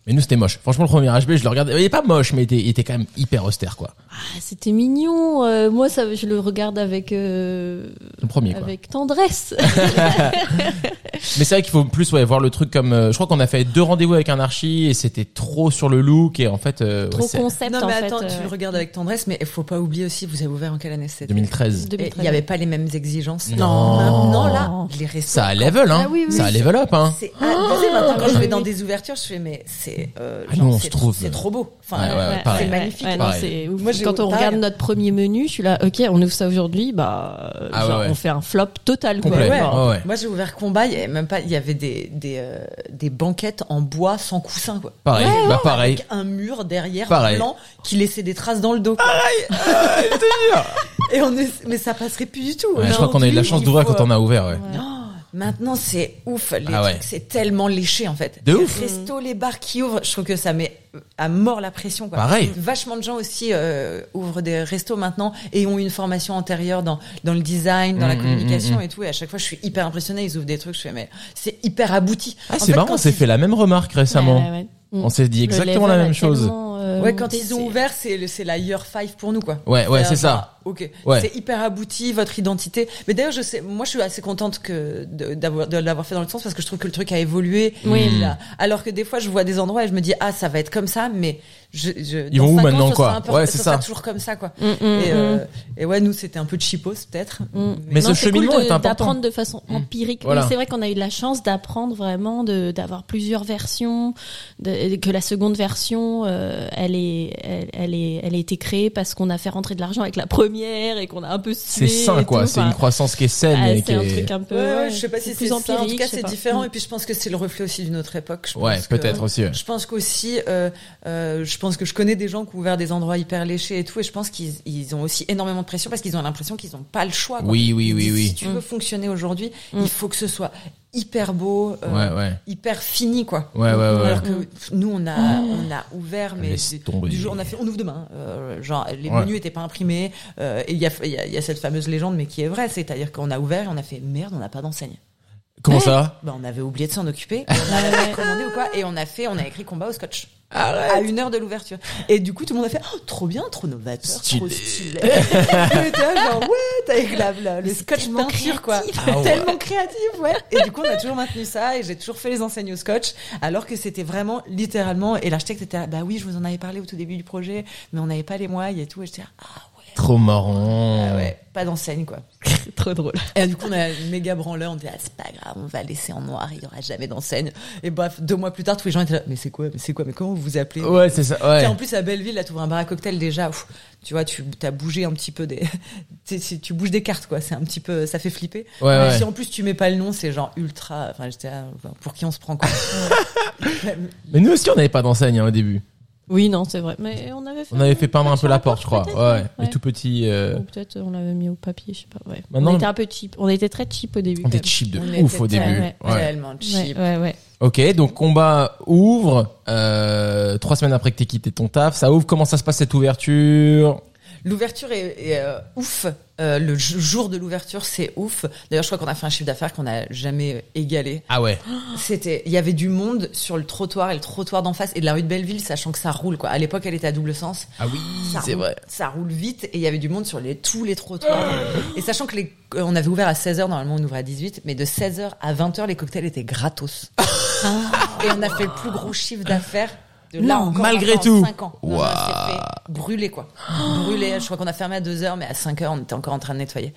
Speaker 1: Mais nous, c'était moche. Franchement, le premier HB, je le regardais. Il est pas moche, mais il était, il était quand même hyper austère, quoi.
Speaker 3: Ah, C'était mignon. euh, moi, ça, je le regarde avec euh,
Speaker 1: Le premier, quoi.
Speaker 3: avec tendresse.
Speaker 1: Mais c'est vrai qu'il faut plus ouais, voir le truc comme. euh, je crois qu'on a fait deux rendez-vous avec un archi et c'était trop sur le look et en fait. euh,
Speaker 3: Trop
Speaker 1: ouais,
Speaker 3: concept
Speaker 2: Non,
Speaker 3: en
Speaker 2: mais
Speaker 3: fait.
Speaker 2: attends, tu le regardes avec tendresse, mais il faut pas oublier aussi, vous avez ouvert en quelle année c'était
Speaker 1: 2013.
Speaker 2: Et
Speaker 3: 2013.
Speaker 2: Il n'y avait pas les mêmes exigences.
Speaker 1: Non.
Speaker 2: Maintenant, là, les restos.
Speaker 1: Ça a level, hein.
Speaker 3: Ah oui, oui.
Speaker 1: Ça a level up, hein.
Speaker 2: C'est maintenant quand je vais dans des ouvertures, je fais mais c'est euh,
Speaker 1: Ah, on
Speaker 2: c'est
Speaker 1: se trouve-
Speaker 2: c'est trop beau. Enfin,
Speaker 1: Ouais, ouais, ouais, pareil.
Speaker 2: c'est magnifique.
Speaker 3: Ouais, non,
Speaker 1: Pareil.
Speaker 3: c'est ouf.
Speaker 2: Moi, j'ai-
Speaker 3: Quand on
Speaker 2: pareil.
Speaker 3: regarde notre premier menu, je suis là, ok, on ouvre ça aujourd'hui, bah, euh,
Speaker 1: Ah ouais,
Speaker 3: genre,
Speaker 1: ouais.
Speaker 3: on fait un flop total. quoi.
Speaker 2: Moi j'ai ouvert combat, il y avait même pas, il y avait des des euh, des banquettes en bois sans coussin quoi.
Speaker 1: Pareil. bah, pareil.
Speaker 2: Avec un mur derrière
Speaker 1: Pareil.
Speaker 2: blanc qui laissait des traces dans le dos. Et on est, mais ça passerait plus du tout.
Speaker 1: Ouais, je crois qu'on a eu de la chance d'ouvrir quand on a ouvert, ouais.
Speaker 2: Maintenant c'est ouf, les
Speaker 1: Ah ouais.
Speaker 2: trucs, c'est tellement léché en fait.
Speaker 1: De
Speaker 2: les
Speaker 1: ouf.
Speaker 2: restos, les bars qui ouvrent, je trouve que ça met à mort la pression. Quoi.
Speaker 1: Pareil.
Speaker 2: Vachement de gens aussi euh, ouvrent des restos maintenant et ont une formation antérieure dans dans le design, dans la
Speaker 1: Mm, mm,
Speaker 2: communication
Speaker 1: mm,
Speaker 2: et tout. Et à chaque fois, je suis hyper impressionnée. Ils ouvrent des trucs, je fais mais c'est hyper abouti.
Speaker 1: Ah, c'est
Speaker 2: fait,
Speaker 1: marrant,
Speaker 2: quand
Speaker 1: on s'est fait la même remarque récemment.
Speaker 3: ouais, ouais. Mm.
Speaker 1: On s'est dit exactement la même chose.
Speaker 3: euh,
Speaker 2: Ouais, quand ils ont ouvert, c'est la year 5 pour nous quoi.
Speaker 1: Ouais, ouais, c'est ça.
Speaker 2: Ok.
Speaker 1: Ouais.
Speaker 2: C'est hyper abouti votre identité. Mais d'ailleurs, je sais, moi, je suis assez contente que de- d'avoir de l'avoir fait dans le sens parce que je trouve que le truc a évolué.
Speaker 3: Oui.
Speaker 1: Mm.
Speaker 2: Là. Alors que des fois, je vois des endroits et je me dis ah ça va être comme ça, mais je, je
Speaker 1: Ils vont où
Speaker 2: ans,
Speaker 1: maintenant, quoi
Speaker 2: peu-
Speaker 1: Ouais,
Speaker 2: ce
Speaker 1: c'est ça.
Speaker 2: toujours comme ça quoi.
Speaker 3: Mm, mm,
Speaker 2: Et,
Speaker 3: mm.
Speaker 2: euh, et ouais, nous c'était un peu cheapos peut-être.
Speaker 3: Mm.
Speaker 1: Mais
Speaker 3: Non,
Speaker 1: ce cheminement
Speaker 3: cool de-
Speaker 1: est important.
Speaker 3: D'apprendre de façon empirique. Oui,
Speaker 1: Voilà.
Speaker 3: c'est vrai qu'on a eu la chance d'apprendre vraiment, de d'avoir plusieurs versions, de, que la seconde version, euh, elle est, elle, elle est, elle a été créée parce qu'on a fait rentrer de l'argent avec la première et qu'on a un peu
Speaker 1: C'est
Speaker 3: sué
Speaker 1: sain,
Speaker 3: et
Speaker 1: quoi. C'est
Speaker 3: Enfin,
Speaker 1: une croissance qui est saine
Speaker 3: ah,
Speaker 1: et
Speaker 3: c'est
Speaker 1: qui
Speaker 3: un
Speaker 1: est.
Speaker 3: truc un peu.
Speaker 2: Ouais, je sais pas si c'est
Speaker 3: plus
Speaker 2: ça. En tout cas, c'est différent.
Speaker 3: Mm.
Speaker 2: Et puis, je pense que c'est le reflet aussi d'une autre époque. Je
Speaker 1: Ouais,
Speaker 2: pense que-
Speaker 1: peut-être aussi. ouais.
Speaker 2: Je pense qu'aussi, euh, euh, je pense que je connais des gens qui ont ouvert des endroits hyper léchés et tout, et je pense qu'ils ils ont aussi énormément de pression parce qu'ils ont l'impression qu'ils n'ont pas le choix. quoi.
Speaker 1: Oui, oui, oui, oui.
Speaker 2: Si tu veux fonctionner aujourd'hui,
Speaker 3: Mm.
Speaker 2: il faut que ce soit hyper beau, euh,
Speaker 1: Ouais, ouais.
Speaker 2: hyper fini, quoi.
Speaker 1: Ouais, ouais, ouais.
Speaker 2: Alors que nous, on a, on a ouvert, mais du, jour, on a fait, on ouvre demain. Euh, genre, les
Speaker 1: Ouais.
Speaker 2: menus étaient pas imprimés. euh, et il y a, il y, a, il y a cette fameuse légende, mais qui est vraie, c'est-à-dire qu'on a ouvert et on a fait merde, on n'a pas d'enseigne.
Speaker 1: Comment ça
Speaker 2: Bah, on avait oublié de s'en occuper. On avait commandé ou quoi Et on a fait, on a écrit combat au scotch. À une heure de l'ouverture. Et du coup, tout le monde a fait, oh, trop bien, trop novateur, trop
Speaker 1: Stylé.
Speaker 2: et là, genre, ouais, avec la, la- le scotch peinture, quoi.
Speaker 1: Ah ouais.
Speaker 2: Tellement créatif, ouais. Et du coup, on a toujours maintenu ça et j'ai toujours fait les enseignes au scotch, alors que c'était vraiment littéralement, et l'architecte était bah oui, je vous en avais parlé au tout début du projet, mais on n'avait pas les moyens et tout. Et j'étais ah ouais.
Speaker 1: Trop marrant.
Speaker 2: Ah ouais, pas d'enseigne, quoi.
Speaker 3: Trop drôle.
Speaker 2: Et du coup, on a méga branleur, on était là, c'est pas grave, on va laisser en noir, il y aura jamais d'enseigne. Et bref, deux mois plus tard, tous les gens étaient là, mais c'est quoi, mais c'est quoi, mais comment vous vous appelez?
Speaker 1: Ouais, c'est ça. Ouais.
Speaker 2: en plus, à Belleville, là, tu ouvres un bar à cocktail déjà, ouf, tu vois, tu as bougé un petit peu des, tu, bouges des cartes, quoi. C'est un petit peu, ça fait flipper.
Speaker 1: Ouais, ouais.
Speaker 2: Si en plus tu mets pas le nom, c'est genre ultra, enfin, j'étais pour qui on se prend, quoi.
Speaker 1: Mais nous aussi, on n'avait pas d'enseigne hein, au début.
Speaker 3: Oui, non, c'est vrai. Mais on avait fait.
Speaker 1: On avait fait peindre un peu la porte, je crois. Ouais, mais
Speaker 3: ouais.
Speaker 1: tout petit. euh,
Speaker 3: Ou peut-être on l'avait mis au papier, je sais pas. Ouais.
Speaker 1: Maintenant-
Speaker 3: on était un peu cheap. On était très cheap au début.
Speaker 1: On était cheap de
Speaker 2: On
Speaker 1: ouf
Speaker 2: était
Speaker 1: au début.
Speaker 3: ouais,
Speaker 1: Ouais.
Speaker 2: Réellement cheap.
Speaker 3: Ouais, ouais, ouais.
Speaker 1: Ok, donc combat ouvre. Euh, trois semaines après que t'aies quitté ton taf, ça ouvre. Comment ça se passe cette ouverture?
Speaker 2: L'ouverture est, est, euh, ouf. Euh, le jour de l'ouverture, c'est ouf. D'ailleurs, je crois qu'on a fait un chiffre d'affaires qu'on n'a jamais égalé.
Speaker 1: Ah ouais.
Speaker 2: C'était, il y avait du monde sur le trottoir et le trottoir d'en face et de la rue de Belleville, sachant que ça roule quoi. À l'époque, elle était à double sens.
Speaker 1: Ah oui, c'est vrai.
Speaker 2: Ça roule vite et il y avait du monde sur les, tous les trottoirs. et sachant que les, euh, on avait ouvert à 16h, normalement on ouvrait à 18, mais de 16h à 20h, les cocktails étaient gratos. et on a fait le plus gros chiffre d'affaires de là
Speaker 3: Non,
Speaker 2: encore
Speaker 1: malgré
Speaker 2: en
Speaker 1: tout.
Speaker 2: 5 ans. Non, on s'est fait brûler quoi. brûler. Je crois qu'on a fermé à 2h, mais à 5h, on était encore en train de nettoyer.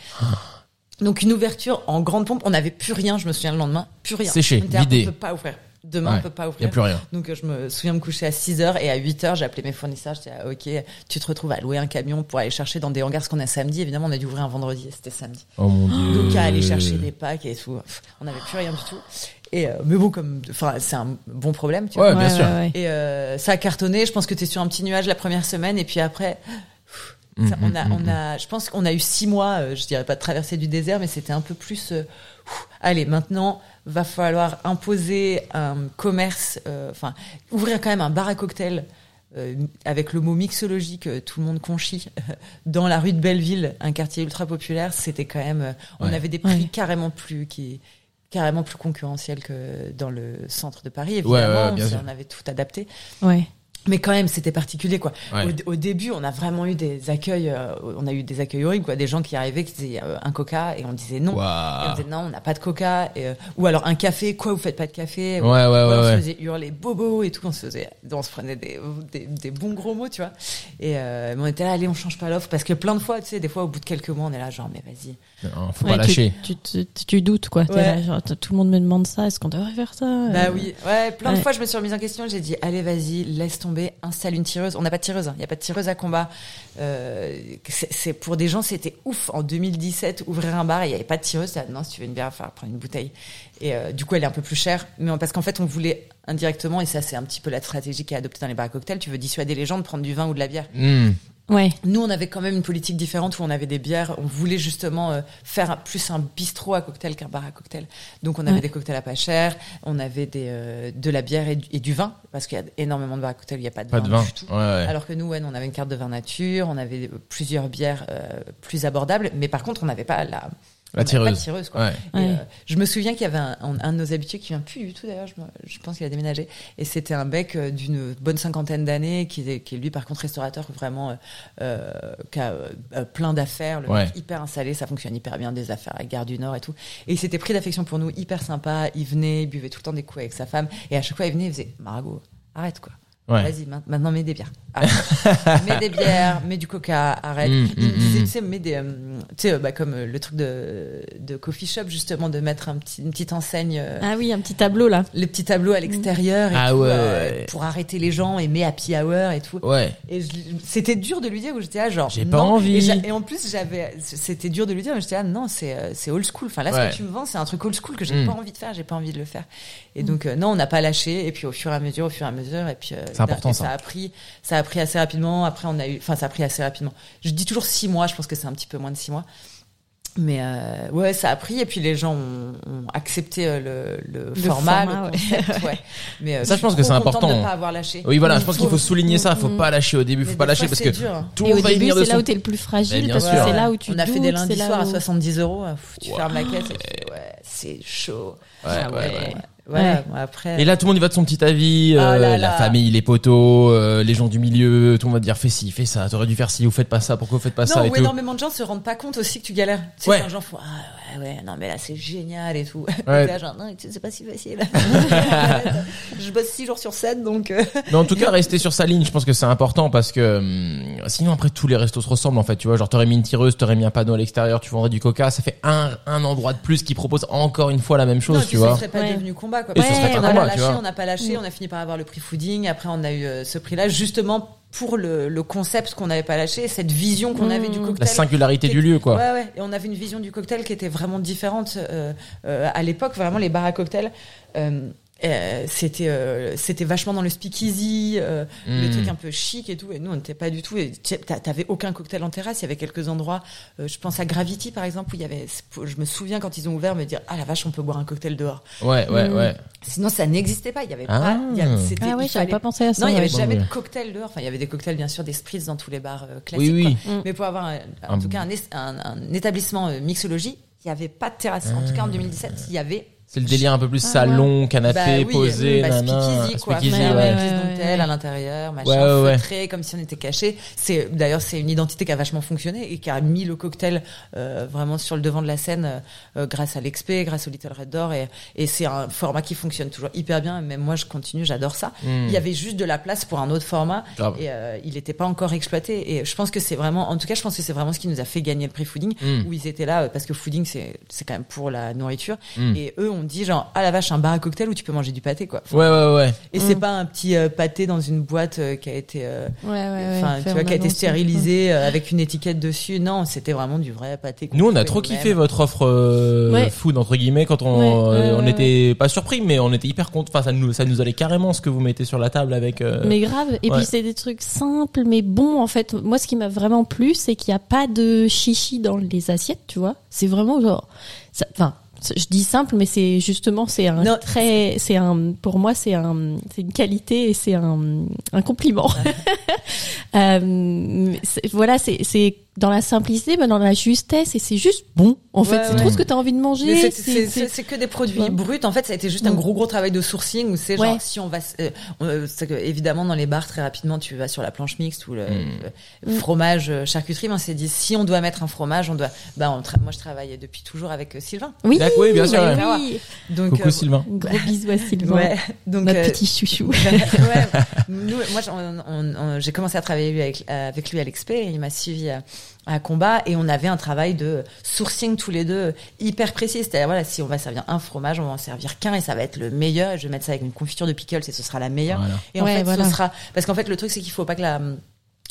Speaker 2: Donc une ouverture en grande pompe, on n'avait plus rien, je me souviens le lendemain, plus rien.
Speaker 1: Séché, vidé.
Speaker 2: On peut pas ouvrir. Demain,
Speaker 1: Ouais.
Speaker 2: on peut pas
Speaker 1: Y a
Speaker 2: ouvrir.
Speaker 1: plus rien.
Speaker 2: Donc je me souviens me coucher à 6 heures et à 8 heures, j'ai appelé mes fournisseurs. J'étais ah, ok, tu te retrouves à louer un camion pour aller chercher dans des hangars ce qu'on a samedi. Évidemment, on a dû ouvrir un vendredi et c'était samedi.
Speaker 1: Oh mon dieu.
Speaker 2: Donc à aller chercher des packs et tout. On n'avait plus rien du tout. Et euh, mais bon, comme, enfin, c'est un bon problème, tu vois.
Speaker 1: Ouais, bien sûr.
Speaker 2: Et euh, ça a cartonné. Je pense que tu es sur un petit nuage la première semaine et puis après,
Speaker 1: Mmh,
Speaker 2: ça, on a, on a, je pense qu'on a eu six mois. euh, je dirais pas de traversée du désert, mais c'était un peu plus. euh, ouf, allez, maintenant, va falloir imposer un commerce. euh, Enfin, ouvrir quand même un bar à cocktail. euh, avec le mot mixologie que tout le monde conchit dans la rue de Belleville, un quartier ultra populaire, c'était quand même. euh, On
Speaker 1: Ouais.
Speaker 2: avait des prix
Speaker 3: Ouais.
Speaker 2: carrément plus qui carrément plus concurrentiels que dans le centre de Paris.
Speaker 1: Ouais, ouais,
Speaker 2: Évidemment,
Speaker 1: bien
Speaker 2: on,
Speaker 1: sûr.
Speaker 2: on avait tout adapté.
Speaker 3: Ouais.
Speaker 2: Mais quand même, c'était particulier, quoi.
Speaker 1: Ouais.
Speaker 2: Au, au début, on a vraiment eu des accueils, euh, on a eu des accueils horribles, quoi. Des gens qui arrivaient, qui disaient euh, un coca, et on disait non. Et on disait non, on n'a pas de coca. Et, euh, ou alors un café, quoi, vous faites pas de café?
Speaker 1: Ouais, ouais,
Speaker 2: Ou
Speaker 1: ouais,
Speaker 2: on se faisait hurler bobo et tout, on se faisait, on se prenait des, des, des bons gros mots, tu vois. Et euh, on était là, allez, on change pas l'offre, parce que plein de fois, tu sais, des fois, au bout de quelques mois, on est là, genre, mais vas-y.
Speaker 1: Non, faut
Speaker 3: Ouais,
Speaker 1: pas lâcher.
Speaker 3: Tu, tu, tu, tu doutes, quoi. T'es
Speaker 2: Ouais.
Speaker 3: là, genre, tout le monde me demande ça. Est-ce qu'on devrait faire ça?
Speaker 2: Bah
Speaker 3: Euh,
Speaker 2: oui, ouais, plein de fois je me suis remise en question, j'ai dit allez vas-y, laisse tomber, installe une tireuse. On n'a pas de tireuse, il n'y a pas de tireuse à combat. Euh, c'est pour des gens c'était ouf. En 2017, ouvrir un bar il n'y avait pas de tireuse, ça, non si tu veux une bière, faut prendre une bouteille. Et euh, du coup elle est un peu plus chère, mais parce qu'en fait on voulait indirectement, et ça c'est un petit peu la stratégie qui est adoptée dans les bars à cocktails, tu veux dissuader les gens de prendre du vin ou de la bière.
Speaker 1: Hmm.
Speaker 3: Ouais.
Speaker 2: Nous, on avait quand même une politique différente où on avait des bières. On voulait justement euh, faire plus un bistrot à cocktail qu'un bar à cocktail. Donc, on avait
Speaker 3: Ouais.
Speaker 2: des cocktails à pas cher, on avait des, euh, de la bière et du, et du vin, parce qu'il y a énormément de bars à cocktail où il n'y a pas de
Speaker 1: Pas
Speaker 2: vin,
Speaker 1: de vin.
Speaker 2: du tout.
Speaker 1: Ouais, ouais.
Speaker 2: Alors que nous, ouais, on avait une carte de vin nature, on avait plusieurs bières euh, plus abordables, mais par contre, on n'avait pas la,
Speaker 1: La
Speaker 2: n'avait pas
Speaker 1: tireuse.
Speaker 2: de tireuse quoi.
Speaker 1: Ouais.
Speaker 2: Euh, je me souviens qu'il y avait un, un- de nos habitués qui vient plus du tout d'ailleurs, je, je pense qu'il a déménagé. Et c'était un bec euh, d'une bonne cinquantaine d'années qui est, qui est lui par contre restaurateur vraiment euh, euh, qui a euh, plein d'affaires, le
Speaker 1: Ouais.
Speaker 2: mec hyper installé, ça fonctionne hyper bien, des affaires à Gare du Nord et tout. Et il s'était pris d'affection pour nous, hyper sympa, il venait, il buvait tout le temps des coups avec sa femme. Et à chaque fois il venait, il faisait Margot, arrête quoi.
Speaker 1: Ouais.
Speaker 2: Vas-y, ma- maintenant mets des bières. Arrête. mets des bières, mets du coca, arrête.
Speaker 1: Mm,
Speaker 2: il me
Speaker 1: mm,
Speaker 2: disait,
Speaker 1: mm.
Speaker 2: tu sais, mets des, euh, tu sais, euh, bah, comme euh, le truc de, de coffee shop, justement, de mettre un petit, une petite enseigne, euh,
Speaker 3: Ah oui, un petit tableau, là.
Speaker 2: les petits tableaux à l'extérieur,
Speaker 1: Ah
Speaker 2: tout,
Speaker 1: ouais,
Speaker 2: euh,
Speaker 1: ouais.
Speaker 2: pour arrêter les gens, et mets happy hour et tout.
Speaker 1: Ouais.
Speaker 2: Et c'était dur de lui dire où j'étais là, genre.
Speaker 1: J'ai pas envie.
Speaker 2: Et, en plus, j'avais, c'était dur de lui dire, mais j'étais là, non, c'est, c'est old school. Enfin, là, ce que tu me vends, c'est un truc old school que j'ai
Speaker 1: Mm.
Speaker 2: pas envie de faire, j'ai pas envie de le faire. Et donc, euh, non, on n'a pas lâché. Et puis, au fur et à mesure, au fur et à mesure, et puis, euh,
Speaker 1: C'est important,
Speaker 2: et
Speaker 1: ça.
Speaker 2: ça a pris, ça a pris assez rapidement. Après, on a eu, enfin, ça a pris assez rapidement. Je dis toujours six mois, je pense que c'est un petit peu moins de six mois. Mais euh, ouais, ça a pris et puis les gens ont, ont accepté euh, le, le,
Speaker 3: Le
Speaker 2: format,
Speaker 3: format,
Speaker 2: le concept, ouais. Mais euh,
Speaker 1: Ça, je pense que c'est important.
Speaker 2: de pas avoir lâché.
Speaker 1: Oui, voilà, je pense qu'il faut souligner ça. Faut
Speaker 3: Mm.
Speaker 1: pas lâcher au début.
Speaker 2: Mais
Speaker 1: Faut pas lâcher parce que
Speaker 2: dur,
Speaker 1: tout le
Speaker 3: Et au
Speaker 1: monde va y
Speaker 3: début,
Speaker 1: venir de
Speaker 3: c'est là où t'es le plus fragile
Speaker 1: bien
Speaker 3: parce
Speaker 1: sûr.
Speaker 3: que c'est là où tu
Speaker 2: On a fait des lundis soirs à
Speaker 3: où-
Speaker 2: 70 euros. pff, Tu
Speaker 1: Wow.
Speaker 2: fermes la caisse et tu fais, ouais, c'est chaud.
Speaker 1: Ouais,
Speaker 2: Ah
Speaker 1: ouais, ouais.
Speaker 2: Voilà, bon, après.
Speaker 1: Et là, tout le monde y va de son petit avis.
Speaker 2: Ah
Speaker 1: euh,
Speaker 2: là
Speaker 1: la famille, les potos, euh, les gens du milieu. Tout le monde va dire fais ci, fais ça. T'aurais dû faire ci. Vous faites pas ça. Pourquoi vous faites pas ça
Speaker 2: non, où
Speaker 1: tout.
Speaker 2: énormément de gens se rendent pas compte aussi que tu galères. Tu sais,
Speaker 1: Ouais.
Speaker 2: quand les gens font, ah ouais, ouais, non, mais là, c'est génial et tout.
Speaker 1: Ouais.
Speaker 2: Et t'es là, genre, non, c'est pas si facile. je bosse 6 jours sur 7, donc, euh,
Speaker 1: Mais en tout cas, rester sur sa ligne, je pense que c'est important parce que hum, sinon après tous les restos se ressemblent en fait. Tu vois, genre t'aurais mis une tireuse, t'aurais mis un panneau à l'extérieur, tu vendrais du coca, ça fait un, un endroit de plus qui propose encore une fois la même chose,
Speaker 2: non,
Speaker 1: tu vois.
Speaker 2: ce serait pas
Speaker 3: Ouais.
Speaker 2: devenu combat, quoi.
Speaker 1: Et
Speaker 3: ce
Speaker 2: Parce
Speaker 3: serait
Speaker 2: que
Speaker 3: pas
Speaker 2: on a lâché, on n'a pas lâché, on a fini par avoir le prix fooding. Après, on a eu euh, ce prix-là, justement pour le, le concept qu'on n'avait pas lâché, cette vision qu'on
Speaker 3: Mmh.
Speaker 2: avait du cocktail.
Speaker 1: La singularité du lieu, quoi.
Speaker 2: Ouais, ouais. Et on avait une vision du cocktail qui était vraiment différente euh, euh, à l'époque. Vraiment, les bars à cocktail, euh, euh, c'était euh, c'était vachement dans le speakeasy, euh, le
Speaker 1: Mm.
Speaker 2: truc un peu chic et tout. Et nous, on n'était pas du tout. Et t'a- t'avais aucun cocktail en terrasse. Il y avait quelques endroits. euh, je pense à Gravity par exemple où il y avait. Je me souviens quand ils ont ouvert me dire ah la vache on peut boire un cocktail dehors.
Speaker 1: Ouais, ouais,
Speaker 3: Mm.
Speaker 1: ouais.
Speaker 2: Sinon ça n'existait pas. Il y avait
Speaker 1: Ah.
Speaker 2: pas. il y avait- c'était-
Speaker 3: Ah ouais, j'avais pas pensé à ça.
Speaker 2: Non, il y avait jamais de cocktail dehors. Enfin, il y avait des cocktails, bien sûr, des spritz dans tous les bars euh, classiques.
Speaker 1: Oui, oui.
Speaker 2: quoi.
Speaker 3: Mm.
Speaker 2: Mais pour avoir, un- en
Speaker 1: Un-
Speaker 2: tout cas, un, un- un établissement euh, mixologie, il n'y avait pas de terrasse. En tout cas, en 2017, il y avait
Speaker 1: C'est le délire un peu plus
Speaker 3: Ah,
Speaker 1: salon, canapé,
Speaker 2: bah oui,
Speaker 1: posé,
Speaker 2: bah,
Speaker 1: nana.
Speaker 2: speakeasy, quoi.
Speaker 1: Speakeasy,
Speaker 3: Ouais,
Speaker 1: ouais.
Speaker 3: ouais, ouais,
Speaker 2: dentelle
Speaker 3: ouais.
Speaker 2: à l'intérieur, machin,
Speaker 1: Ouais, ouais, ouais.
Speaker 2: feutré, comme si on était caché. C'est d'ailleurs c'est une identité qui a vachement fonctionné et qui a mis le cocktail euh, vraiment sur le devant de la scène euh, euh, grâce à l'expé, grâce au Little Red Door et, et c'est un format qui fonctionne toujours hyper bien. Même moi, je continue, j'adore ça.
Speaker 1: Mm.
Speaker 2: Il y avait juste de la place pour un autre format et euh, il n'était pas encore exploité. Et je pense que c'est vraiment, en tout cas, je pense que c'est vraiment ce qui nous a fait gagner le prix Fooding,
Speaker 1: Mm.
Speaker 2: où ils étaient là euh, parce que Fooding c'est c'est quand même pour la nourriture.
Speaker 1: Mm.
Speaker 2: Et eux, on dit genre ah la vache, un bar à cocktail où tu peux manger du pâté quoi.
Speaker 1: Ouais, ouais, ouais.
Speaker 2: Et c'est pas un petit euh, pâté dans une boîte euh, qui a été, euh,
Speaker 3: Ouais, ouais, ouais.
Speaker 2: enfin,
Speaker 3: fait
Speaker 2: tu vois, qui a été stérilisé euh, avec une étiquette dessus. Non, c'était vraiment du vrai pâté.
Speaker 1: Nous, on a
Speaker 2: fait
Speaker 1: trop kiffé votre offre euh,
Speaker 3: Ouais.
Speaker 1: food entre guillemets quand on euh, on
Speaker 3: ouais,
Speaker 1: était pas surpris mais on était hyper content. Enfin, ça nous ça nous allait carrément ce que vous mettez sur la table avec. euh,
Speaker 3: Mais grave. Et
Speaker 1: ouais.
Speaker 3: puis c'est des trucs simples mais bons en fait. Moi, ce qui m'a vraiment plu, c'est qu'il n'y a pas de chichi dans les assiettes, tu vois. C'est vraiment genre, ça- enfin. Je dis simple, mais c'est justement c'est un
Speaker 2: Non.
Speaker 3: très, c'est un, pour moi c'est un, c'est une qualité et c'est un, un compliment. Euh, voilà, c'est, c'est dans la simplicité, mais dans la justesse et c'est juste bon. En fait, c'est
Speaker 2: ouais.
Speaker 3: trop ce que tu as envie de manger.
Speaker 2: c'est- que des produits
Speaker 3: Ouais.
Speaker 2: bruts. En fait, ça a été juste un gros gros travail de sourcing où c'est genre
Speaker 3: Ouais.
Speaker 2: si on va, euh, euh, c'est que, évidemment dans les bars très rapidement tu vas sur la planche mixte ou le, le
Speaker 3: Mm.
Speaker 2: fromage euh, charcuterie. Mais on s'est dit si on doit mettre un fromage, on doit. Bah on moi je travaille depuis toujours avec euh, Sylvain.
Speaker 3: Oui,
Speaker 1: oui, bien sûr,
Speaker 3: bah
Speaker 2: ouais.
Speaker 3: oui.
Speaker 2: Donc
Speaker 1: Coucou
Speaker 2: euh,
Speaker 1: Sylvain.
Speaker 3: Gros bisous à Sylvain,
Speaker 2: Ouais. Donc
Speaker 3: notre
Speaker 2: euh,
Speaker 3: petit chouchou.
Speaker 2: ouais, nous, moi, j'ai commencé à travailler avec, euh, avec lui à l'expé. et Il m'a suivi à, à combat et on avait un travail de sourcing tous les deux hyper précis. C'est-à-dire voilà, si on va servir un fromage, on va en servir qu'un et ça va être le meilleur. Et je vais mettre ça avec une confiture de pickles et ce sera la meilleure.
Speaker 1: Voilà.
Speaker 2: Et en
Speaker 3: Ouais,
Speaker 2: fait,
Speaker 3: voilà.
Speaker 2: ce sera parce qu'en fait, le truc c'est qu'il faut pas que la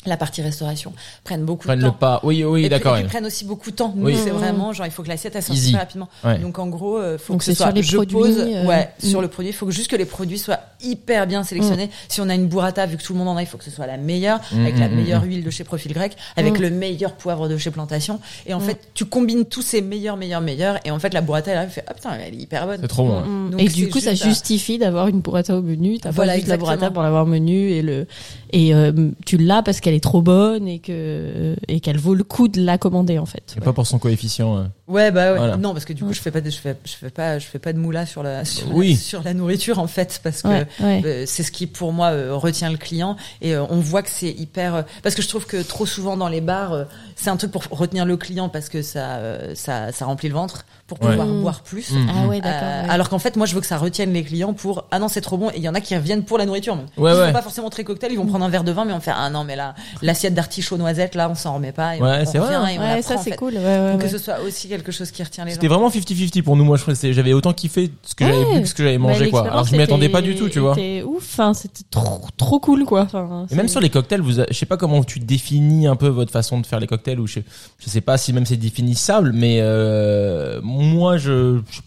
Speaker 2: la partie restauration prenne beaucoup
Speaker 1: Prennent
Speaker 2: de
Speaker 1: le
Speaker 2: temps.
Speaker 1: pas. Oui, oui, d'accord.
Speaker 2: et puis
Speaker 1: ouais.
Speaker 2: prennent aussi beaucoup de temps. Nous,
Speaker 1: Oui.
Speaker 2: c'est
Speaker 3: Mhm.
Speaker 2: vraiment genre il faut que l'assiette elle sorte super rapidement.
Speaker 1: Ouais.
Speaker 2: Donc en gros, euh, faut
Speaker 3: Donc
Speaker 2: que ce
Speaker 3: c'est
Speaker 2: soit
Speaker 3: sur les
Speaker 2: je
Speaker 3: produits,
Speaker 2: pose,
Speaker 3: euh,
Speaker 2: ouais,
Speaker 3: mm.
Speaker 2: sur le produit. Il faut que juste que les produits soient hyper bien sélectionnés. Si on a une burrata, vu que tout le monde en a, il faut que ce soit la meilleure,
Speaker 1: Mm,
Speaker 2: avec la meilleure huile de chez Profil Grec, avec le meilleur poivre de chez Plantation. Et en fait, tu combines tous ces meilleurs, meilleurs, meilleurs. Et en fait, la burrata, elle arrive, fait, ah putain, elle est hyper bonne.
Speaker 1: C'est trop bon. ouais.
Speaker 3: Et du coup, ça justifie d'avoir une burrata au menu. T'as pas juste la burrata pour l'avoir au menu et le et euh, tu l'as parce qu'elle est trop bonne et que et qu'elle vaut le coup de la commander en fait.
Speaker 1: Et pas pour son coefficient.
Speaker 2: Ouais, bah ouais.
Speaker 1: Voilà.
Speaker 2: Non, parce que du coup, je fais pas de, je fais, je fais pas, je fais pas de moula sur la, sur,
Speaker 1: Oui.
Speaker 2: la, sur la nourriture, en fait, parce que
Speaker 3: Ouais, ouais.
Speaker 2: Euh, c'est ce qui pour moi euh, retient le client et euh, on voit que c'est hyper euh, parce que je trouve que trop souvent dans les bars euh, c'est un truc pour retenir le client parce que ça euh, ça, ça remplit le ventre pour
Speaker 1: Ouais.
Speaker 2: pouvoir
Speaker 3: Mm.
Speaker 2: boire plus
Speaker 1: Mm.
Speaker 3: Ah ouais, d'accord.
Speaker 2: Euh,
Speaker 3: ouais.
Speaker 2: alors qu'en fait moi je veux que ça retienne les clients pour ah non c'est trop bon et il y en a qui reviennent pour la nourriture même.
Speaker 1: Ouais,
Speaker 2: ils
Speaker 1: ouais.
Speaker 2: sont pas forcément très cocktail ils vont prendre un verre de vin mais on fait ah non mais là l'assiette d'artichaut noisette là on s'en remet pas et
Speaker 1: Ouais,
Speaker 2: on,
Speaker 1: c'est vrai,
Speaker 2: revient et on la
Speaker 3: ouais,
Speaker 2: prend,
Speaker 3: ça
Speaker 2: en
Speaker 3: c'est
Speaker 2: fait.
Speaker 3: cool. Ouais, ouais,
Speaker 2: Donc
Speaker 3: ouais.
Speaker 2: que ce soit aussi quelque chose qui retient les gens
Speaker 1: C'était vraiment 50-50 pour nous. Moi, je crois que c'est- j'avais autant kiffé ce que j'avais
Speaker 3: Ouais.
Speaker 1: vu que ce que j'avais
Speaker 3: Bah,
Speaker 1: mangé, quoi.
Speaker 3: l'expérience
Speaker 1: Alors, je m'y attendais pas du tout, tu vois.
Speaker 3: C'était ouf. Enfin, c'était trop trop cool quoi. Enfin,
Speaker 1: Et même sur les cocktails, vous, a- je sais pas comment tu définis un peu votre façon de faire les cocktails ou je, je sais pas si même c'est définissable, mais euh, moi je, je-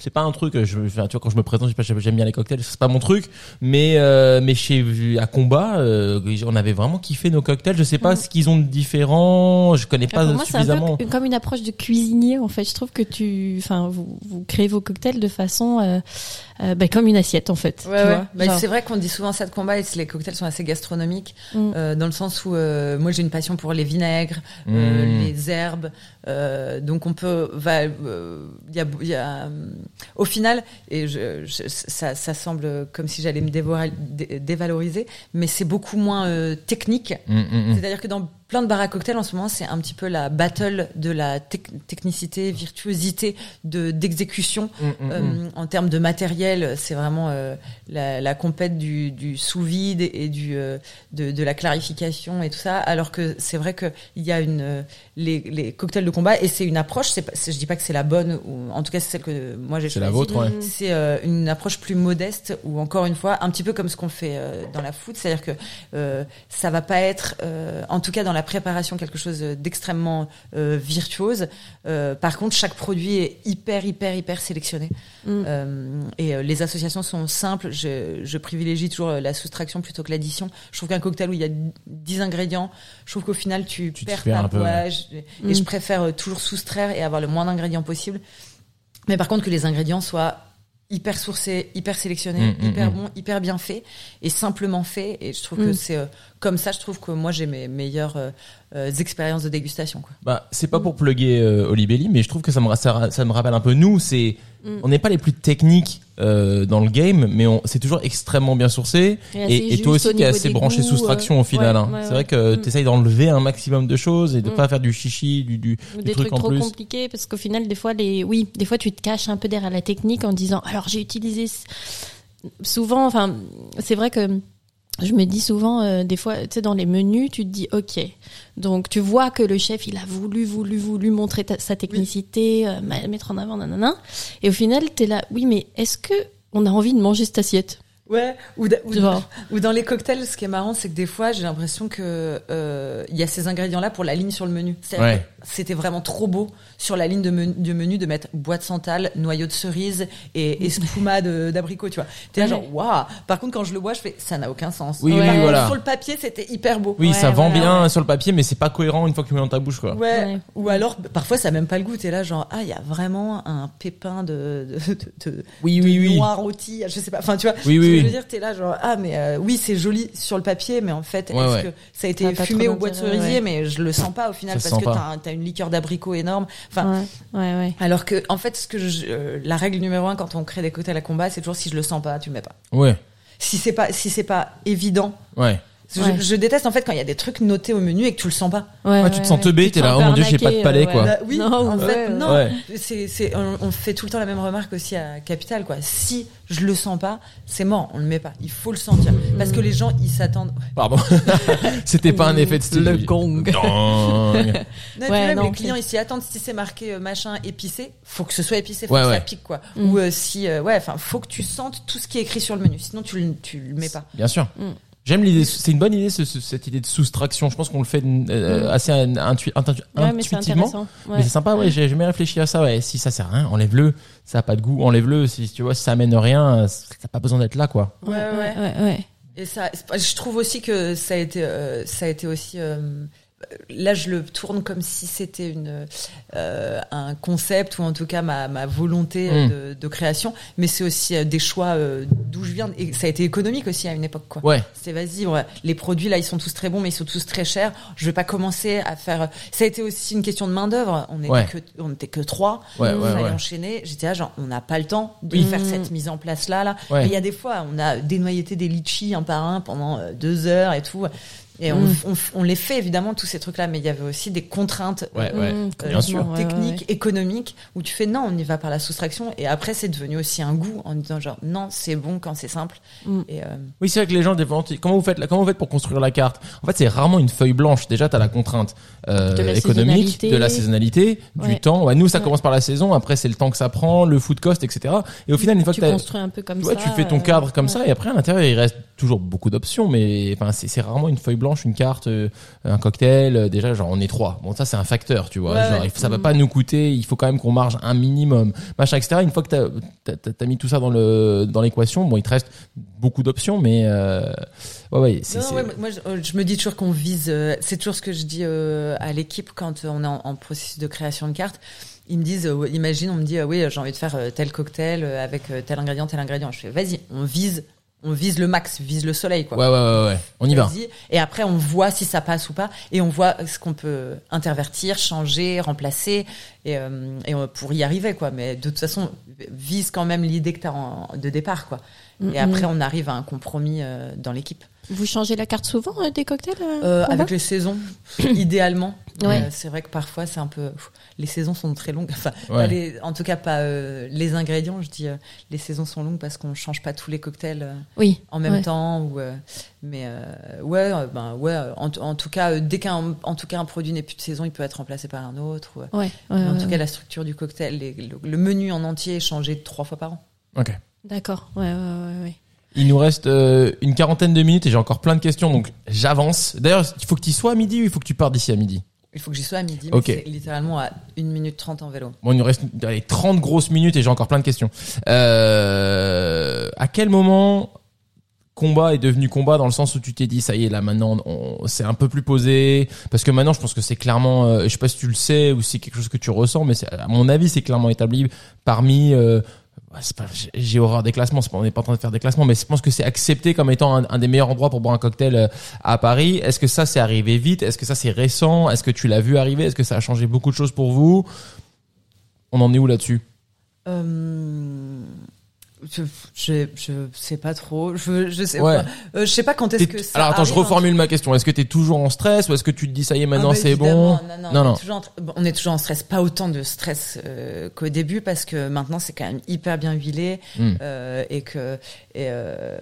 Speaker 1: c'est pas un truc. Je, enfin, tu vois, quand je me présente, je sais pas, j'aime bien les cocktails, c'est pas mon truc, mais euh, mais chez à combat, euh, on avait vraiment kiffé nos cocktails. Je sais pas ce qu'ils ont de différent, je connais pas
Speaker 3: moi, c'est un
Speaker 1: suffisamment.
Speaker 3: peu comme une approche de cuisinier en fait. Je trouve que tu, enfin, vous, vous créez vos cocktails de façon, euh, euh, bah, comme une assiette en fait.
Speaker 2: Ouais, ouais. Bah,
Speaker 3: Genre,
Speaker 2: c'est vrai qu'on dit souvent ça de combat et les cocktails sont assez gastronomiques
Speaker 3: Mm.
Speaker 2: euh, dans le sens où euh, moi j'ai une passion pour les vinaigres, euh,
Speaker 1: Mm.
Speaker 2: les herbes, euh, donc on peut, va, euh, il y a, il y a, au final, et je, je- ça, ça semble comme si j'allais me dé- dévaloriser, mais c'est beaucoup moins euh, technique.
Speaker 1: Mm, mm, mm.
Speaker 2: C'est-à-dire que dans plein de bars à cocktails en ce moment, c'est un petit peu la battle de la tec- technicité, virtuosité de d'exécution.
Speaker 1: Mm, mm, mm.
Speaker 2: Euh, en termes de matériel, c'est vraiment euh, la, la compète du, du sous vide et du euh, de, de la clarification et tout ça. Alors que c'est vrai que il y a une euh, les, les cocktails de combat et c'est une approche. C'est c'est- je dis pas que c'est la bonne ou en tout cas c'est celle que moi j'ai
Speaker 1: C'est
Speaker 2: choisie.
Speaker 1: la vôtre, ouais.
Speaker 2: C'est euh, une approche plus modeste ou encore une fois un petit peu comme ce qu'on fait euh, dans la foot, c'est-à-dire que euh, ça va pas être, euh, en tout cas dans la la préparation quelque chose d'extrêmement euh, virtuose. Euh, par contre, chaque produit est hyper, hyper, hyper sélectionné.
Speaker 3: Mm.
Speaker 2: Euh, et euh, les associations sont simples. Je, je privilégie toujours la soustraction plutôt que l'addition. Je trouve qu'un cocktail où il y a 10 ingrédients, je trouve qu'au final, tu, perds ta
Speaker 1: un peu,
Speaker 2: ouais, je- Et
Speaker 3: Mm.
Speaker 2: je préfère euh, toujours soustraire et avoir le moins d'ingrédients possible. Mais par contre, que les ingrédients soient hyper sourcés, hyper sélectionnés,
Speaker 1: Mm, mm,
Speaker 2: hyper
Speaker 1: mm.
Speaker 2: bons, hyper bien faits et simplement faits. Et je trouve que c'est euh, comme ça, je trouve que moi j'ai mes meilleures euh, euh, expériences de dégustation. Quoi.
Speaker 1: Bah, c'est pas pour plugger euh, Olibelli, mais je trouve que ça me, ça me rappelle un peu nous. C'est,
Speaker 3: Mm.
Speaker 1: on n'est pas les plus techniques euh, dans le game, mais c'est toujours extrêmement bien sourcé.
Speaker 3: Et
Speaker 1: Et, toi aussi,
Speaker 3: niveau
Speaker 1: assez branché
Speaker 3: goûts,
Speaker 1: soustraction
Speaker 3: euh,
Speaker 1: au final.
Speaker 3: ouais,
Speaker 1: hein.
Speaker 3: ouais,
Speaker 1: c'est
Speaker 3: ouais.
Speaker 1: vrai que
Speaker 3: Mm.
Speaker 1: t'essayes d'enlever un maximum de choses et de
Speaker 3: Mm.
Speaker 1: pas faire du chichi, du, du,
Speaker 3: Ou
Speaker 1: du
Speaker 3: des
Speaker 1: truc
Speaker 3: trucs
Speaker 1: en
Speaker 3: trop
Speaker 1: plus.
Speaker 3: compliqués parce qu'au final des fois les oui des fois tu te caches un peu derrière la technique en disant alors j'ai utilisé souvent enfin c'est vrai que je me dis souvent euh, des fois tu sais dans les menus tu te dis ok donc tu vois que le chef il a voulu voulu voulu montrer ta- sa technicité euh, mettre en avant nanana et au final t'es là oui mais est-ce que on a envie de manger cette assiette?
Speaker 2: Ouais, ou, da- ou,
Speaker 3: Genre.
Speaker 2: ou dans les cocktails, ce qui est marrant, c'est que des fois, j'ai l'impression que euh, il y a ces ingrédients-là pour la ligne sur le menu.
Speaker 1: Ouais.
Speaker 2: C'était vraiment trop beau sur la ligne de menu, de menu de mettre boîte santal, noyau de cerise et espuma de- d'abricot, tu vois. T'es là
Speaker 3: Ouais.
Speaker 2: genre, waouh. Par contre, quand je le bois, je fais, ça n'a aucun sens.
Speaker 1: Oui,
Speaker 3: oui,
Speaker 1: voilà.
Speaker 2: Sur le papier, c'était hyper beau.
Speaker 1: Oui,
Speaker 3: Ouais,
Speaker 1: ça vend
Speaker 3: voilà,
Speaker 1: bien
Speaker 3: ouais.
Speaker 1: sur le papier, mais c'est pas cohérent une fois que tu mets dans ta bouche, quoi.
Speaker 2: Ouais.
Speaker 3: Ouais.
Speaker 2: Ou alors, parfois, ça a même pas le goût. T'es là, genre, ah, il y a vraiment un pépin de, de, de, de-
Speaker 1: Oui,
Speaker 2: de
Speaker 1: oui, oui.
Speaker 2: noix rôti, je sais pas. Enfin, tu vois.
Speaker 1: Oui, oui,
Speaker 2: je
Speaker 1: oui.
Speaker 2: veux dire, t'es là, genre, ah, mais euh, oui, c'est joli sur le papier, mais en fait,
Speaker 1: Ouais,
Speaker 2: est-ce
Speaker 1: ouais.
Speaker 2: que ça a
Speaker 3: Ça
Speaker 2: été fumé au bois de cerisier,
Speaker 3: ouais.
Speaker 2: mais je le sens pas au final
Speaker 1: Ça
Speaker 2: parce que t'as, t'as une liqueur d'abricot énorme. Enfin,
Speaker 3: ouais ouais ouais
Speaker 2: alors que, en fait, ce que je, euh, la règle numéro un quand on crée des cocktails à combat, c'est toujours si je le sens pas, tu le mets pas.
Speaker 1: Ouais,
Speaker 2: Si c'est pas, si c'est pas évident.
Speaker 1: ouais.
Speaker 2: Je,
Speaker 3: Ouais.
Speaker 2: je déteste en fait quand il y a des trucs notés au menu et que tu le sens pas.
Speaker 3: ouais,
Speaker 1: Ah, tu te sens teubé, t'es là, oh mon dieu, j'ai pas de palais,
Speaker 3: euh,
Speaker 1: quoi.
Speaker 2: Bah oui,
Speaker 3: Non,
Speaker 2: en
Speaker 3: ouais,
Speaker 2: fait,
Speaker 3: ouais.
Speaker 2: non.
Speaker 1: Ouais.
Speaker 2: C'est, c'est, on, on fait tout le temps la même remarque aussi à Capital, quoi. Si je le sens pas, c'est mort, on le met pas. Il faut le sentir. Parce que les gens, ils s'attendent.
Speaker 1: Pardon. C'était pas un effet de style.
Speaker 3: Le gong.
Speaker 2: Non,
Speaker 3: Ouais,
Speaker 2: même
Speaker 3: non,
Speaker 2: les clients, ils s'y attendent. Si c'est marqué euh, machin épicé, faut que ce soit épicé, faut
Speaker 1: Ouais,
Speaker 2: que
Speaker 1: ouais.
Speaker 2: ça pique, quoi.
Speaker 3: Mm.
Speaker 2: Ou euh, si, euh, ouais, enfin, faut que tu sentes tout ce qui est écrit sur le menu. Sinon, tu le, tu le mets pas.
Speaker 1: Bien sûr. J'aime l'idée, c'est une bonne idée ce- ce- cette idée de soustraction. Je pense qu'on le fait euh,
Speaker 3: Mm.
Speaker 1: assez intu- intu-
Speaker 3: ouais mais c'est
Speaker 1: intuitivement. Mais
Speaker 3: ouais.
Speaker 1: c'est sympa, ouais, j'ai jamais réfléchi à ça, ouais. Si ça sert à rien, enlève-le. Ça a pas de goût, enlève-le. Si tu vois, si ça amène rien, ça n'a pas besoin d'être là, quoi.
Speaker 2: Ouais, ouais.
Speaker 3: ouais ouais
Speaker 2: Et ça, je trouve aussi que ça a été, euh, ça a été aussi. euh, là, je le tourne comme si c'était une euh, un concept ou en tout cas ma, ma volonté euh,
Speaker 1: Mm.
Speaker 2: de, de création, mais c'est aussi euh, des choix euh, d'où je viens. Et ça a été économique aussi à une époque, quoi.
Speaker 1: Ouais.
Speaker 2: C'est vas-y, ouais, les produits là, ils sont tous très bons, mais ils sont tous très chers. Je vais pas commencer à faire. Ça a été aussi une question de main d'œuvre. On était
Speaker 1: Ouais.
Speaker 2: que, on était que trois.
Speaker 1: Ouais,
Speaker 2: il
Speaker 1: ouais,
Speaker 2: fallait
Speaker 1: ouais.
Speaker 2: enchaîner. J'étais là, genre, on n'a pas le temps de
Speaker 1: Oui.
Speaker 2: faire
Speaker 3: Mm.
Speaker 2: cette mise en place là, là. Il y a des fois, on a dénoyauté des litchis un par un pendant euh, deux heures et tout. Et on,
Speaker 3: Mm.
Speaker 2: on, on les fait évidemment tous ces trucs-là, mais il y avait aussi des contraintes
Speaker 1: Ouais, ouais.
Speaker 2: Euh,
Speaker 1: bien sûr.
Speaker 3: complètement, ouais, ouais,
Speaker 2: techniques,
Speaker 3: ouais.
Speaker 2: économiques, où tu fais non, on y va par la soustraction. Et après, c'est devenu aussi un goût en disant genre non, c'est bon quand c'est simple.
Speaker 3: Mm.
Speaker 2: Et euh,
Speaker 1: Oui, c'est vrai que les gens comment vous faites là, comment vous faites pour construire la carte? En fait, c'est rarement une feuille blanche. Déjà, t'as la contrainte euh,
Speaker 3: De la
Speaker 1: économique, de la saisonnalité, du temps. Ouais, nous, ça
Speaker 3: Ouais.
Speaker 1: commence par la saison. Après, c'est le temps que ça prend, le food cost, etc. Et au final, une fois
Speaker 3: tu
Speaker 1: que t'as,
Speaker 3: construis un peu comme
Speaker 1: ouais,
Speaker 3: ça
Speaker 1: tu fais ton
Speaker 3: euh,
Speaker 1: cadre comme
Speaker 3: ouais.
Speaker 1: ça, et après à l'intérieur, il reste toujours beaucoup d'options, mais enfin, c'est rarement une feuille blanche, une carte, euh, un cocktail. euh, déjà, genre, on est trois. Bon, ça, c'est un facteur, tu vois.
Speaker 2: Ouais,
Speaker 1: genre,
Speaker 2: ouais.
Speaker 1: ça va
Speaker 3: Mm.
Speaker 1: pas nous coûter. Il faut quand même qu'on marge un minimum, machin, etc. Une fois que t'as, t'as mis tout ça dans le dans l'équation, bon, il te reste beaucoup d'options, mais euh, ouais, ouais,
Speaker 2: Non, moi, je, euh, je me dis toujours qu'on vise. euh, c'est toujours ce que je dis euh, à l'équipe quand on est en, en processus de création de cartes. Ils me disent, euh, imagine, on me dit, euh, oui, j'ai envie de faire euh, tel cocktail avec tel ingrédient, tel ingrédient. Je fais, vas-y, on vise, on vise le max, vise le soleil, quoi.
Speaker 1: Ouais, ouais, ouais, ouais. On y va.
Speaker 2: Et après, on voit si ça passe ou pas, et on voit ce qu'on peut intervertir, changer, remplacer, et, euh, et on- pour y arriver, quoi. Mais de toute façon, vise quand même l'idée que t'as en- de départ, quoi.
Speaker 3: Mm,
Speaker 2: Et après,
Speaker 3: mm.
Speaker 2: on arrive à un compromis euh, dans l'équipe.
Speaker 3: Vous changez la carte souvent euh, des cocktails euh,
Speaker 2: Euh, avec les saisons, idéalement.
Speaker 3: Ouais.
Speaker 2: Euh, c'est vrai que parfois c'est un peu. Les saisons sont très longues. Enfin,
Speaker 1: Ouais.
Speaker 2: pas les- en tout cas pas euh, les ingrédients. Je dis euh, les saisons sont longues parce qu'on change pas tous les cocktails euh,
Speaker 3: Oui.
Speaker 2: en même
Speaker 3: ouais.
Speaker 2: temps. Ou, euh, mais euh, ouais, euh, ben ouais. En, en tout cas, euh, dès qu'un en tout cas un produit n'est plus de saison, il peut être remplacé par un autre. ou,
Speaker 3: Ouais, ouais,
Speaker 2: mais en
Speaker 3: ouais,
Speaker 2: tout
Speaker 3: ouais.
Speaker 2: cas, la structure du cocktail, les- le, le menu en entier est changé trois fois par an.
Speaker 1: Ok.
Speaker 3: D'accord. Ouais, ouais, ouais, ouais.
Speaker 1: Il nous reste euh, une quarantaine de minutes et j'ai encore plein de questions, donc j'avance. D'ailleurs, il faut que tu sois à midi ou il faut que tu partes d'ici à midi?
Speaker 2: Il faut que j'y sois à midi,
Speaker 1: Ok.
Speaker 2: mais c'est littéralement à 1 minute 30 en vélo.
Speaker 1: Bon, il nous reste allez, 30 grosses minutes et j'ai encore plein de questions. Euh, à quel moment combat est devenu combat dans le sens où tu t'es dit ça y est là maintenant on, c'est un peu plus posé? Parce que maintenant je pense que c'est clairement euh, je sais pas si tu le sais ou si c'est quelque chose que tu ressens mais c'est- à mon avis c'est clairement établi parmi euh, j'ai- horreur des classements, on n'est pas en train de faire des classements, mais je pense que c'est accepté comme étant un, un des meilleurs endroits pour boire un cocktail euh, à Paris. Est-ce que ça c'est arrivé vite? Est-ce que ça c'est récent? Est-ce que tu l'as vu arriver? Est-ce que ça a changé beaucoup de choses pour vous? On en est où là-dessus?
Speaker 2: Euh, je, je, je sais pas trop. Je, je sais
Speaker 1: Ouais.
Speaker 2: pas. Euh, je sais pas quand est-ce
Speaker 1: T'es-
Speaker 2: que ça
Speaker 1: Alors attends, je
Speaker 2: arrive, hein.
Speaker 1: reformule ma question. Est-ce que tu es toujours en stress ou est-ce que tu te dis ça y est maintenant
Speaker 2: Ah bah,
Speaker 1: c'est bon.
Speaker 2: Non, non,
Speaker 1: Non,
Speaker 2: on,
Speaker 1: non.
Speaker 2: Est toujours en, bon, on est toujours en stress. Pas autant de stress euh, qu'au début parce que maintenant c'est quand même hyper bien huilé
Speaker 1: Hmm.
Speaker 2: euh, et que et, euh,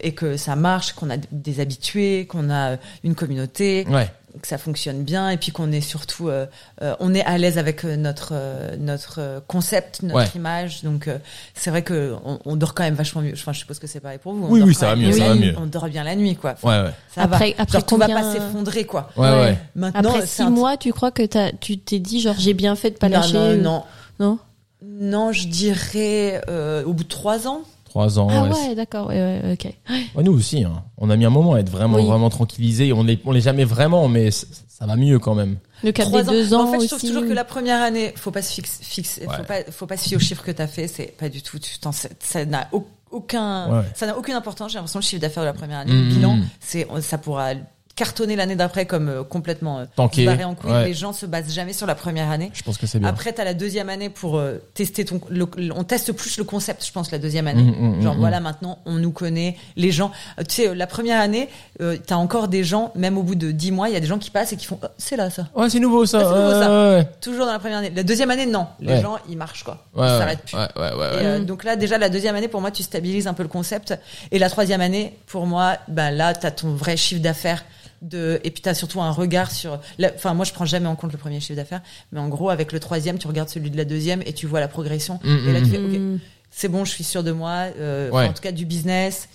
Speaker 2: et que ça marche, qu'on a des habitués, qu'on a une communauté,
Speaker 1: Ouais.
Speaker 2: Que ça fonctionne bien et puis qu'on est surtout euh, euh, on est à l'aise avec euh, notre euh, notre concept, notre
Speaker 1: Ouais.
Speaker 2: image. Donc euh, c'est vrai que on, on dort quand même vachement mieux. Enfin, je suppose que c'est pareil pour vous. On
Speaker 1: Oui,
Speaker 2: dort
Speaker 1: oui, ça va mieux,
Speaker 3: ça va
Speaker 1: mieux.
Speaker 2: On dort bien la nuit, quoi.
Speaker 1: Ouais, ouais.
Speaker 2: Ça
Speaker 3: Après-
Speaker 2: va.
Speaker 3: après
Speaker 2: Genre, on va pas s'effondrer, quoi.
Speaker 1: Ouais, ouais.
Speaker 3: Ouais.
Speaker 2: Maintenant,
Speaker 3: Après six
Speaker 2: un-
Speaker 3: mois, tu crois que tu t'es dit genre j'ai bien fait de pas
Speaker 2: non,
Speaker 3: lâcher
Speaker 2: non,
Speaker 3: ou-
Speaker 2: non,
Speaker 3: non?
Speaker 2: Non, je dirais euh, au bout de trois ans.
Speaker 1: Trois ans.
Speaker 3: Ah
Speaker 1: ouais.
Speaker 3: d'accord, ouais, ouais, ok.
Speaker 1: Ouais, nous aussi. Hein. On a mis un moment à être vraiment,
Speaker 3: Oui.
Speaker 1: vraiment tranquillisé. On l'est, on l'est jamais vraiment, mais c- ça va mieux quand même.
Speaker 3: Le cap des deux
Speaker 2: En
Speaker 3: ans
Speaker 2: fait, je
Speaker 3: aussi.
Speaker 2: trouve toujours que la première année, faut pas se fixe, fixe
Speaker 1: Ouais.
Speaker 2: faut pas, faut pas se fier au chiffre que t'as fait. C'est pas du tout. Tu t'en ça n'a au- aucun,
Speaker 1: Ouais.
Speaker 2: ça n'a aucune importance. J'ai l'impression que le chiffre d'affaires de la première année,
Speaker 1: Mm,
Speaker 2: le bilan,
Speaker 1: mm.
Speaker 2: c'est, ça pourra cartonner l'année d'après comme euh, complètement euh,
Speaker 1: Tanké.
Speaker 2: barré en couille.
Speaker 1: Ouais.
Speaker 2: Les gens se basent jamais sur la première année.
Speaker 1: Je pense que c'est bien.
Speaker 2: Après, t'as la deuxième année pour euh, tester ton. le- on teste plus le concept, je pense, la deuxième année.
Speaker 1: Mm, mm,
Speaker 2: Genre
Speaker 1: mm,
Speaker 2: voilà, maintenant, on nous connaît. Les gens, euh, tu sais, euh, la première année, euh, t'as encore des gens, même au bout de dix mois, il y a des gens qui passent et qui font, Oh, c'est là ça.
Speaker 1: Ouais, c'est nouveau ça.
Speaker 2: Nouveau, ça.
Speaker 1: ouais,
Speaker 2: Toujours dans la première année. La deuxième année, non. Les
Speaker 1: Ouais.
Speaker 2: gens, ils marchent quoi.
Speaker 1: ouais.
Speaker 2: ils s'arrêtent plus.
Speaker 1: ouais, ouais, ouais, ouais.
Speaker 2: Et, donc là, déjà, la deuxième année, pour moi, tu stabilises un peu le concept. Et la troisième année, pour moi, bah là, t'as ton vrai chiffre d'affaires. De, et puis t'as surtout un regard sur, la- enfin moi je prends jamais en compte le premier chiffre d'affaires, mais en gros avec le troisième tu regardes celui de la deuxième et tu vois la progression.
Speaker 1: Mm,
Speaker 2: et là tu
Speaker 1: mm,
Speaker 2: fais, ok,
Speaker 3: Mm.
Speaker 2: c'est bon, je suis sûr de moi, euh,
Speaker 1: Ouais.
Speaker 2: en tout cas du business.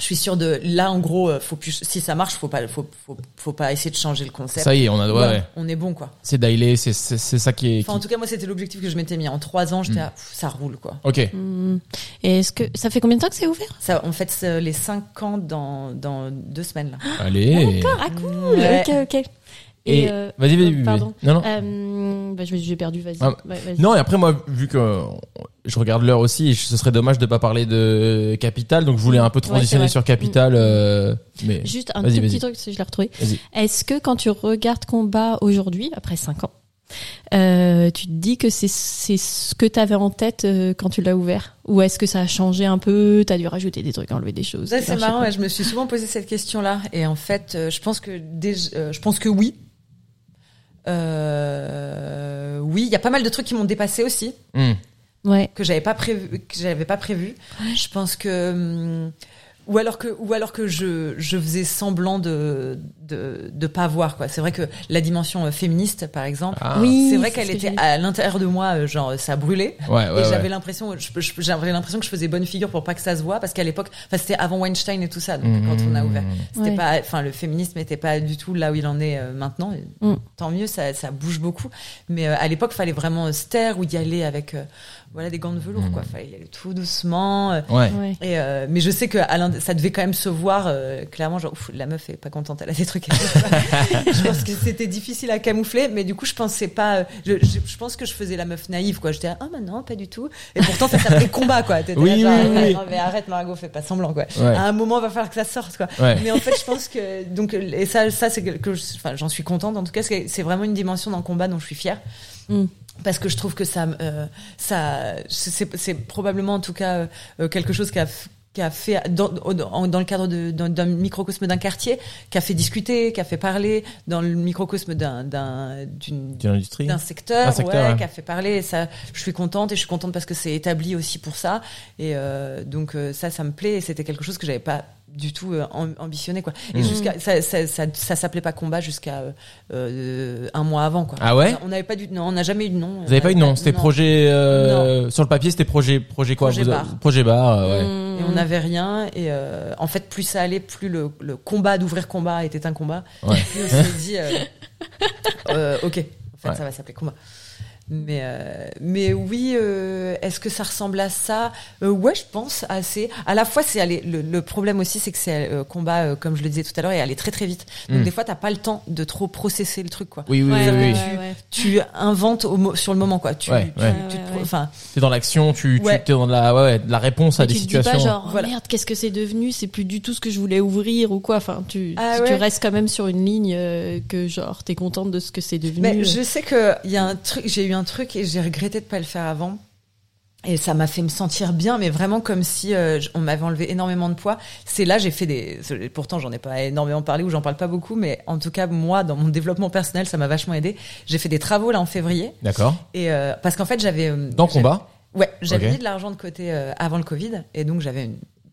Speaker 2: Je suis sûr de là en gros, euh, faut plus, si ça marche, faut pas, faut, faut, faut pas essayer de changer le concept.
Speaker 1: Ça y est, on a, ouais,
Speaker 2: Ouais,
Speaker 1: ouais.
Speaker 2: on est bon quoi.
Speaker 1: C'est dailé, c'est, c'est, ça qui est.
Speaker 2: Enfin en tout cas moi c'était l'objectif que je m'étais mis. En trois ans j'étais,
Speaker 1: Mm.
Speaker 2: ça roule quoi.
Speaker 1: Ok.
Speaker 3: Mm. Et est-ce que ça fait combien de temps que c'est ouvert?
Speaker 2: Ça, on euh, les cinq ans dans dans deux semaines là.
Speaker 1: Allez.
Speaker 3: Ah cool,
Speaker 2: Ouais.
Speaker 3: ok, ok.
Speaker 1: Et,
Speaker 3: euh,
Speaker 1: vas-y, vas-y, vas-y.
Speaker 3: Pardon.
Speaker 1: Non, non.
Speaker 3: Euh, bah, j'ai perdu, vas-y.
Speaker 1: Ah,
Speaker 3: Ouais, vas-y.
Speaker 1: Non, et après moi, vu que euh, je regarde l'heure aussi, ce serait dommage de pas parler de Capital, donc je voulais un peu transitionner sur Capital, euh, mais
Speaker 3: Juste un tout petit truc, si je l'ai retrouvé.
Speaker 1: Vas-y.
Speaker 3: Est-ce que quand tu regardes combat aujourd'hui, après 5 ans, euh, tu te dis que c'est c'est ce que tu avais en tête euh, quand tu l'as ouvert? Ou est-ce que ça a changé un peu T'as dû rajouter des trucs, enlever des choses
Speaker 2: c'est marrant, ouais, je me suis souvent posé cette question-là. Et en fait, euh, je pense que euh, je pense que oui. Euh, oui, il y a pas mal de trucs qui m'ont dépassé aussi,
Speaker 1: Hmm.
Speaker 3: Ouais.
Speaker 2: que j'avais pas prévu, que j'avais pas prévu. Je pense que, hum, ou alors que, ou alors que je, je faisais semblant de, de, de pas voir, quoi. C'est vrai que la dimension euh, féministe, par exemple,
Speaker 1: Ah.
Speaker 3: Oui,
Speaker 2: c'est vrai qu'elle
Speaker 3: ce
Speaker 2: était à l'intérieur de moi, euh, genre, ça brûlait.
Speaker 1: Ouais, ouais,
Speaker 2: et j'avais
Speaker 1: ouais.
Speaker 2: l'impression, j'avais l'impression que je faisais bonne figure pour pas que ça se voit, parce qu'à l'époque, enfin c'était avant Weinstein et tout ça, donc
Speaker 1: Mmh.
Speaker 2: quand on a ouvert, c'était
Speaker 3: Ouais.
Speaker 2: pas, enfin le féminisme n'était pas du tout là où il en est euh, maintenant. Et
Speaker 3: Mm.
Speaker 2: Tant mieux, ça, ça bouge beaucoup. Mais euh, à l'époque, fallait vraiment se taire ou y aller avec, euh, voilà, des gants de velours,
Speaker 1: Mm.
Speaker 2: quoi. Fallait y aller tout doucement. euh,
Speaker 1: Ouais.
Speaker 2: Et euh, mais je sais que à l'in- ça devait quand même se voir euh, clairement genre ouf, la meuf est pas contente elle a des trucs à dire. je pense que c'était difficile à camoufler mais du coup je pensais pas euh, je, je, je pense que je faisais la meuf naïve quoi j'étais ah bah non pas du tout et pourtant ça s'appelait combat quoi T'étais
Speaker 1: Oui,
Speaker 2: là, genre,
Speaker 1: oui, oui.
Speaker 2: non mais arrête Margot fais pas semblant quoi
Speaker 1: Ouais.
Speaker 2: à un moment il va falloir que ça sorte quoi
Speaker 1: Ouais.
Speaker 2: mais en fait je pense que donc et ça ça c'est quelque chose enfin j'en suis contente en tout cas c'est vraiment une dimension dans le combat dont je suis fière
Speaker 3: Mm.
Speaker 2: Parce que je trouve que ça, euh, ça, c'est probablement en tout cas euh, quelque chose qui a qui a fait dans, dans le cadre de- d'un microcosme d'un quartier, qui a fait discuter, qui a fait parler dans le microcosme d'un d'un d'une
Speaker 1: D'une industrie.
Speaker 2: d'un secteur,
Speaker 1: secteur,
Speaker 2: ouais,
Speaker 1: ouais.
Speaker 2: qui a fait parler. Et ça, je suis contente et je suis contente parce que c'est établi aussi pour ça. Et euh, donc ça, ça me plaît. Et c'était quelque chose que j'avais pas du tout euh, am- ambitionné quoi. Et
Speaker 1: Mhm.
Speaker 2: jusqu'à ça, ça, ça, ça s'appelait pas combat jusqu'à euh, euh, un mois avant quoi.
Speaker 1: Ah ouais
Speaker 2: On n'avait pas du non, on n'a jamais eu de nom.
Speaker 1: Vous avez pas eu de nom, c'était projet euh, sur le papier, c'était projet projet quoi
Speaker 2: Projet
Speaker 1: vous-
Speaker 2: bar.
Speaker 1: Projet bar, euh, ouais.
Speaker 2: Et on n'avait rien. Et en fait, plus ça allait, plus le, le combat d'ouvrir combat était un combat.
Speaker 1: Ouais.
Speaker 2: Plus on s'est dit, ok, en fait,
Speaker 1: Ouais.
Speaker 2: ça va s'appeler combat. Mais euh, mais oui, euh, est-ce que ça ressemble à ça? Euh, Ouais, je pense assez. À la fois, c'est aller. Le, le problème aussi, c'est que c'est euh, combat, euh, comme je le disais tout à l'heure, et aller très très vite. Donc
Speaker 1: Mm.
Speaker 2: des fois, t'as pas le temps de trop processer le truc, quoi.
Speaker 1: Oui oui
Speaker 3: Ouais,
Speaker 1: oui, oui.
Speaker 3: ouais.
Speaker 2: Tu inventes au sur le moment, quoi. Tu,
Speaker 1: Ouais,
Speaker 2: tu,
Speaker 1: ouais.
Speaker 2: tu
Speaker 1: T'es dans l'action, tu tu t'es dans de la ouais, ouais, de la réponse à des
Speaker 3: tu te dis
Speaker 1: situations.
Speaker 3: pas genre oh
Speaker 2: Voilà.
Speaker 3: merde qu'est-ce que c'est devenu? C'est plus du tout ce que je voulais ouvrir ou quoi enfin tu
Speaker 2: Ah
Speaker 3: tu
Speaker 2: ouais.
Speaker 3: restes quand même sur une ligne euh, que genre t'es contente de ce que c'est devenu
Speaker 2: Mais je sais que il y a un truc, j'ai eu un truc et j'ai regretté de pas le faire avant. Et ça m'a fait me sentir bien, mais vraiment comme si euh, on m'avait enlevé énormément de poids. C'est là j'ai fait des. Pourtant j'en ai pas énormément parlé ou j'en parle pas beaucoup, mais en tout cas moi dans mon développement personnel ça m'a vachement aidé. J'ai fait des travaux là en février
Speaker 1: D'accord.
Speaker 2: et euh, parce qu'en fait j'avais euh,
Speaker 1: Dans combat.
Speaker 2: Ouais, j'avais mis de l'argent de côté euh, avant le Covid et donc j'avais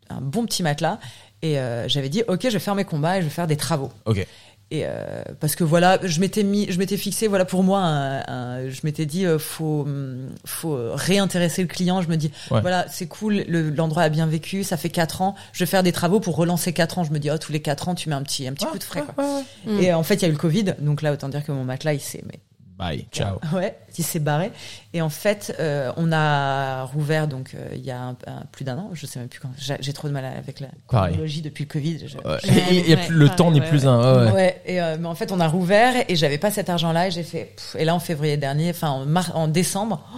Speaker 2: un bon petit matelas et j'avais dit ok je vais faire mes combats et je vais faire des travaux.
Speaker 1: OK.
Speaker 2: Et euh, parce que voilà, je m'étais mis, je m'étais fixé, voilà pour moi, un- un- je m'étais dit, euh, faut, hum, faut euh, réintéresser le client. Je me dis,
Speaker 1: Ouais.
Speaker 2: voilà, c'est cool, le- l'endroit a bien vécu, ça fait quatre ans, je vais faire des travaux pour relancer quatre ans. Je me dis, oh, tous les quatre ans, tu mets un petit, un petit coup de frais. Quoi.
Speaker 3: Mm.
Speaker 2: Et en fait, il y a eu le Covid, donc là, autant dire que mon matelas, il s'est, mais
Speaker 1: Bye. Ciao.
Speaker 2: Ouais, il s'est barré. Et en fait, euh, on a rouvert donc euh, il y a un- un- plus d'un an. Je sais même plus quand. J'ai j'ai trop de mal avec la chronologie depuis le Covid. Je-
Speaker 1: Ouais. Et, et
Speaker 3: ouais,
Speaker 1: le temps n'est
Speaker 3: ouais,
Speaker 1: plus un ouais,
Speaker 2: et euh, mais en fait, on a rouvert et j'avais pas cet argent-là et j'ai fait. pff, et là, en février dernier, enfin en, mar- en décembre, oh,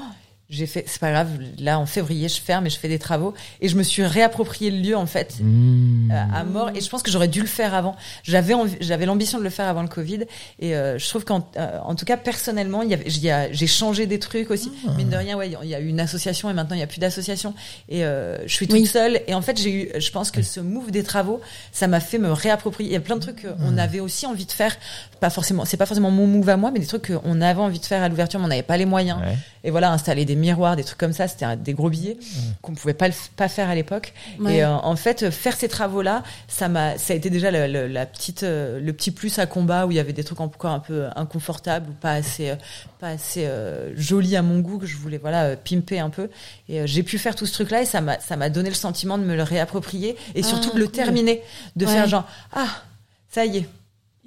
Speaker 2: j'ai fait. C'est pas grave. Là, en février, je ferme et je fais des travaux et je me suis réapproprié le lieu en fait.
Speaker 1: Mmh.
Speaker 2: euh, à mort et je pense que j'aurais dû le faire avant. J'avais envie- j'avais l'ambition de le faire avant le Covid et euh, je trouve qu'en euh, en tout cas personnellement, il y avait il y a- j'ai changé des trucs aussi. Mine de rien, ouais, il y a eu une association et maintenant il y a plus d'association et euh, je suis toute
Speaker 3: Oui.
Speaker 2: seule et en fait, j'ai eu je pense que ce move des travaux, ça m'a fait me réapproprier. Il y a plein de trucs qu'on avait aussi envie de faire, pas forcément c'est pas forcément mon move à moi, mais des trucs qu'on avait envie de faire à l'ouverture mais on n'avait pas les moyens.
Speaker 1: Ouais.
Speaker 2: Et voilà, installer des miroirs, des trucs comme ça, c'était des gros billets qu'on pouvait pas le pas faire à l'époque.
Speaker 3: Ouais.
Speaker 2: Et euh, en fait, euh, faire ces travaux-là, ça m'a, ça a été déjà le, le- la petite, euh, le petit plus à combat où il y avait des trucs encore un peu inconfortables ou pas assez, euh, pas assez euh, jolis à mon goût que je voulais voilà euh, pimper un peu. Et euh, j'ai pu faire tout ce truc-là et ça m'a, ça m'a donné le sentiment de me le réapproprier et
Speaker 3: Ah,
Speaker 2: surtout de le
Speaker 3: cool.
Speaker 2: terminer, de
Speaker 3: Ouais.
Speaker 2: faire genre ah ça y est,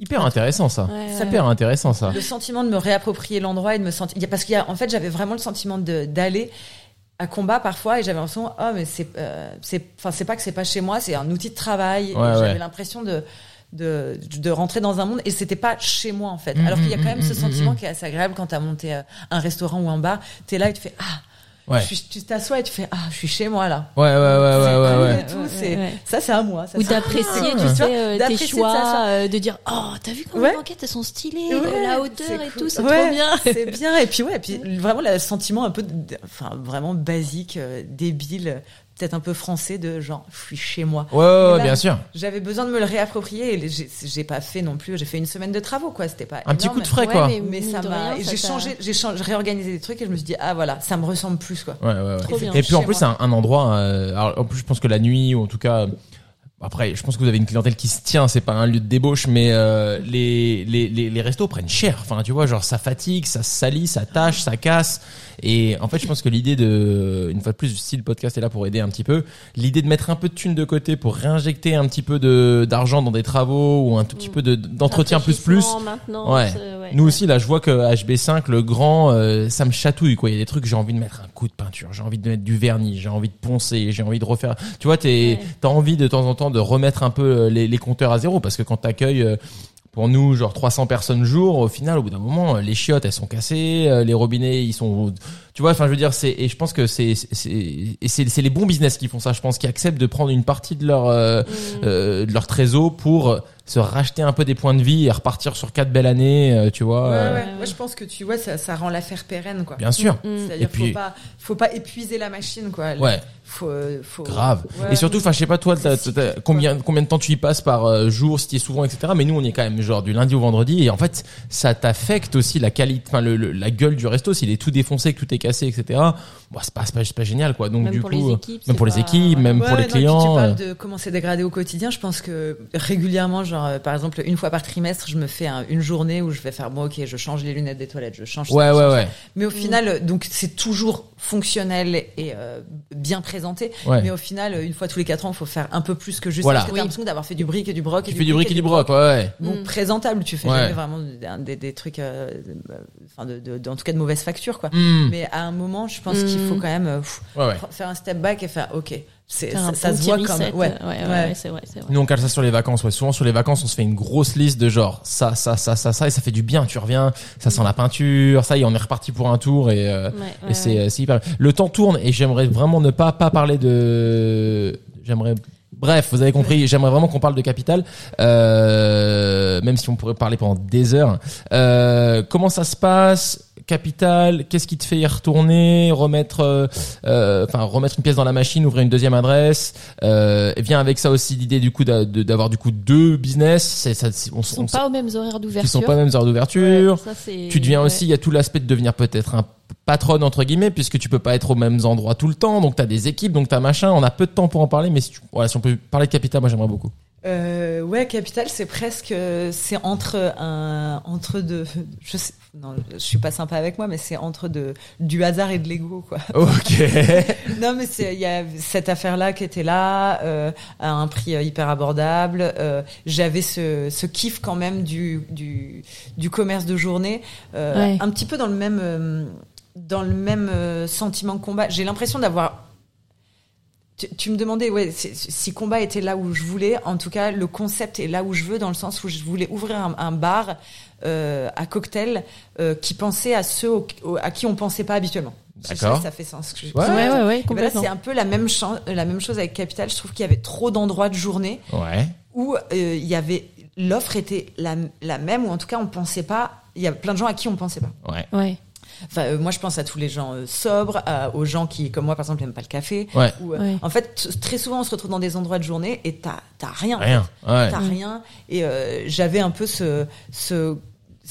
Speaker 1: Hyper intéressant ça.
Speaker 3: Ouais, ouais.
Speaker 1: hyper intéressant ça.
Speaker 2: le sentiment de me réapproprier l'endroit et de me sentir parce qu'il y a en fait j'avais vraiment le sentiment de d'aller à combat parfois et j'avais l'impression oh mais c'est euh, c'est enfin c'est pas que c'est pas chez moi c'est un outil de travail
Speaker 1: Ouais,
Speaker 2: j'avais l'impression de de, de rentrer dans un monde et c'était pas chez moi en fait
Speaker 1: Mm,
Speaker 2: alors qu'il y a
Speaker 1: mm,
Speaker 2: quand même
Speaker 1: mm,
Speaker 2: ce sentiment qui est assez agréable quand t'as monté euh, un restaurant ou un bar t'es là et tu fais ah
Speaker 1: Ouais.
Speaker 2: tu t'assois et tu fais ah je suis chez moi là
Speaker 1: Ouais ouais ouais ouais
Speaker 2: C'est
Speaker 1: ouais
Speaker 2: cool
Speaker 1: ouais.
Speaker 2: et tout,
Speaker 3: Ouais,
Speaker 2: c'est
Speaker 3: ouais.
Speaker 2: ça c'est à moi ça,
Speaker 3: ou d'apprécier tu sais euh, tes
Speaker 2: de
Speaker 3: choix
Speaker 2: s'asseoir.
Speaker 3: euh, de dire oh t'as vu comment
Speaker 2: Ouais.
Speaker 3: les banquettes elles sont stylées
Speaker 2: Ouais,
Speaker 3: euh, la hauteur et
Speaker 2: cool.
Speaker 3: tout c'est
Speaker 2: Ouais,
Speaker 3: trop bien
Speaker 2: c'est bien et puis ouais et puis vraiment le sentiment un peu de- enfin vraiment basique euh, débile peut-être un peu français de genre je suis chez moi
Speaker 1: Ouais, ouais, ouais,
Speaker 2: Et là,
Speaker 1: bien sûr.
Speaker 2: j'avais besoin de me le réapproprier et j'ai pas fait non plus j'ai fait une semaine de travaux quoi c'était pas
Speaker 1: Un petit coup de frais
Speaker 3: Ouais,
Speaker 1: quoi.
Speaker 3: mais-
Speaker 2: ça m'a j'ai changé j'ai changé j'ai réorganisé des trucs et je me suis dit ah voilà ça me ressemble plus quoi
Speaker 1: Ouais, ouais, ouais.
Speaker 3: Trop bien.
Speaker 1: Et puis en plus, c'est un, un endroit. euh, alors, en plus, je pense que la nuit, ou en tout cas, après, je pense que vous avez une clientèle qui se tient. C'est pas un lieu de débauche, mais euh, les, les les les restos prennent cher. Enfin, tu vois, genre ça fatigue, ça salit, ça tâche, ça casse. Et en fait, je pense que l'idée de, une fois de plus, si le podcast est là pour aider un petit peu, l'idée de mettre un peu de thunes de côté pour réinjecter un petit peu de d'argent dans des travaux ou un tout petit peu de d'entretien plus plus. Ouais.
Speaker 3: c'est- ouais.
Speaker 1: Nous aussi, là, je vois que HB5, le grand, euh, ça me chatouille, quoi. Il y a des trucs, j'ai envie de mettre un coup de peinture, j'ai envie de mettre du vernis, j'ai envie de poncer, j'ai envie de refaire. Tu vois, t'es,
Speaker 3: Ouais.
Speaker 1: t'as envie de temps en temps de remettre un peu euh, les, les compteurs à zéro, parce que quand t'accueilles, euh, pour nous, genre 300 personnes jour, au final, au bout d'un moment, euh, les chiottes, elles sont cassées, les robinets, ils sont, tu vois, enfin, je veux dire, c'est, et je pense que c'est, c'est, les bons business qui font ça, je pense, qui acceptent de prendre une partie de leur, euh,
Speaker 3: Mm.
Speaker 1: euh, de leur trésor pour se racheter un peu des points de vie et repartir sur quatre belles années, tu vois.
Speaker 2: ouais, ouais. moi je pense que tu vois ça, ça rend l'affaire pérenne quoi
Speaker 1: Bien sûr.
Speaker 3: Mm.
Speaker 2: c'est-à-dire
Speaker 1: puis-
Speaker 2: faut pas faut pas épuiser la machine quoi
Speaker 1: Ouais,
Speaker 2: faut euh, faut
Speaker 1: grave.
Speaker 2: Ouais.
Speaker 1: Et surtout, enfin, je sais pas toi, combien combien de temps tu y passes par euh, jour, si tu es souvent, etc. Mais nous, on est quand même genre du lundi au vendredi, et en fait, ça t'affecte aussi la qualité, enfin, le, le- la gueule du resto. S'il est tout défoncé, que tout est cassé, etc. bon, c'est pas, c'est pas, c'est pas génial, quoi. Donc
Speaker 3: Même
Speaker 1: du
Speaker 3: pour
Speaker 1: coup,
Speaker 3: les
Speaker 1: euh,
Speaker 3: équipes,
Speaker 1: même pour les équipes, même
Speaker 2: Ouais,
Speaker 1: pour les
Speaker 2: non,
Speaker 1: clients.
Speaker 2: tu parles
Speaker 1: euh,
Speaker 2: de comment c'est dégradé au quotidien. Je pense que régulièrement, genre par exemple une fois par trimestre, je me fais un- une journée où je vais faire bon ok, je change les lunettes des toilettes, je change. ça,
Speaker 1: Ouais,
Speaker 2: je
Speaker 1: ouais,
Speaker 2: change ça. Mais au final, euh, donc c'est toujours fonctionnel et euh, bien présenté.
Speaker 1: Ouais.
Speaker 2: Mais au final, une fois tous les quatre ans, il faut faire un peu plus que juste
Speaker 1: Voilà.
Speaker 2: parce que t'as l'impression d'avoir fait du brick et du broc.
Speaker 1: Tu
Speaker 2: et
Speaker 1: fais du brick et du broc, ouais, ouais.
Speaker 2: Bon,
Speaker 3: Mm.
Speaker 2: présentable, tu fais
Speaker 1: Ouais.
Speaker 2: jamais vraiment des, des, des trucs, euh, euh, enfin de, de, de- en tout cas de mauvaise facture quoi.
Speaker 1: Hmm.
Speaker 2: Mais à un moment, je pense qu'il faut
Speaker 3: Mm.
Speaker 2: quand même euh, pff,
Speaker 1: Ouais, ouais.
Speaker 2: faire un step back et faire ok, ça, ça se voit comme ouais,
Speaker 3: ouais, ouais,
Speaker 2: ouais.
Speaker 3: ouais, c'est vrai, c'est vrai.
Speaker 1: Nous, on cale ça sur les vacances. Ouais. Souvent, sur les vacances, on se fait une grosse liste de genre ça, ça, ça, ça, ça, et ça fait du bien. Tu reviens, ça sent la peinture, ça y est, on est reparti pour un tour et, euh,
Speaker 3: Ouais,
Speaker 1: et
Speaker 3: ouais,
Speaker 1: c'est,
Speaker 3: ouais.
Speaker 1: c'est hyper. Le temps tourne et j'aimerais vraiment ne pas pas parler de. J'aimerais. Bref, vous avez compris. J'aimerais vraiment qu'on parle de Capital, euh, même si on pourrait parler pendant des heures. Euh, comment ça se passe Capital, qu'est-ce qui te fait y retourner, remettre, euh, euh, enfin remettre une pièce dans la machine, ouvrir une deuxième adresse. Euh, et vient avec ça aussi l'idée du coup d'avoir du coup deux business. C'est ça, on,
Speaker 3: Ils sont
Speaker 1: on-
Speaker 3: pas aux mêmes horaires d'ouverture.
Speaker 1: qui sont pas aux mêmes heures d'ouverture. Tu deviens
Speaker 3: ouais.
Speaker 1: aussi, il y a tout l'aspect de devenir peut-être un patronne entre guillemets puisque tu peux pas être aux mêmes endroits tout le temps donc t'as des équipes donc t'as machin on a peu de temps pour en parler mais si, tu, voilà, si on peut parler de Capital moi j'aimerais beaucoup
Speaker 2: Euh, ouais, Capital, c'est presque, c'est entre un, entre deux, je sais, non, je suis pas sympa avec moi, mais c'est entre de, du hasard et de l'ego, quoi.
Speaker 1: ok
Speaker 2: Non, mais c'est, il y a cette affaire-là qui était là, euh, à un prix euh, hyper abordable. Euh, j'avais ce, ce kiff quand même du, du, du commerce de journée, euh,
Speaker 3: Ouais.
Speaker 2: un petit peu dans le même, euh, dans le même euh, sentiment que combat. J'ai l'impression d'avoir tu, tu me demandais ouais, si, combat était là où je voulais. En tout cas, le concept est là où je veux, dans le sens où je voulais ouvrir un, un bar euh, à cocktail euh, qui pensait à ceux au- au- à qui on pensait pas habituellement.
Speaker 1: D'accord.
Speaker 2: ça fait sens. je-
Speaker 1: Ouais.
Speaker 3: Ouais, ouais, ouais,
Speaker 2: ben c'est un peu la même, la même chose avec Capital. Je trouve qu'il y avait trop d'endroits de journée
Speaker 1: ouais
Speaker 2: où euh, il y avait l'offre était la, la même ou en tout cas on pensait pas. Il y a plein de gens à qui on pensait pas.
Speaker 1: ouais
Speaker 3: Ouais.
Speaker 2: Enfin, euh, moi je pense à tous les gens euh, sobres, à- aux gens qui, comme moi par exemple, n'aiment pas le café.
Speaker 1: ouais
Speaker 2: Ou, euh,
Speaker 3: Ouais.
Speaker 2: En fait, très souvent on se retrouve dans des endroits de journée et t'as t'as rien.
Speaker 1: rien ouais
Speaker 2: T'as
Speaker 3: Ouais.
Speaker 2: rien. Et euh, j'avais un peu ce, ce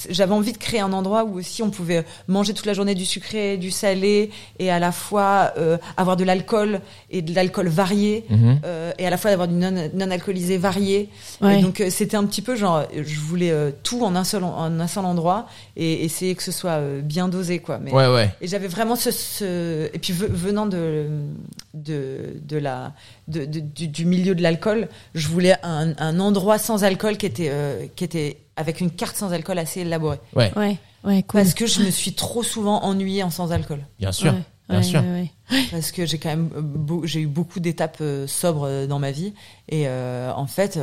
Speaker 2: j'avais envie de créer un endroit où aussi on pouvait manger toute la journée du sucré, du salé, et à la fois euh, avoir de l'alcool et de l'alcool varié,
Speaker 1: Mhm.
Speaker 2: euh, et à la fois d'avoir du non, non alcoolisé varié.
Speaker 3: Ouais.
Speaker 2: Et donc euh, c'était un petit peu genre, je voulais euh, tout en un seul en un seul endroit et essayer que ce soit euh, bien dosé quoi. Mais
Speaker 1: ouais ouais
Speaker 2: et j'avais vraiment ce, ce et puis ve- venant de de de la de, de- du, du milieu de l'alcool, je voulais un, un endroit sans alcool qui était euh, qui était avec une carte sans alcool assez élaborée.
Speaker 1: Ouais.
Speaker 3: Ouais. Ouais, cool.
Speaker 2: parce que je me suis trop souvent ennuyée en sans alcool.
Speaker 1: Bien sûr
Speaker 3: Ouais,
Speaker 1: bien
Speaker 3: ouais,
Speaker 1: sûr.
Speaker 3: ouais, ouais.
Speaker 2: parce que j'ai quand même euh, j'ai eu beaucoup d'étapes euh, sobres dans ma vie. Et euh, en fait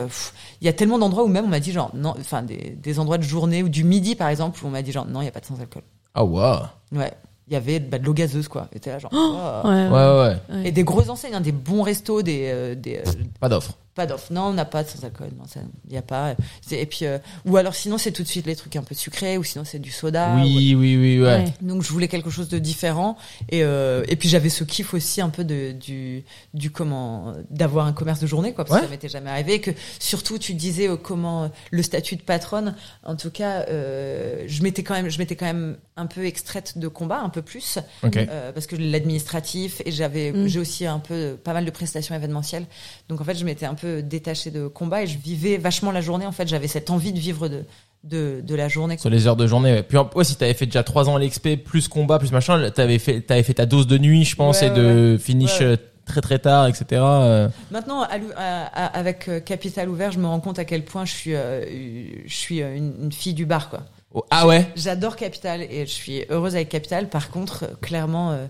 Speaker 2: il y a tellement d'endroits où même on m'a dit genre non enfin des, des endroits de journée ou du midi par exemple où on m'a dit genre non il y a pas de sans alcool.
Speaker 1: Ah wow
Speaker 2: ouais il y avait bah, de l'eau gazeuse quoi et t'es là genre oh.
Speaker 3: Ouais,
Speaker 1: ouais ouais
Speaker 3: ouais.
Speaker 2: Et des grosses enseignes, hein, des bons restos, des, euh, des euh,
Speaker 1: pas d'offre
Speaker 2: pas d'offres. Non, on n'a pas de sans alcool. Non, ça, il y a pas. Et puis, euh, ou alors sinon c'est tout de suite les trucs un peu sucrés, ou sinon c'est du soda.
Speaker 1: oui oui oui ouais,
Speaker 3: Ouais.
Speaker 2: ou- Donc je voulais quelque chose de différent. Et euh, et puis j'avais ce kiff aussi un peu de du du comment d'avoir un commerce de journée quoi, parce
Speaker 1: Ouais.
Speaker 2: que ça m'était jamais arrivé. Et que surtout tu disais euh, comment le statut de patronne. En tout cas, euh, je m'étais quand même je m'étais quand même un peu extraite de combat, un peu plus. Euh, parce que l'administratif et j'avais
Speaker 3: Mm.
Speaker 2: j'ai aussi un peu pas mal de prestations événementielles donc en fait je m'étais un peu détachée de combat et je vivais vachement la journée en fait. J'avais cette envie de vivre de de, de la journée
Speaker 1: sur les heures de journée ouais. puis ouais si t'avais fait déjà trois ans à l'exp plus combat plus machin t'avais fait t'avais fait ta dose de nuit je pense
Speaker 2: Ouais,
Speaker 1: et de finish
Speaker 2: Ouais,
Speaker 1: euh, très très tard etc euh.
Speaker 2: maintenant à à- avec euh, Capital ouvert je me rends compte à quel point je suis euh, je suis une, une fille du bar quoi.
Speaker 1: Oh, ah ouais?
Speaker 2: J'adore Capital et je suis heureuse avec Capital. Par contre clairement euh,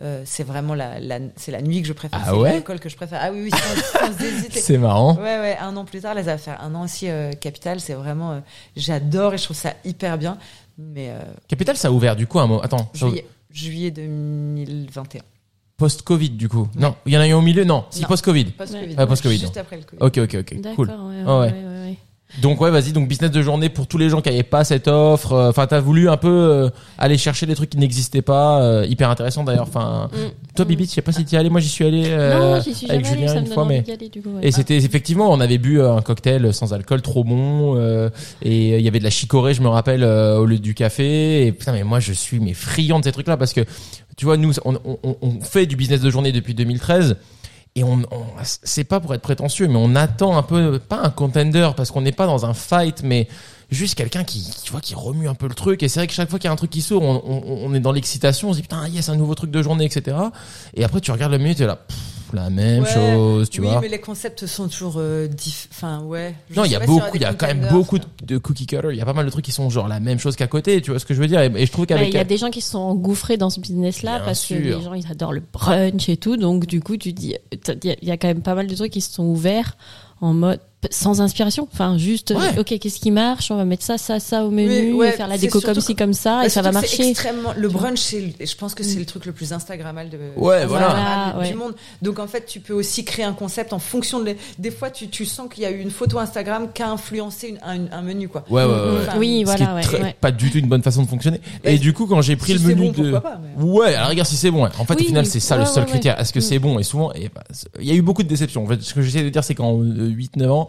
Speaker 2: euh, c'est vraiment la, la c'est la nuit que je préfère
Speaker 1: Ah
Speaker 2: c'est
Speaker 1: ouais
Speaker 2: l'alcool que je préfère ah oui oui sans, sans hésiter
Speaker 1: c'est marrant
Speaker 2: Ouais, ouais, un an plus tard, là, ça va faire un an aussi, euh, Capital, c'est vraiment, euh, j'adore et je trouve ça hyper bien. Mais euh,
Speaker 1: Capital ça a ouvert du coup un mot attends ça a
Speaker 2: juillet, juillet 2021.
Speaker 1: Post-Covid, du coup. Non, il y en a eu au milieu, non. Si, post-Covid.
Speaker 2: Post-Covid.
Speaker 1: Ouais, post-Covid,
Speaker 2: Juste après le Covid.
Speaker 1: Ok, ok, ok.
Speaker 3: D'accord,
Speaker 1: Cool.
Speaker 3: ouais, ouais,
Speaker 1: Ah ouais.
Speaker 3: ouais, ouais, ouais.
Speaker 1: Donc ouais, vas-y. Donc business de journée pour tous les gens qui n'avaient pas cette offre. Euh, Enfin, t'as voulu un peu euh, aller chercher des trucs qui n'existaient pas. euh, hyper intéressant d'ailleurs. Enfin,
Speaker 3: Mm.
Speaker 1: toi, Bibi, je sais pas si t'y es allé. Moi, j'y suis allé euh,
Speaker 3: non, j'y suis
Speaker 1: avec Julien une fois, mais
Speaker 3: d'y aller, du coup, ouais.
Speaker 1: et c'était effectivement, on avait bu euh, un cocktail sans alcool trop bon euh, et il y avait de la chicorée, je me rappelle, euh, au lieu du café. Et putain, mais moi, je suis mais friand de ces trucs-là parce que tu vois, nous, on, on, on fait du business de journée depuis 2013. Et on, on c'est pas pour être prétentieux, mais on attend un peu, pas un contender, parce qu'on n'est pas dans un fight, mais juste quelqu'un qui, tu vois, qui remue un peu le truc. Et c'est vrai que chaque fois qu'il y a un truc qui sort, on, est dans l'excitation, on se dit putain, yes, un nouveau truc de journée, etc. Et après, tu regardes le menu, t'es là, la même
Speaker 2: Ouais.
Speaker 1: chose, tu
Speaker 2: oui,
Speaker 1: vois.
Speaker 2: mais les concepts sont toujours euh, diff... Enfin, ouais. Je
Speaker 1: Non, il y a beaucoup, il y a quand même beaucoup de, de cookie cutter. Il y a pas mal de trucs qui sont genre la même chose qu'à côté. Tu vois ce que je veux dire et, et je trouve qu'avec
Speaker 3: Il y a des gens qui se sont engouffrés dans ce business-là
Speaker 1: Bien
Speaker 3: parce
Speaker 1: sûr.
Speaker 3: que les gens ils adorent le brunch et tout. Donc du coup, tu dis, y, il y a quand même pas mal de trucs qui se sont ouverts en mode sans inspiration. Enfin, juste, euh,
Speaker 1: Ouais.
Speaker 3: ok, qu'est-ce qui marche? On va mettre ça, ça, ça au menu,
Speaker 2: ouais,
Speaker 3: faire la déco comme ci, comme ça,
Speaker 2: Bah,
Speaker 3: et ça va marcher.
Speaker 2: Extrêmement. Le brunch, je pense que c'est le truc le plus Instagrammable de,
Speaker 1: Ouais, voilà.
Speaker 2: Du
Speaker 3: ouais.
Speaker 2: monde. Donc en fait, tu peux aussi créer un concept en fonction de. les- Des fois, tu, tu sens qu'il y a eu une photo Instagram qui a influencé une- un, un menu, quoi.
Speaker 1: Ouais, ouais, ouais.
Speaker 3: Mm,
Speaker 2: Enfin,
Speaker 3: oui,
Speaker 1: Ce qui
Speaker 3: voilà,
Speaker 1: est
Speaker 3: ouais,
Speaker 1: très-
Speaker 3: ouais.
Speaker 1: pas du tout une bonne façon de fonctionner. Et du coup, quand j'ai pris
Speaker 2: Si
Speaker 1: le menu
Speaker 2: bon,
Speaker 1: de,
Speaker 2: pourquoi pas, mais-
Speaker 1: ouais, la rigueur, si c'est bon. ouais. En fait,
Speaker 3: Oui,
Speaker 1: au final, c'est ça le seul critère. Est-ce que
Speaker 3: Mm.
Speaker 1: c'est bon? Et souvent, et bah, il y a eu beaucoup de déceptions. En fait, ce que j'essaie de dire, c'est qu'en 8-9 ans,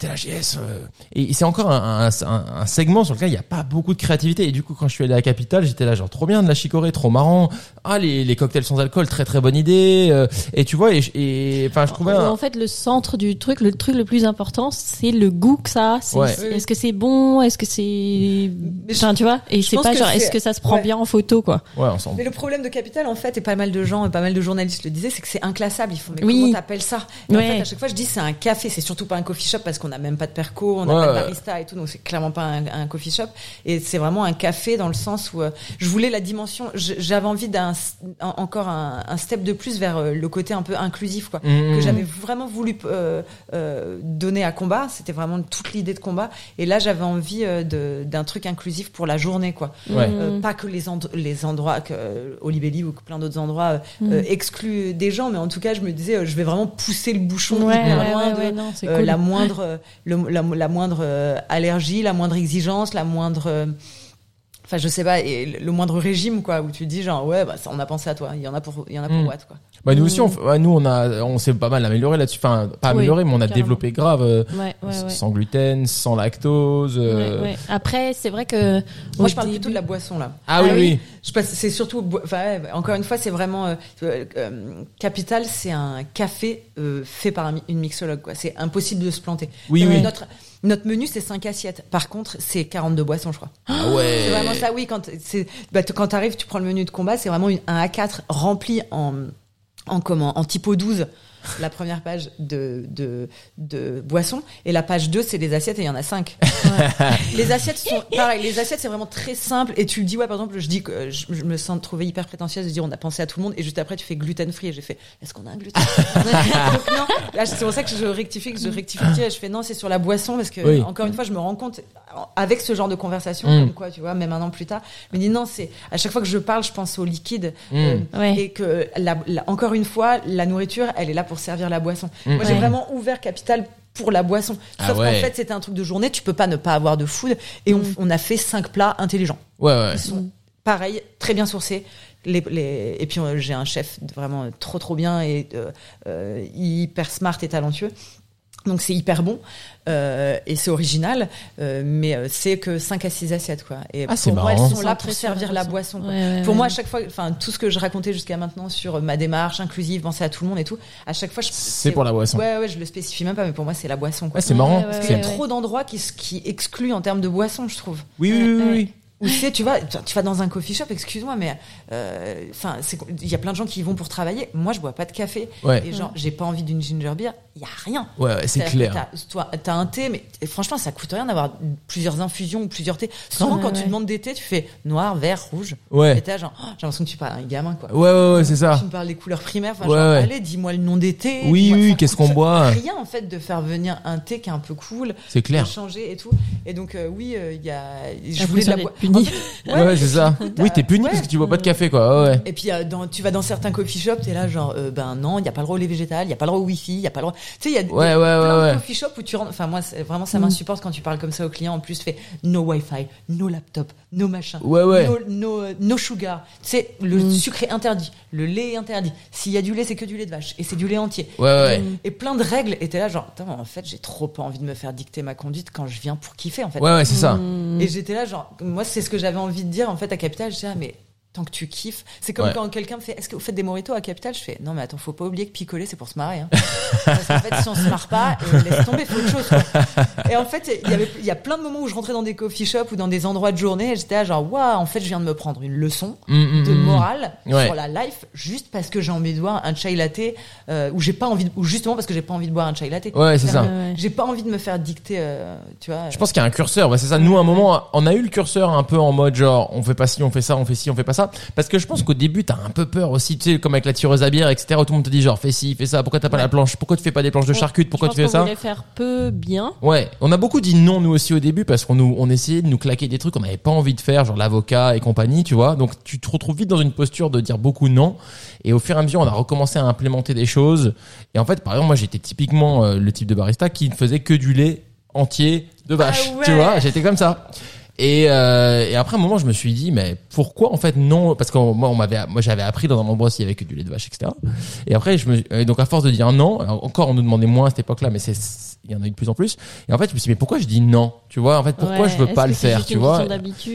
Speaker 1: T'es là, yes, euh, et c'est encore un, un, un- un segment sur lequel il n'y a pas beaucoup de créativité. Et du coup, quand je suis allé à la capitale, j'étais là, genre, trop bien de la chicorée, trop marrant. Ah, les, les cocktails sans alcool, très très bonne idée. euh, et tu vois, et et- enfin, je trouvais.
Speaker 3: En fait, le centre du truc, le truc le plus important, c'est le goût que ça. a.
Speaker 1: Ouais.
Speaker 3: Est-ce que c'est bon? Est-ce que c'est, enfin, tu vois? Et
Speaker 2: je
Speaker 3: c'est pas
Speaker 2: que
Speaker 3: genre, est-ce que ça se prend
Speaker 2: ouais.
Speaker 3: bien en photo, quoi?
Speaker 1: Ouais, on s'en
Speaker 2: Mais le problème de Capital, en fait, et pas mal de gens, et pas mal de journalistes le disaient, c'est que c'est inclassable. Ils font, mais
Speaker 3: Oui.
Speaker 2: comment t'appelles ça? Et En fait, à chaque fois, je dis, c'est un café. C'est surtout pas un coffee shop parce qu'on n'a même pas de perco, on n'a
Speaker 1: Ouais,
Speaker 2: pas de barista et tout, donc c'est clairement pas un, un coffee shop. Et c'est vraiment un café dans le sens où euh, je voulais la dimension. J'avais envie d'un un- encore un, un step de plus vers euh, le côté un peu inclusif, quoi.
Speaker 1: Mmh.
Speaker 2: Que j'avais vraiment voulu euh, euh, donner à combat. C'était vraiment toute l'idée de combat. Et là, j'avais envie euh, d'un truc inclusif pour la journée, quoi.
Speaker 1: Ouais.
Speaker 2: Euh, pas que les, end- les endroits, que euh, Olibelli ou que plein d'autres endroits euh, euh, excluent des gens, mais en tout cas, je me disais, euh, je vais vraiment pousser le bouchon
Speaker 3: Ouais, ouais,
Speaker 2: loin
Speaker 3: ouais,
Speaker 2: de
Speaker 3: ouais, non,
Speaker 2: euh,
Speaker 3: cool.
Speaker 2: la moindre, euh, la, la moindre euh, allergie, la moindre exigence, la moindre, euh, enfin, je sais pas, et le moindre régime, quoi, où tu dis genre, ouais, bah, ça, on a pensé à toi, il y en a pour, il y en a pour
Speaker 1: Mm.
Speaker 2: Watt, quoi.
Speaker 1: Bah nous aussi, on, f- ouais, nous on a, on s'est pas mal amélioré là-dessus. Enfin, pas
Speaker 3: Oui,
Speaker 1: amélioré, mais on a
Speaker 3: carrément.
Speaker 1: développé grave, euh,
Speaker 3: Ouais, ouais, ouais.
Speaker 1: sans gluten, sans lactose. euh,
Speaker 3: Ouais, ouais. Après, c'est vrai que
Speaker 2: Moi, je parle
Speaker 3: début-
Speaker 2: plutôt de la boisson, là.
Speaker 1: Ah, oui,
Speaker 3: Ah
Speaker 1: oui.
Speaker 2: Je pense c'est surtout enfin ouais, encore une fois c'est vraiment euh, euh, Capital c'est un café euh, fait par un une mixologue quoi c'est impossible de se planter
Speaker 1: Oui, oui.
Speaker 2: notre notre menu c'est 5 assiettes. Par contre c'est 42 boissons je crois.
Speaker 1: Ah ouais.
Speaker 2: c'est vraiment ça oui quand c'est bah, quand t'arrives tu prends le menu de combat c'est vraiment une, un A4 rempli en en comment en typo 12 la première page de, de, de boissons et la page 2 c'est les assiettes et il y en a 5 les assiettes sont pareil les assiettes c'est vraiment très simple et tu le dis ouais par exemple je dis que euh, je, je me sens trouvé hyper prétentieuse de dire on a pensé à tout le monde et juste après tu fais gluten free et j'ai fait est-ce qu'on a un gluten? Donc non là c'est pour ça que je rectifie que je rectifie et je fais non c'est sur la boisson parce que
Speaker 1: Oui.
Speaker 2: encore une fois je me rends compte avec ce genre de conversation
Speaker 1: Mm.
Speaker 2: comme quoi tu vois même un an plus tard je me dis non c'est à chaque fois que je parle je pense au liquide
Speaker 1: Mm.
Speaker 2: euh,
Speaker 3: Ouais.
Speaker 2: et que la, la- encore une fois la nourriture elle est là pour servir la boisson. Moi j'ai vraiment ouvert Capital pour la boisson.
Speaker 1: Ah
Speaker 2: sauf
Speaker 1: ouais.
Speaker 2: qu'en fait c'était un truc de journée. Tu peux pas ne pas avoir de food. Et on, on a fait cinq plats intelligents.
Speaker 1: Ouais, ouais.
Speaker 2: qui sont pareil très bien sourcés. Les, les, et puis euh, j'ai un chef vraiment trop trop bien et euh, euh, hyper smart et talentueux donc c'est hyper bon euh, et c'est original, euh, mais euh, c'est que 5 à 6 assiettes quoi. Et
Speaker 1: Ah, c'est
Speaker 2: pour moi,
Speaker 1: marrant.
Speaker 2: elles sont là pour servir la
Speaker 3: boisson.
Speaker 2: quoi.
Speaker 3: Ouais,
Speaker 2: pour
Speaker 3: ouais.
Speaker 2: moi, à chaque fois, enfin tout ce que je racontais jusqu'à maintenant sur ma démarche inclusive, penser à tout le monde et tout, à chaque fois, je,
Speaker 1: C'est pour la boisson.
Speaker 2: Ouais, ouais, je le spécifie même pas, mais pour moi, c'est la boisson. Quoi.
Speaker 1: Ouais, c'est marrant.
Speaker 3: ouais,
Speaker 2: Parce
Speaker 3: ouais,
Speaker 2: qu'il y a
Speaker 3: ouais.
Speaker 2: trop d'endroits qui, qui excluent en termes de boisson, je trouve.
Speaker 1: Oui, oui, oui, oui, oui.
Speaker 2: Ou tu sais, tu vas, tu vas dans un coffee shop, excuse-moi, mais euh, enfin, c'est il y a plein de gens qui y vont pour travailler. Moi, je bois pas de café.
Speaker 1: Ouais.
Speaker 2: Et genre, j'ai pas envie d'une ginger beer. Il y a rien.
Speaker 1: Ouais, ouais, c'est clair.
Speaker 2: toi, t'as un thé, mais franchement, ça coûte rien d'avoir plusieurs infusions ou plusieurs thés. Souvent,
Speaker 3: Ouais,
Speaker 2: quand
Speaker 3: ouais.
Speaker 2: tu demandes des thés, tu fais noir, vert, rouge.
Speaker 1: Ouais.
Speaker 2: Et t'as genre, oh, j'ai l'impression que tu parles à un gamin, quoi.
Speaker 1: Ouais, ouais, ouais, c'est ça.
Speaker 2: Tu me parles des couleurs primaires. Enfin,
Speaker 1: Ouais,
Speaker 2: genre,
Speaker 1: ouais.
Speaker 2: allez, dis-moi le nom des thés.
Speaker 1: Oui, oui, qu'est-ce qu'on boit
Speaker 2: Rien, en fait, de faire venir un thé qui est un peu cool.
Speaker 1: C'est clair.
Speaker 2: changer et tout. Et donc, euh, oui, euh, il y a, je voulais de la
Speaker 3: l'impression puni.
Speaker 1: Ouais, ouais, c'est ça. Oui, t'es puni
Speaker 2: Ouais.
Speaker 1: parce que tu bois pas de café, quoi. Ouais.
Speaker 2: Et puis euh, dans, tu vas dans certains coffee shops, t'es là genre euh, ben non, il y a pas le droit au lait végétal, il y a pas le droit au wifi, il y a pas le droit. Tu sais, il y a des-
Speaker 1: Ouais, ouais, ouais,
Speaker 2: coffee shops où tu rentres. Enfin moi, vraiment ça m'insupporte quand tu parles comme ça aux clients. En plus, tu fais no wifi, no laptop, no machin,
Speaker 1: Ouais, ouais.
Speaker 2: no no, euh, no sugar. Tu sais, le
Speaker 3: Mm.
Speaker 2: sucre est interdit, le lait est interdit. S'il y a du lait, c'est que du lait de vache et c'est du lait entier.
Speaker 1: Ouais, ouais.
Speaker 2: Et plein de règles. Et t'es là genre, Attends, en fait, j'ai trop pas envie de me faire dicter ma conduite quand je viens pour kiffer en fait.
Speaker 1: Ouais, ouais, c'est ça.
Speaker 3: Mm.
Speaker 2: Et j'étais là, genre, moi, c'est ce que j'avais envie de dire, en fait, à Capital. Je disais, ah, mais tant que tu kiffes. C'est comme
Speaker 1: Ouais.
Speaker 2: quand quelqu'un me fait, est-ce que vous faites des moritos à Capital? Je fais, non, mais attends, faut pas oublier que picoler, c'est pour se marrer, hein. Parce qu'en fait, si on se marre pas, euh, laisse tomber, faut autre chose, quoi. Et en fait, il y avait, il y a plein de moments où je rentrais dans des coffee shops ou dans des endroits de journée et j'étais genre, waouh, en fait, je viens de me prendre une leçon
Speaker 1: Mm, mm,
Speaker 2: de
Speaker 1: mm.
Speaker 2: morale
Speaker 1: Ouais.
Speaker 2: sur la life juste parce que j'ai envie de boire un chai latte, euh, ou j'ai pas envie de, ou justement parce que j'ai pas envie de boire un chai latte.
Speaker 1: Ouais, c'est ça.
Speaker 3: Ouais.
Speaker 2: J'ai pas envie de me faire dicter, euh, tu vois.
Speaker 1: Je pense qu'il y a un curseur, c'est ça. Nous, à un moment, on a eu le curseur un peu en mode genre, on fait pas ci, on fait ça, on fait ci, on fait pas ça. Parce que je pense qu'au début, t'as un peu peur aussi, tu sais, comme avec la tireuse à bière, etc. Tout le monde te dit genre, fais ci, fais ça, pourquoi t'as pas la planche, pourquoi tu fais pas des planches de charcutes, pourquoi
Speaker 3: Je
Speaker 1: tu fais ça?
Speaker 3: voulait faire peu bien.
Speaker 1: Ouais, on a beaucoup dit non nous aussi au début parce qu'on nous on essayait de nous claquer des trucs qu'on n'avait pas envie de faire, genre l'avocat et compagnie, tu vois. Donc tu te retrouves vite dans une posture de dire beaucoup non. Et au fur et à mesure, on a recommencé à implémenter des choses. Et en fait, par exemple, moi j'étais typiquement euh, le type de barista qui ne faisait que du lait entier de vache,
Speaker 2: Ah ouais.
Speaker 1: tu vois. J'étais comme ça. Et, euh, et après un moment, je me suis dit, mais pourquoi en fait non? Parce que moi, on m'avait, moi, j'avais appris dans un endroit s'il y avait que du lait de vache, etc. Et après, je me, et donc à force de dire non, encore on nous demandait moins à cette époque-là, mais c'est, il y en a eu de plus en plus. Et en fait, je me suis dit, mais pourquoi je dis non? Tu vois, en fait, pourquoi
Speaker 3: Ouais,
Speaker 1: je veux pas le faire, tu vois?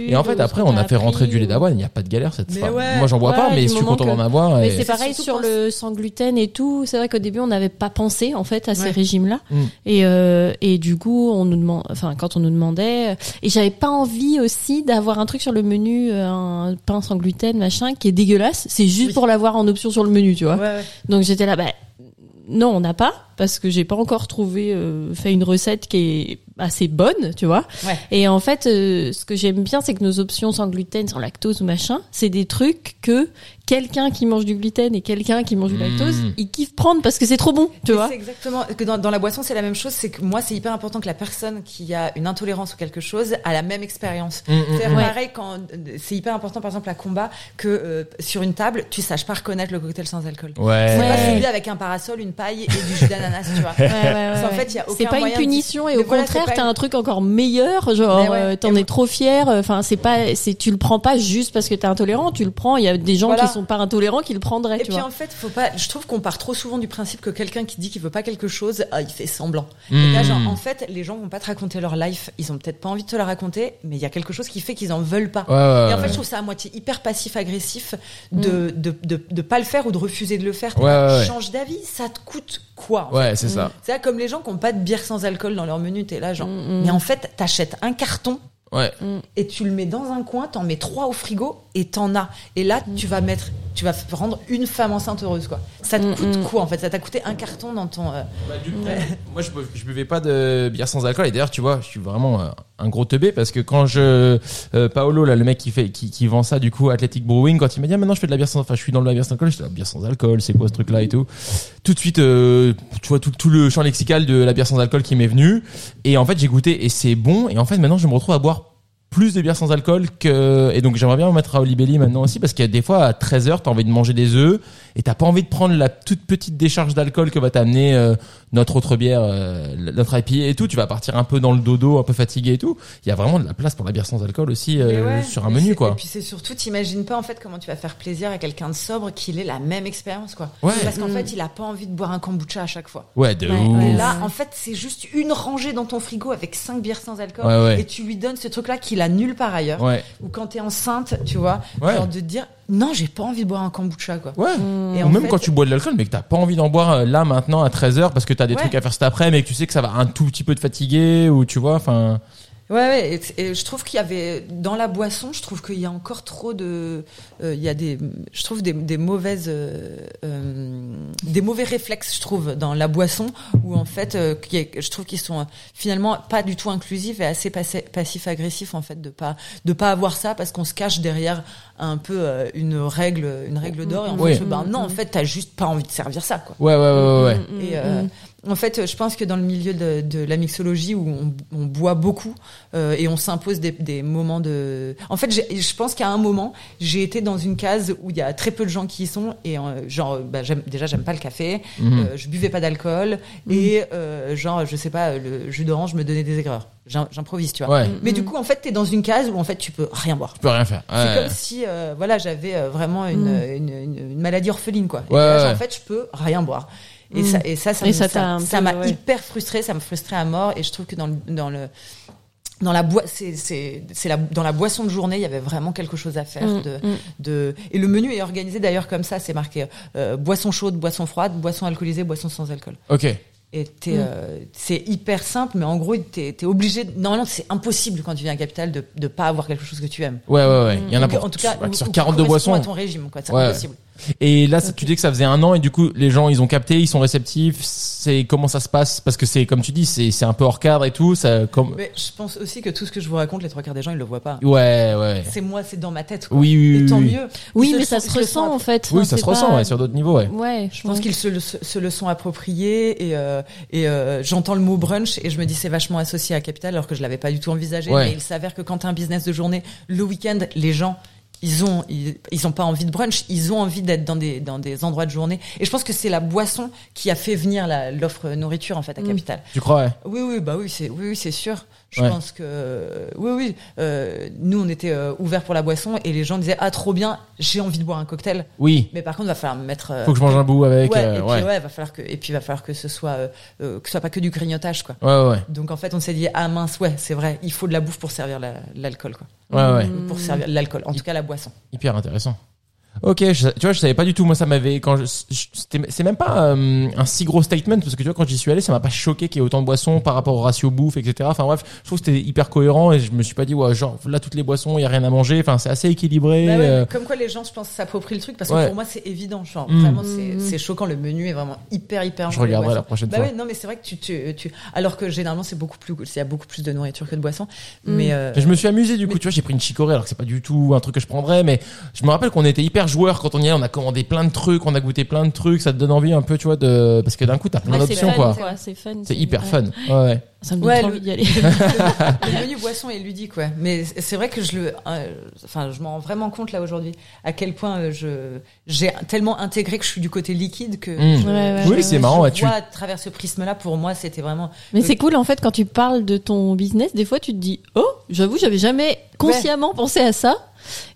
Speaker 1: Et en fait, après, on a fait rentrer du lait d'avoine. Il n'y a pas de galère cette fois.
Speaker 2: ouais.
Speaker 1: Moi, j'en bois
Speaker 3: Ouais,
Speaker 1: pas, mais je suis content
Speaker 3: que-
Speaker 1: d'en avoir.
Speaker 3: Mais
Speaker 1: et-
Speaker 3: c'est pareil sur le sans gluten et tout. C'est vrai qu'au début, on n'avait pas pensé en fait à ces régimes-là.
Speaker 1: Mm.
Speaker 3: Et euh, et du coup, on nous demande, enfin quand on nous demandait, et j'avais pas envie aussi d'avoir un truc sur le menu, euh, un pain sans gluten, machin, qui est dégueulasse. C'est juste
Speaker 2: Oui.
Speaker 3: pour l'avoir en option sur le menu, tu vois.
Speaker 2: Ouais, ouais.
Speaker 3: Donc j'étais là, bah non, on n'a pas parce que j'ai pas encore trouvé euh, fait une recette qui est assez bonne, tu vois.
Speaker 2: Ouais.
Speaker 3: Et en fait, euh, ce que j'aime bien, c'est que nos options sans gluten, sans lactose ou machin, c'est des trucs que quelqu'un qui mange du gluten et quelqu'un qui mange du lactose,
Speaker 1: Mm.
Speaker 3: ils kiffent prendre parce que c'est trop bon, tu
Speaker 2: Mais
Speaker 3: vois.
Speaker 2: C'est exactement que dans, dans la boisson, c'est la même chose. C'est que moi, c'est hyper important que la personne qui a une intolérance ou quelque chose a la même expérience. C'est
Speaker 1: mm.
Speaker 3: Ouais.
Speaker 2: pareil quand c'est hyper important, par exemple, à combat, que euh, sur une table, tu saches pas reconnaître le cocktail sans alcool.
Speaker 1: Ouais.
Speaker 2: C'est
Speaker 3: Ouais.
Speaker 2: pas celui avec un parasol, une paille et du jus d'ananas, tu vois.
Speaker 3: Ouais, ouais, ouais,
Speaker 2: Parce qu'en
Speaker 3: ouais.
Speaker 2: fait, il y a
Speaker 3: c'est pas une
Speaker 2: de-
Speaker 3: punition et au
Speaker 2: voilà,
Speaker 3: contraire, t'as
Speaker 2: une-
Speaker 3: un truc encore meilleur, genre euh, t'en es trop fier. Enfin, c'est pas, c'est tu le prends pas juste parce que t'es intolérant, tu le prends. Il y a des gens
Speaker 2: Voilà.
Speaker 3: qui sont pas intolérants qui le prendraient,
Speaker 2: Et
Speaker 3: tu
Speaker 2: puis
Speaker 3: vois.
Speaker 2: en fait, faut pas. Je trouve qu'on part trop souvent du principe que quelqu'un qui dit qu'il veut pas quelque chose, ah, il fait semblant. Et là, genre, en fait, les gens vont pas te raconter leur life. Ils ont peut-être pas envie de te la raconter, mais il y a quelque chose qui fait qu'ils en veulent pas.
Speaker 1: Ouais, ouais,
Speaker 2: Et en fait,
Speaker 1: ouais.
Speaker 2: je trouve ça à moitié hyper passif-agressif de, de, de, de pas le faire ou de refuser de le faire.
Speaker 1: Ouais, ouais, ouais.
Speaker 2: Change d'avis, ça te coûte quoi en
Speaker 1: Ouais, c'est ça.
Speaker 2: C'est là, comme les gens qui ont pas de bière sans alcool dans leur menu, t'es là genre.
Speaker 3: Mm, mm.
Speaker 2: Mais en fait, t'achètes un carton
Speaker 1: Ouais.
Speaker 2: et tu le mets dans un coin, t'en mets trois au frigo et t'en as. Et là, tu vas mettre, tu vas rendre une femme enceinte heureuse quoi. Ça te
Speaker 3: Mm,
Speaker 2: coûte
Speaker 3: mm.
Speaker 2: quoi en fait? Ça t'a coûté un carton dans ton. euh,
Speaker 1: Bah, du coup, moi je, je buvais pas de bière sans alcool et d'ailleurs tu vois je suis vraiment euh, un gros teubé parce que quand je euh, Paolo là le mec qui fait qui, qui vend ça du coup Athletic Brewing quand il m'a dit ah, maintenant je fais de la bière sans enfin je suis dans de la bière sans alcool j'étais la bière sans alcool c'est quoi ce truc là et tout tout de suite euh, tu vois tout, tout le champ lexical de la bière sans alcool qui m'est venu et en fait j'ai goûté et c'est bon et en fait maintenant je me retrouve à boire plus de bière sans alcool que et donc j'aimerais bien me mettre à Olibelli maintenant aussi parce qu'il y a des fois à 13h t'as envie de manger des œufs et t'as pas envie de prendre la toute petite décharge d'alcool que va t'amener euh, notre autre bière euh, notre IPA et tout tu vas partir un peu dans le dodo un peu fatigué et tout il y a vraiment de la place pour la bière sans alcool aussi euh,
Speaker 2: ouais.
Speaker 1: sur un menu quoi
Speaker 2: Et puis c'est surtout, t'imagines pas en fait comment tu vas faire plaisir à quelqu'un de sobre qu'il ait la même expérience quoi.
Speaker 1: Ouais.
Speaker 2: Parce qu'en
Speaker 3: Mm.
Speaker 2: fait, il a pas envie de boire un kombucha à chaque fois.
Speaker 1: ouais de
Speaker 3: Ouais,
Speaker 2: là, en fait, c'est juste une rangée dans ton frigo avec cinq bières sans alcool.
Speaker 1: Ouais, ouais.
Speaker 2: Et tu lui donnes ce truc-là qu'il a nulle part ailleurs.
Speaker 1: ouais
Speaker 2: Ou quand t'es enceinte, tu vois,
Speaker 1: Ouais.
Speaker 2: genre de te dire non, j'ai pas envie de boire un kombucha quoi.
Speaker 1: ouais
Speaker 2: Et
Speaker 1: ou même
Speaker 2: fait-
Speaker 1: quand tu bois de l'alcool mais que t'as pas envie d'en boire euh, là maintenant à 13h parce que t'as des
Speaker 2: Ouais.
Speaker 1: trucs à faire cet après mais que tu sais que ça va un tout petit peu te fatiguer ou tu vois enfin
Speaker 2: Ouais, ouais. Et, et je trouve qu'il y avait dans la boisson, je trouve qu'il y a encore trop de, euh, il y a des, je trouve des, des mauvaises, euh, euh, des mauvais réflexes, je trouve, dans la boisson où en fait, euh, je trouve qu'ils sont euh, finalement pas du tout inclusifs et assez passifs-agressifs en fait de pas, de pas avoir ça parce qu'on se cache derrière un peu euh, une règle, une règle d'or et en
Speaker 1: Oui.
Speaker 2: fait, ben non, en fait, t'as juste pas envie de servir ça quoi.
Speaker 1: ouais ouais ouais ouais, ouais.
Speaker 3: Mm, mm,
Speaker 2: Et, euh,
Speaker 3: mm.
Speaker 2: En fait, je pense que dans le milieu de, de la mixologie où on, on boit beaucoup euh, et on s'impose des, des moments de. En fait, je pense qu'à un moment, j'ai été dans une case où il y a très peu de gens qui y sont et euh, genre, bah, déjà, j'aime pas le café,
Speaker 1: Mhm.
Speaker 2: euh, je buvais pas d'alcool et euh, genre, je sais pas, le jus d'orange me donnait des aigreurs. J'im- J'improvise, tu vois.
Speaker 1: Ouais.
Speaker 2: Mais du coup, en fait, t'es dans une case où en fait, tu peux rien boire.
Speaker 1: Tu peux rien faire.
Speaker 2: C'est
Speaker 1: Ouais.
Speaker 2: comme si, euh, voilà, j'avais vraiment une, une, une- une maladie orpheline, quoi. Et
Speaker 1: Ouais,
Speaker 2: là,
Speaker 1: ouais.
Speaker 2: en fait, je peux rien boire. Et
Speaker 3: Mm.
Speaker 2: ça, et ça, ça,
Speaker 3: Et
Speaker 2: me- m'a
Speaker 3: ouais.
Speaker 2: hyper frustrée, ça me frustrait à mort. Et je trouve que dans le, dans le, dans la c'est, c'est, c'est la, dans la boisson de journée, il y avait vraiment quelque chose à faire.
Speaker 3: Mm,
Speaker 2: de,
Speaker 3: mm.
Speaker 2: de, et le menu est organisé d'ailleurs comme ça, c'est marqué euh, boisson chaude, boisson froide, boisson alcoolisée, boisson sans alcool.
Speaker 1: Ok.
Speaker 2: Et t'es,
Speaker 3: Mm.
Speaker 2: euh, c'est hyper simple, mais en gros, t'es, t'es obligé. Normalement, c'est impossible quand tu viens à Capital de de pas avoir quelque chose que tu aimes.
Speaker 1: Ouais, ouais, ouais. Il y en a pour,
Speaker 2: en tout cas,
Speaker 1: ouais, sur
Speaker 2: ou qui
Speaker 1: 42
Speaker 2: correspond
Speaker 1: boissons.
Speaker 2: à ton régime, quoi. C'est
Speaker 1: Ouais.
Speaker 2: impossible.
Speaker 1: Et là, tu dis que ça faisait un an et du coup, les gens, ils ont capté, ils sont réceptifs. C'est comment ça se passe? Parce que c'est comme tu dis, c'est c'est un peu hors cadre et tout. Ça, comme.
Speaker 2: Mais je pense aussi que tout ce que je vous raconte, les trois quarts des gens, ils le voient pas.
Speaker 1: Ouais, ouais.
Speaker 2: C'est moi, c'est dans ma tête. Quoi.
Speaker 1: Oui, oui,
Speaker 2: Et tant
Speaker 1: oui.
Speaker 2: mieux.
Speaker 3: Oui, mais ça se ressent en fait.
Speaker 1: Oui,
Speaker 3: Enfin,
Speaker 1: ça se
Speaker 3: c'est
Speaker 1: ressent ouais, sur d'autres niveaux, ouais.
Speaker 3: Ouais,
Speaker 2: Je pense qu'ils se, le- se le sont appropriés et, euh, et euh, j'entends le mot brunch et je me dis c'est vachement associé à Capital alors que je l'avais pas du tout envisagé.
Speaker 1: Ouais.
Speaker 2: Mais il s'avère que quand t'as un business de journée, le week-end, les gens ils ont ils, ils ont pas envie de brunch, ils ont envie d'être dans des dans des endroits de journée. Et je pense que c'est la boisson qui a fait venir l'offre nourriture en fait à
Speaker 3: Mm.
Speaker 2: Capital.
Speaker 1: Tu crois, ouais?
Speaker 2: Oui, oui, bah oui, c'est oui, oui, c'est sûr. Je
Speaker 1: Ouais.
Speaker 2: pense que oui, oui. euh, nous, on était euh, ouverts pour la boisson et les gens disaient ah trop bien, j'ai envie de boire un cocktail.
Speaker 1: Oui.
Speaker 2: Mais par contre, va falloir me mettre. euh,
Speaker 1: Faut que je mange un bout avec.
Speaker 2: ouais,
Speaker 1: euh,
Speaker 2: et puis
Speaker 1: ouais.
Speaker 2: ouais, va falloir que et puis va falloir que ce soit euh, euh, que ce soit pas que du grignotage quoi.
Speaker 1: Ouais, ouais.
Speaker 2: Donc en fait, on s'est dit ah mince ouais, c'est vrai, il faut de la bouffe pour servir la- l'alcool quoi.
Speaker 1: Ouais, ouais.
Speaker 2: Pour servir l'alcool, en tout cas la boisson.
Speaker 1: Hyper intéressant. Ok, je, tu vois, je savais pas du tout. Moi, ça m'avait quand je, je- c'était- c'est même pas euh, un si gros statement parce que tu vois, quand j'y suis allé, ça m'a pas choqué qu'il y ait autant de boissons par rapport au ratio bouffe, etc. Enfin bref, je trouve que c'était hyper cohérent et je me suis pas dit ouais, genre là toutes les boissons, il y a rien à manger. Enfin, c'est assez équilibré.
Speaker 2: Bah ouais,
Speaker 1: euh,
Speaker 2: Comme quoi les gens, je pense, s'approprient le truc parce que
Speaker 1: Ouais.
Speaker 2: pour moi c'est évident. Genre
Speaker 1: Mm.
Speaker 2: vraiment c'est c'est choquant. Le menu est vraiment hyper hyper.
Speaker 1: Je regarderai la prochaine
Speaker 2: Bah
Speaker 1: fois.
Speaker 2: ouais, non mais c'est vrai que tu, tu, tu alors que généralement c'est beaucoup plus il y a beaucoup plus de nourriture que de boissons.
Speaker 3: Mm.
Speaker 2: Mais euh,
Speaker 1: Mais je me suis amusé du coup,
Speaker 2: mais-
Speaker 1: tu vois, j'ai pris une chicorée alors que c'est pas du tout un truc que je prendrais, mais je me rappelle qu'on était hyper joueurs quand on y allait, on a commandé plein de trucs, on a goûté plein de trucs, ça te donne envie un peu, tu vois, de parce que d'un coup t'as plein
Speaker 3: Ouais,
Speaker 1: d'options
Speaker 3: fun,
Speaker 1: quoi.
Speaker 3: C'est fun.
Speaker 1: C'est hyper fun. Ouais, ouais.
Speaker 3: Ça me donne
Speaker 2: Ouais,
Speaker 3: envie d'y aller.
Speaker 2: le menu boisson est ludique, ouais. Mais c'est vrai que je le, euh, enfin, je m'en rends vraiment compte là aujourd'hui à quel point euh, je j'ai tellement intégré que je suis du côté liquide que.
Speaker 1: Mm.
Speaker 2: je-
Speaker 3: Ouais, ouais,
Speaker 2: je-
Speaker 1: Oui, c'est
Speaker 2: je
Speaker 1: marrant, ouais, tu-
Speaker 2: vois à travers ce prisme-là, pour moi, c'était vraiment.
Speaker 3: Mais c'est cool en fait quand tu parles de ton business, des fois tu te dis oh, j'avoue j'avais jamais consciemment pensé à ça.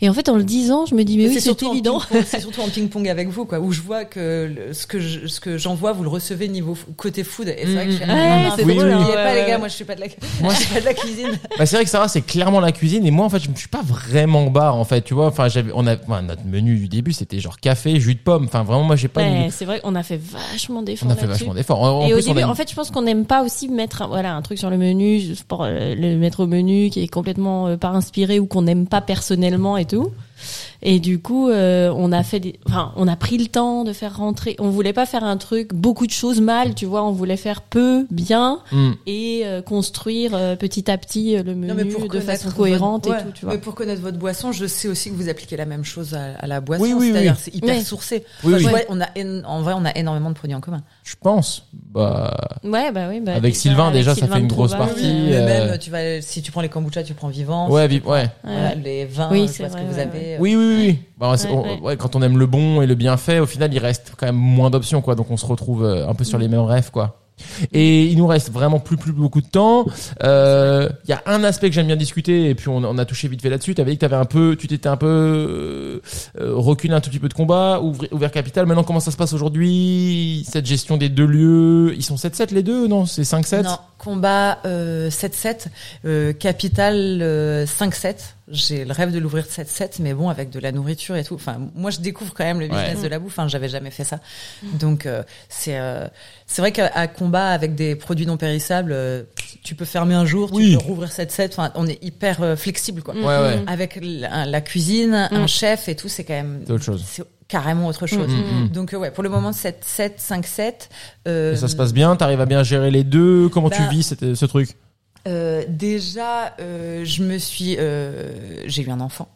Speaker 3: Et en fait en le disant, je me dis mais oui c'est
Speaker 2: surtout en
Speaker 3: évident.
Speaker 2: ping-pong- C'est surtout en ping-pong avec vous, quoi, où je vois que le- ce que je, ce que j'envoie, vous le recevez niveau côté food. Et c'est vrai que je fais,
Speaker 1: Mm,
Speaker 2: ah,
Speaker 3: mm, mm.
Speaker 2: non,
Speaker 3: c'est
Speaker 2: oui,
Speaker 1: drôle,
Speaker 2: oui,
Speaker 1: hein.
Speaker 2: oubliez
Speaker 3: Ouais,
Speaker 2: pas les
Speaker 3: ouais.
Speaker 2: gars, moi je suis pas de la, moi je suis pas de la cuisine.
Speaker 1: Bah, c'est vrai que Sarah, c'est clairement la cuisine et moi en fait je me suis pas vraiment bar en fait tu vois enfin j'avais on a enfin, notre menu du début c'était genre café jus de pomme enfin vraiment moi j'ai pas
Speaker 3: Ouais, c'est vrai qu'on a fait vachement d'efforts
Speaker 1: on a fait vachement d'efforts
Speaker 3: Et au
Speaker 1: plus, on
Speaker 3: début,
Speaker 1: a
Speaker 3: en fait, je pense qu'on n'aime pas aussi mettre un, voilà un truc sur le menu, juste pour euh, le mettre au menu qui est complètement euh, pas inspiré ou qu'on n'aime pas personnellement et tout. Et du coup, euh, on a fait, des, enfin, on a pris le temps de faire rentrer. On voulait pas faire un truc beaucoup de choses mal, tu vois. On voulait faire peu, bien
Speaker 1: Hmm.
Speaker 3: et euh, construire euh, petit à petit euh, le menu
Speaker 2: Non, mais pour
Speaker 3: de façon
Speaker 2: votre-
Speaker 3: cohérente
Speaker 2: ouais,
Speaker 3: et tout, tu vois.
Speaker 2: Mais pour connaître votre boisson, je sais aussi que vous appliquez la même chose à, à la boisson.
Speaker 1: Oui, oui,
Speaker 2: C'est-à-dire,
Speaker 1: oui.
Speaker 2: c'est hyper sourcé.
Speaker 1: Oui,
Speaker 2: Enfin, je
Speaker 1: oui.
Speaker 2: vois, on a, én- en vrai, on a énormément de produits en commun.
Speaker 1: Je pense bah
Speaker 3: Ouais, bah oui. Bah,
Speaker 1: Avec
Speaker 3: déjà,
Speaker 1: Sylvain,
Speaker 3: avec
Speaker 1: déjà, ça
Speaker 3: Sylvain
Speaker 1: fait une grosse partie.
Speaker 3: euh,
Speaker 1: euh,
Speaker 2: même, tu vas, si tu prends les kombucha, tu prends vivant.
Speaker 1: ouais
Speaker 2: Si
Speaker 1: vi- ouais
Speaker 2: les vins,
Speaker 3: Oui, c'est
Speaker 2: ce
Speaker 3: vrai,
Speaker 2: que vous
Speaker 3: ouais,
Speaker 2: avez.
Speaker 1: oui oui oui, oui. Bah,
Speaker 3: Ouais,
Speaker 1: on-
Speaker 3: ouais.
Speaker 1: ouais, quand on aime le bon et le bien fait au final il reste quand même moins d'options quoi donc on se retrouve euh, un peu sur les mêmes rêves quoi et il nous reste vraiment plus plus beaucoup de temps. Euh, Il y a un aspect que j'aime bien discuter et puis on, on a touché vite fait là-dessus. Tu avais dit que t'avais un peu, tu t'étais un peu euh, euh, reculé un tout petit peu de combat, ouvri- ouvert capital. Maintenant comment ça se passe aujourd'hui? Cette gestion des deux lieux, ils sont 7-7 les deux Non, c'est 5-7
Speaker 2: Non, combat euh, 7-7, euh, capital euh, 5-7. J'ai le rêve de l'ouvrir 7-7, mais bon, avec de la nourriture et tout. Enfin, moi, je découvre quand même le business
Speaker 1: Ouais.
Speaker 2: de la bouffe. Enfin, j'avais jamais fait ça. Donc, euh, c'est euh, c'est vrai qu'à combat avec des produits non périssables, euh, tu peux fermer un jour,
Speaker 1: Oui.
Speaker 2: tu peux rouvrir 7-7. Enfin, on est hyper euh, flexible, quoi.
Speaker 3: Mm.
Speaker 1: Ouais, ouais.
Speaker 2: Avec la, la cuisine, un chef et tout, c'est quand même
Speaker 1: C'est autre chose.
Speaker 2: c'est carrément autre chose.
Speaker 1: Mm, mm.
Speaker 2: Donc euh, ouais, pour le moment 7 7 5 7 euh,
Speaker 1: ça se passe bien? T'arrives à bien gérer les deux? Comment tu
Speaker 2: Bah,
Speaker 1: vis cette- ce truc?
Speaker 2: Euh, déjà euh, je me suis euh, j'ai eu un enfant.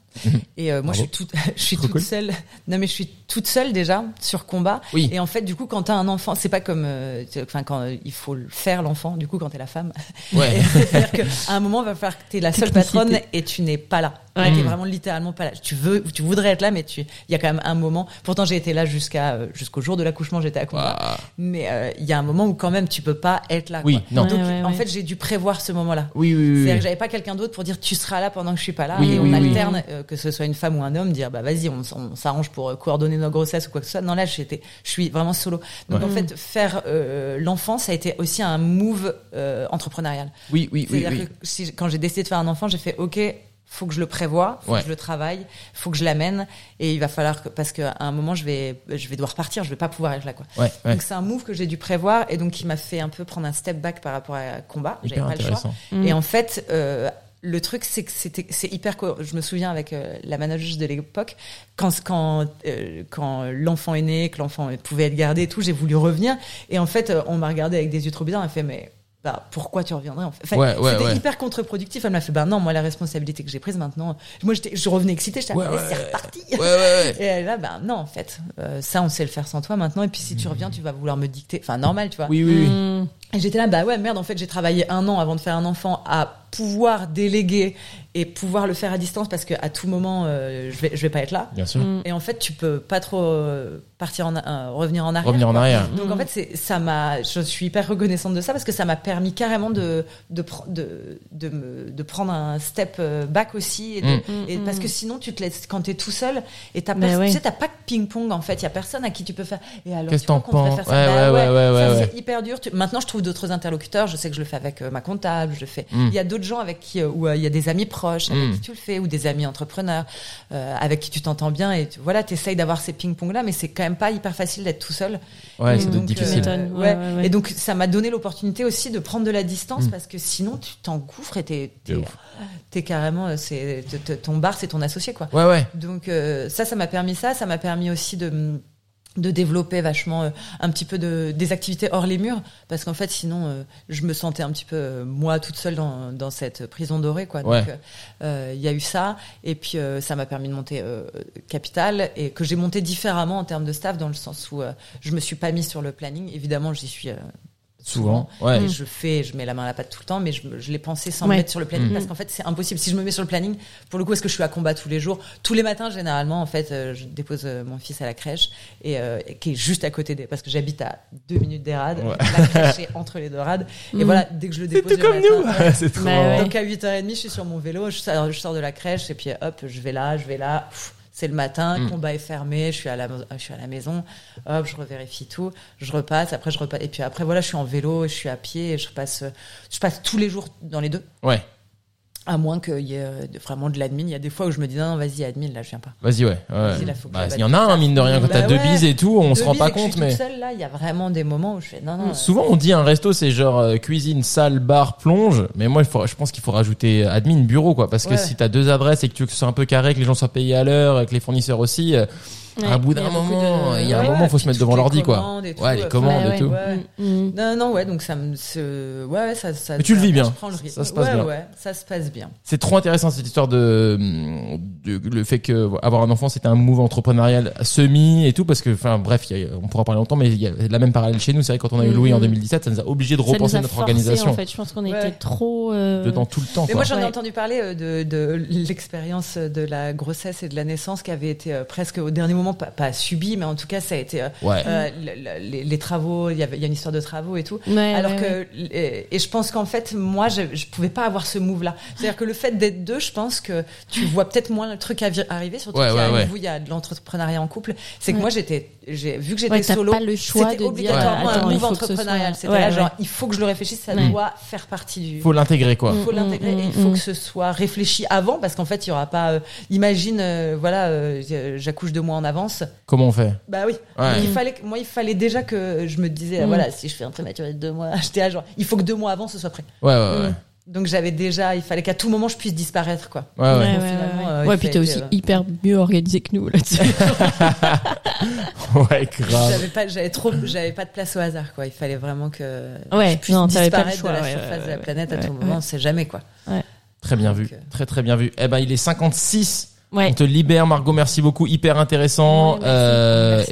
Speaker 2: Et euh, moi, je suis toute, je suis toute
Speaker 1: cool.
Speaker 2: seule. Non, mais je suis toute seule déjà sur combat.
Speaker 1: Oui.
Speaker 2: Et en fait, du coup, quand t'as un enfant, c'est pas comme, euh, enfin, quand il faut le faire l'enfant. Du coup, quand t'es la femme,
Speaker 1: Ouais.
Speaker 2: c'est-à-dire qu'à un moment, il va falloir que t'es la seule patronne et tu n'es pas là.
Speaker 3: Ouais.
Speaker 2: T'es
Speaker 1: Mm.
Speaker 2: vraiment littéralement pas là. Tu veux, tu voudrais être là, mais tu, il y a quand même un moment. Pourtant, j'ai été là jusqu'à euh, jusqu'au jour de l'accouchement, j'étais à combat. Mais euh, il y a un moment où quand même, tu peux pas être là.
Speaker 1: Oui,
Speaker 2: quoi.
Speaker 1: non.
Speaker 2: Donc,
Speaker 3: Ouais,
Speaker 2: en
Speaker 3: ouais.
Speaker 2: fait, j'ai dû prévoir ce moment-là.
Speaker 1: Oui, oui, oui.
Speaker 2: C'est-à-dire
Speaker 1: oui.
Speaker 2: que j'avais pas quelqu'un d'autre pour dire tu seras là pendant que je suis pas là
Speaker 1: Oui,
Speaker 2: et
Speaker 1: oui,
Speaker 2: on
Speaker 1: oui.
Speaker 2: alterne euh, que ce soit une femme ou un homme dire bah vas-y on, s'arrange pour coordonner nos grossesses ou quoi que ce soit. Non là j'étais je suis vraiment solo. Donc
Speaker 1: Ouais.
Speaker 2: en fait faire euh, l'enfant ça a été aussi un move euh, entrepreneurial.
Speaker 1: Oui, oui, oui,
Speaker 2: C'est-à-dire
Speaker 1: oui.
Speaker 2: que si, quand j'ai décidé de faire un enfant, j'ai fait OK, faut que je le prévoie, faut
Speaker 1: Ouais.
Speaker 2: que je le travaille, faut que je l'amène et il va falloir que parce qu'à un moment je vais je vais devoir partir, je vais pas pouvoir être là quoi.
Speaker 1: Ouais, ouais.
Speaker 2: Donc c'est un move que j'ai dû prévoir et donc qui m'a fait un peu prendre un step back par rapport à combat. J'avais
Speaker 1: Hyper
Speaker 2: pas le choix.
Speaker 3: Mm.
Speaker 2: Et en fait, euh, le truc, c'est que c'était, c'est hyper. Je me souviens avec euh, la manageuse de l'époque, quand quand euh, quand l'enfant est né, que l'enfant pouvait être gardé et tout, j'ai voulu revenir. Et en fait, euh, on m'a regardé avec des yeux trop bizarres. Elle fait mais bah, pourquoi tu reviendrais en fait? Enfin,
Speaker 1: Ouais, ouais,
Speaker 2: C'était
Speaker 1: ouais.
Speaker 2: hyper contre-productif. Elle m'a fait bah non, moi la responsabilité que j'ai prise maintenant. Moi, j'étais, je revenais excitée. J'étais
Speaker 1: Ouais,
Speaker 2: ah, c'est reparti. Et elle est là, bah non, en fait, euh, ça on sait le faire sans toi maintenant. Et puis si tu reviens, tu vas vouloir me dicter. Enfin normal, tu vois.
Speaker 1: Oui, oui, oui.
Speaker 3: Mm.
Speaker 2: Et j'étais là, bah ouais, merde, en fait, j'ai travaillé un an avant de faire un enfant à pouvoir déléguer et pouvoir le faire à distance parce que à tout moment, euh, je vais, je vais pas être là.
Speaker 1: Bien sûr.
Speaker 2: Et en fait, tu peux pas trop euh, partir en, euh, revenir en arrière.
Speaker 1: Revenir en arrière.
Speaker 2: Donc en fait, c'est, ça m'a, je suis hyper reconnaissante de ça parce que ça m'a permis carrément de, de, de, de, me, de prendre un step euh, back aussi. Et, de-
Speaker 1: Mm.
Speaker 3: Mm,
Speaker 2: et
Speaker 3: mm.
Speaker 2: parce que sinon, tu te laisses, quand t'es tout seul et t'as
Speaker 3: Mais
Speaker 2: pers-
Speaker 3: ouais.
Speaker 2: tu sais, t'as pas de ping-pong en fait. Il y a personne à qui tu peux faire. Et alors,
Speaker 1: Qu'est-ce
Speaker 2: tu qu'on
Speaker 1: penses
Speaker 2: faire ça?
Speaker 1: Ouais,
Speaker 2: Bah
Speaker 1: ouais, ouais, ouais,
Speaker 2: ça,
Speaker 1: ouais.
Speaker 2: c'est hyper dur. Tu- Maintenant, je trouve d'autres interlocuteurs. Je sais que je le fais avec euh, ma comptable. Je le fais.
Speaker 1: Mm.
Speaker 2: Il y a d'autres gens avec qui, euh, où euh, il y a des amis proches avec
Speaker 1: Mm.
Speaker 2: qui tu le fais, ou des amis entrepreneurs euh, avec qui tu t'entends bien. Et tu- voilà, t'essayes d'avoir ces ping-pong là, mais c'est quand même pas hyper facile d'être tout seul.
Speaker 1: Ouais, c'est
Speaker 2: Donc,
Speaker 1: difficile.
Speaker 2: euh, ouais.
Speaker 3: Ouais, ouais, ouais.
Speaker 2: Et donc, ça m'a donné l'opportunité aussi de prendre de la distance
Speaker 1: Mm.
Speaker 2: parce que sinon, tu t'engouffres et t'es, t'es, carrément, euh, c'est, ton bar, c'est ton associé, quoi.
Speaker 1: Ouais, ouais.
Speaker 2: Donc euh, ça, ça m'a permis ça. Ça m'a permis aussi de de développer vachement euh, un petit peu de des activités hors les murs parce qu'en fait sinon euh, je me sentais un petit peu euh, moi toute seule dans dans cette prison dorée quoi
Speaker 1: Ouais.
Speaker 2: donc euh, il y a eu ça et puis euh, ça m'a permis de monter euh, Capital et que j'ai monté différemment en termes de staff dans le sens où euh, je me suis pas mise sur le planning évidemment j'y suis euh,
Speaker 1: Souvent. Ouais.
Speaker 2: et je fais, je mets la main à la pâte tout le temps, mais je, l'ai pensé sans
Speaker 3: Ouais.
Speaker 2: me mettre sur le planning
Speaker 1: Mm.
Speaker 2: parce qu'en fait c'est impossible. Si je me mets sur le planning, pour le coup, est-ce que je suis à combat tous les jours? Tous les matins, généralement, en fait, euh, je dépose euh, mon fils à la crèche et euh, et qui est juste à côté des, parce que j'habite à deux minutes des rades.
Speaker 1: Ouais.
Speaker 2: La crèche est entre les deux rades. Et
Speaker 3: Mm.
Speaker 2: voilà, dès que je le dépose,
Speaker 1: C'est comme
Speaker 2: matin,
Speaker 1: nous.
Speaker 2: ouais.
Speaker 1: c'est trop
Speaker 3: Bah.
Speaker 2: Donc à 8h30, je suis sur mon vélo, je sors, je sors de la crèche et puis hop, je vais là, je vais là. Pff, C'est le matin,
Speaker 1: Mm.
Speaker 2: combat est fermé, je suis à la, je suis à la maison, hop, je revérifie tout, je repasse, après je repasse, et puis après voilà, je suis en vélo, je suis à pied, et je passe, je passe tous les jours dans les deux,
Speaker 1: Ouais.
Speaker 2: À moins qu'il y ait euh, vraiment de l'admin. Il y a des fois où je me dis non, non vas-y admin, là je viens pas.
Speaker 1: Vas-y, ouais. ouais.
Speaker 2: Vas-y, là, faut que
Speaker 1: Bah, il y en a un, mine de rien, quand
Speaker 2: Bah
Speaker 1: t'as deux bises et tout, on se rend pas compte, mais.
Speaker 2: seule là, il y a vraiment des moments où je fais non non. euh,
Speaker 1: Souvent, on dit un resto, c'est genre euh, cuisine, salle, bar, plonge. Mais moi, il faut, je pense qu'il faut rajouter admin, bureau, quoi. Parce que si t'as deux adresses et que tu veux que ce soit un peu carré, que les gens soient payés à l'heure, que les fournisseurs aussi, euh, à bout
Speaker 3: il y
Speaker 1: d'un moment,
Speaker 3: de-
Speaker 1: il y a un
Speaker 2: Ouais,
Speaker 1: moment, faut se mettre devant l'ordi, quoi.
Speaker 2: commandes et tout,
Speaker 1: Ouais, les commandes
Speaker 3: Ouais,
Speaker 1: et tout.
Speaker 2: Ouais.
Speaker 3: Mm.
Speaker 2: Non, non, ouais, donc ça me, ouais, ouais, ça, ça.
Speaker 1: Mais tu le vis bien.
Speaker 2: le.
Speaker 1: Ça se passe
Speaker 2: ouais,
Speaker 1: bien.
Speaker 2: Ouais, ça se passe bien.
Speaker 1: C'est trop intéressant cette histoire de, de le fait que avoir un enfant c'était un move entrepreneurial semi et tout parce que enfin bref il y a- on pourra parler longtemps mais il y a la même parallèle chez nous c'est vrai quand on a eu Louis en
Speaker 3: Mhm.
Speaker 1: 2017 ça nous a obligé de
Speaker 3: Ça nous
Speaker 1: repenser
Speaker 3: a
Speaker 1: notre
Speaker 3: forcé,
Speaker 1: organisation
Speaker 3: En fait, je pense qu'on était trop euh,
Speaker 1: dedans tout le temps
Speaker 2: Mais
Speaker 1: quoi.
Speaker 2: moi, j'en ai entendu parler euh, de, de l'expérience de la grossesse et de la naissance qui avait été euh, presque au dernier moment, pas, pas subie, mais en tout cas, ça a été euh,
Speaker 1: ouais
Speaker 2: euh, le- le- les, les travaux. Il y avait, il y a une histoire de travaux et tout.
Speaker 3: Ouais,
Speaker 2: Alors
Speaker 3: ouais,
Speaker 2: que
Speaker 3: ouais.
Speaker 2: et, et je pense qu'en fait moi je, je pouvais pas avoir ce move là c'est à dire que le fait d'être deux je pense que tu vois peut-être moins le truc arriver surtout
Speaker 1: Ouais,
Speaker 2: qu'il y a
Speaker 1: ouais, ouais.
Speaker 2: vous il y a de l'entrepreneuriat en couple c'est que moi j'étais j'ai vu que j'étais
Speaker 3: Ouais,
Speaker 2: solo
Speaker 3: pas le choix
Speaker 2: c'était
Speaker 3: de
Speaker 2: obligatoirement un move entrepreneurial
Speaker 3: soit-
Speaker 2: c'était
Speaker 3: Ouais,
Speaker 2: là
Speaker 3: ouais.
Speaker 2: genre il faut que je le réfléchisse ça
Speaker 3: Ouais.
Speaker 2: doit faire partie du
Speaker 1: faut l'intégrer quoi
Speaker 2: il faut
Speaker 3: Mm,
Speaker 2: l'intégrer
Speaker 3: mm,
Speaker 2: et il
Speaker 3: mm,
Speaker 2: faut
Speaker 3: mm.
Speaker 2: que ce soit réfléchi avant parce qu'en fait il y aura pas euh, imagine euh, voilà euh, j'accouche deux mois en avance
Speaker 1: comment on fait?
Speaker 2: Bah oui. Il fallait, moi, il fallait déjà que je me disais,
Speaker 3: Mm.
Speaker 2: voilà, si je fais un prématuré de deux mois, j'étais à genre, il faut que deux mois avant ce soit prêt.
Speaker 1: ouais ouais ouais,
Speaker 3: Mm.
Speaker 2: Donc j'avais déjà, il fallait qu'à tout moment je puisse disparaître, quoi.
Speaker 1: ouais, ouais.
Speaker 3: Ouais, ouais, ouais.
Speaker 2: euh,
Speaker 3: Ouais, puis
Speaker 2: a
Speaker 3: t'es aussi
Speaker 2: euh,
Speaker 3: hyper mieux organisé que nous là-dessus.
Speaker 1: Ouais, grave
Speaker 2: J'avais pas, j'avais trop, j'avais pas de place au hasard, quoi. Il fallait vraiment que
Speaker 3: Ouais,
Speaker 2: je puisse
Speaker 3: non, t'avais pas le
Speaker 2: disparaître
Speaker 3: choix,
Speaker 2: de la
Speaker 3: ouais,
Speaker 2: surface
Speaker 3: ouais,
Speaker 2: de la
Speaker 3: ouais,
Speaker 2: planète à
Speaker 3: ouais,
Speaker 2: tout
Speaker 3: ouais.
Speaker 2: moment, on sait jamais, quoi.
Speaker 1: très bien
Speaker 2: Donc,
Speaker 1: vu
Speaker 2: euh,
Speaker 1: très très bien vu eh ben il est 56
Speaker 3: Ouais.
Speaker 1: On te libère, Margot. Merci beaucoup. Hyper intéressant.
Speaker 3: Ouais, merci.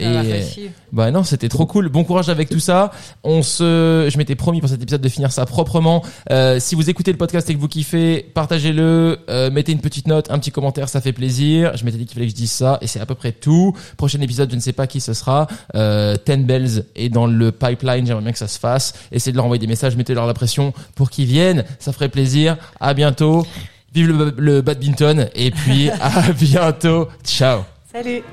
Speaker 1: Euh,
Speaker 2: Merci
Speaker 1: et bah non, c'était trop cool. Bon courage avec tout ça. On se, je m'étais promis pour cet épisode de finir ça proprement. Euh, si vous écoutez le podcast et que vous kiffez, partagez-le, euh, mettez une petite note, un petit commentaire, ça fait plaisir. Je m'étais dit qu'il fallait que je dise ça et c'est à peu près tout. Prochain épisode, je ne sais pas qui ce sera. Euh, Ten Bells est dans le pipeline. J'aimerais bien que ça se fasse. Essayez de leur envoyer des messages, mettez-leur la pression pour qu'ils viennent. Ça ferait plaisir. À bientôt. Vive le, le badminton et puis à bientôt. Ciao.
Speaker 2: Salut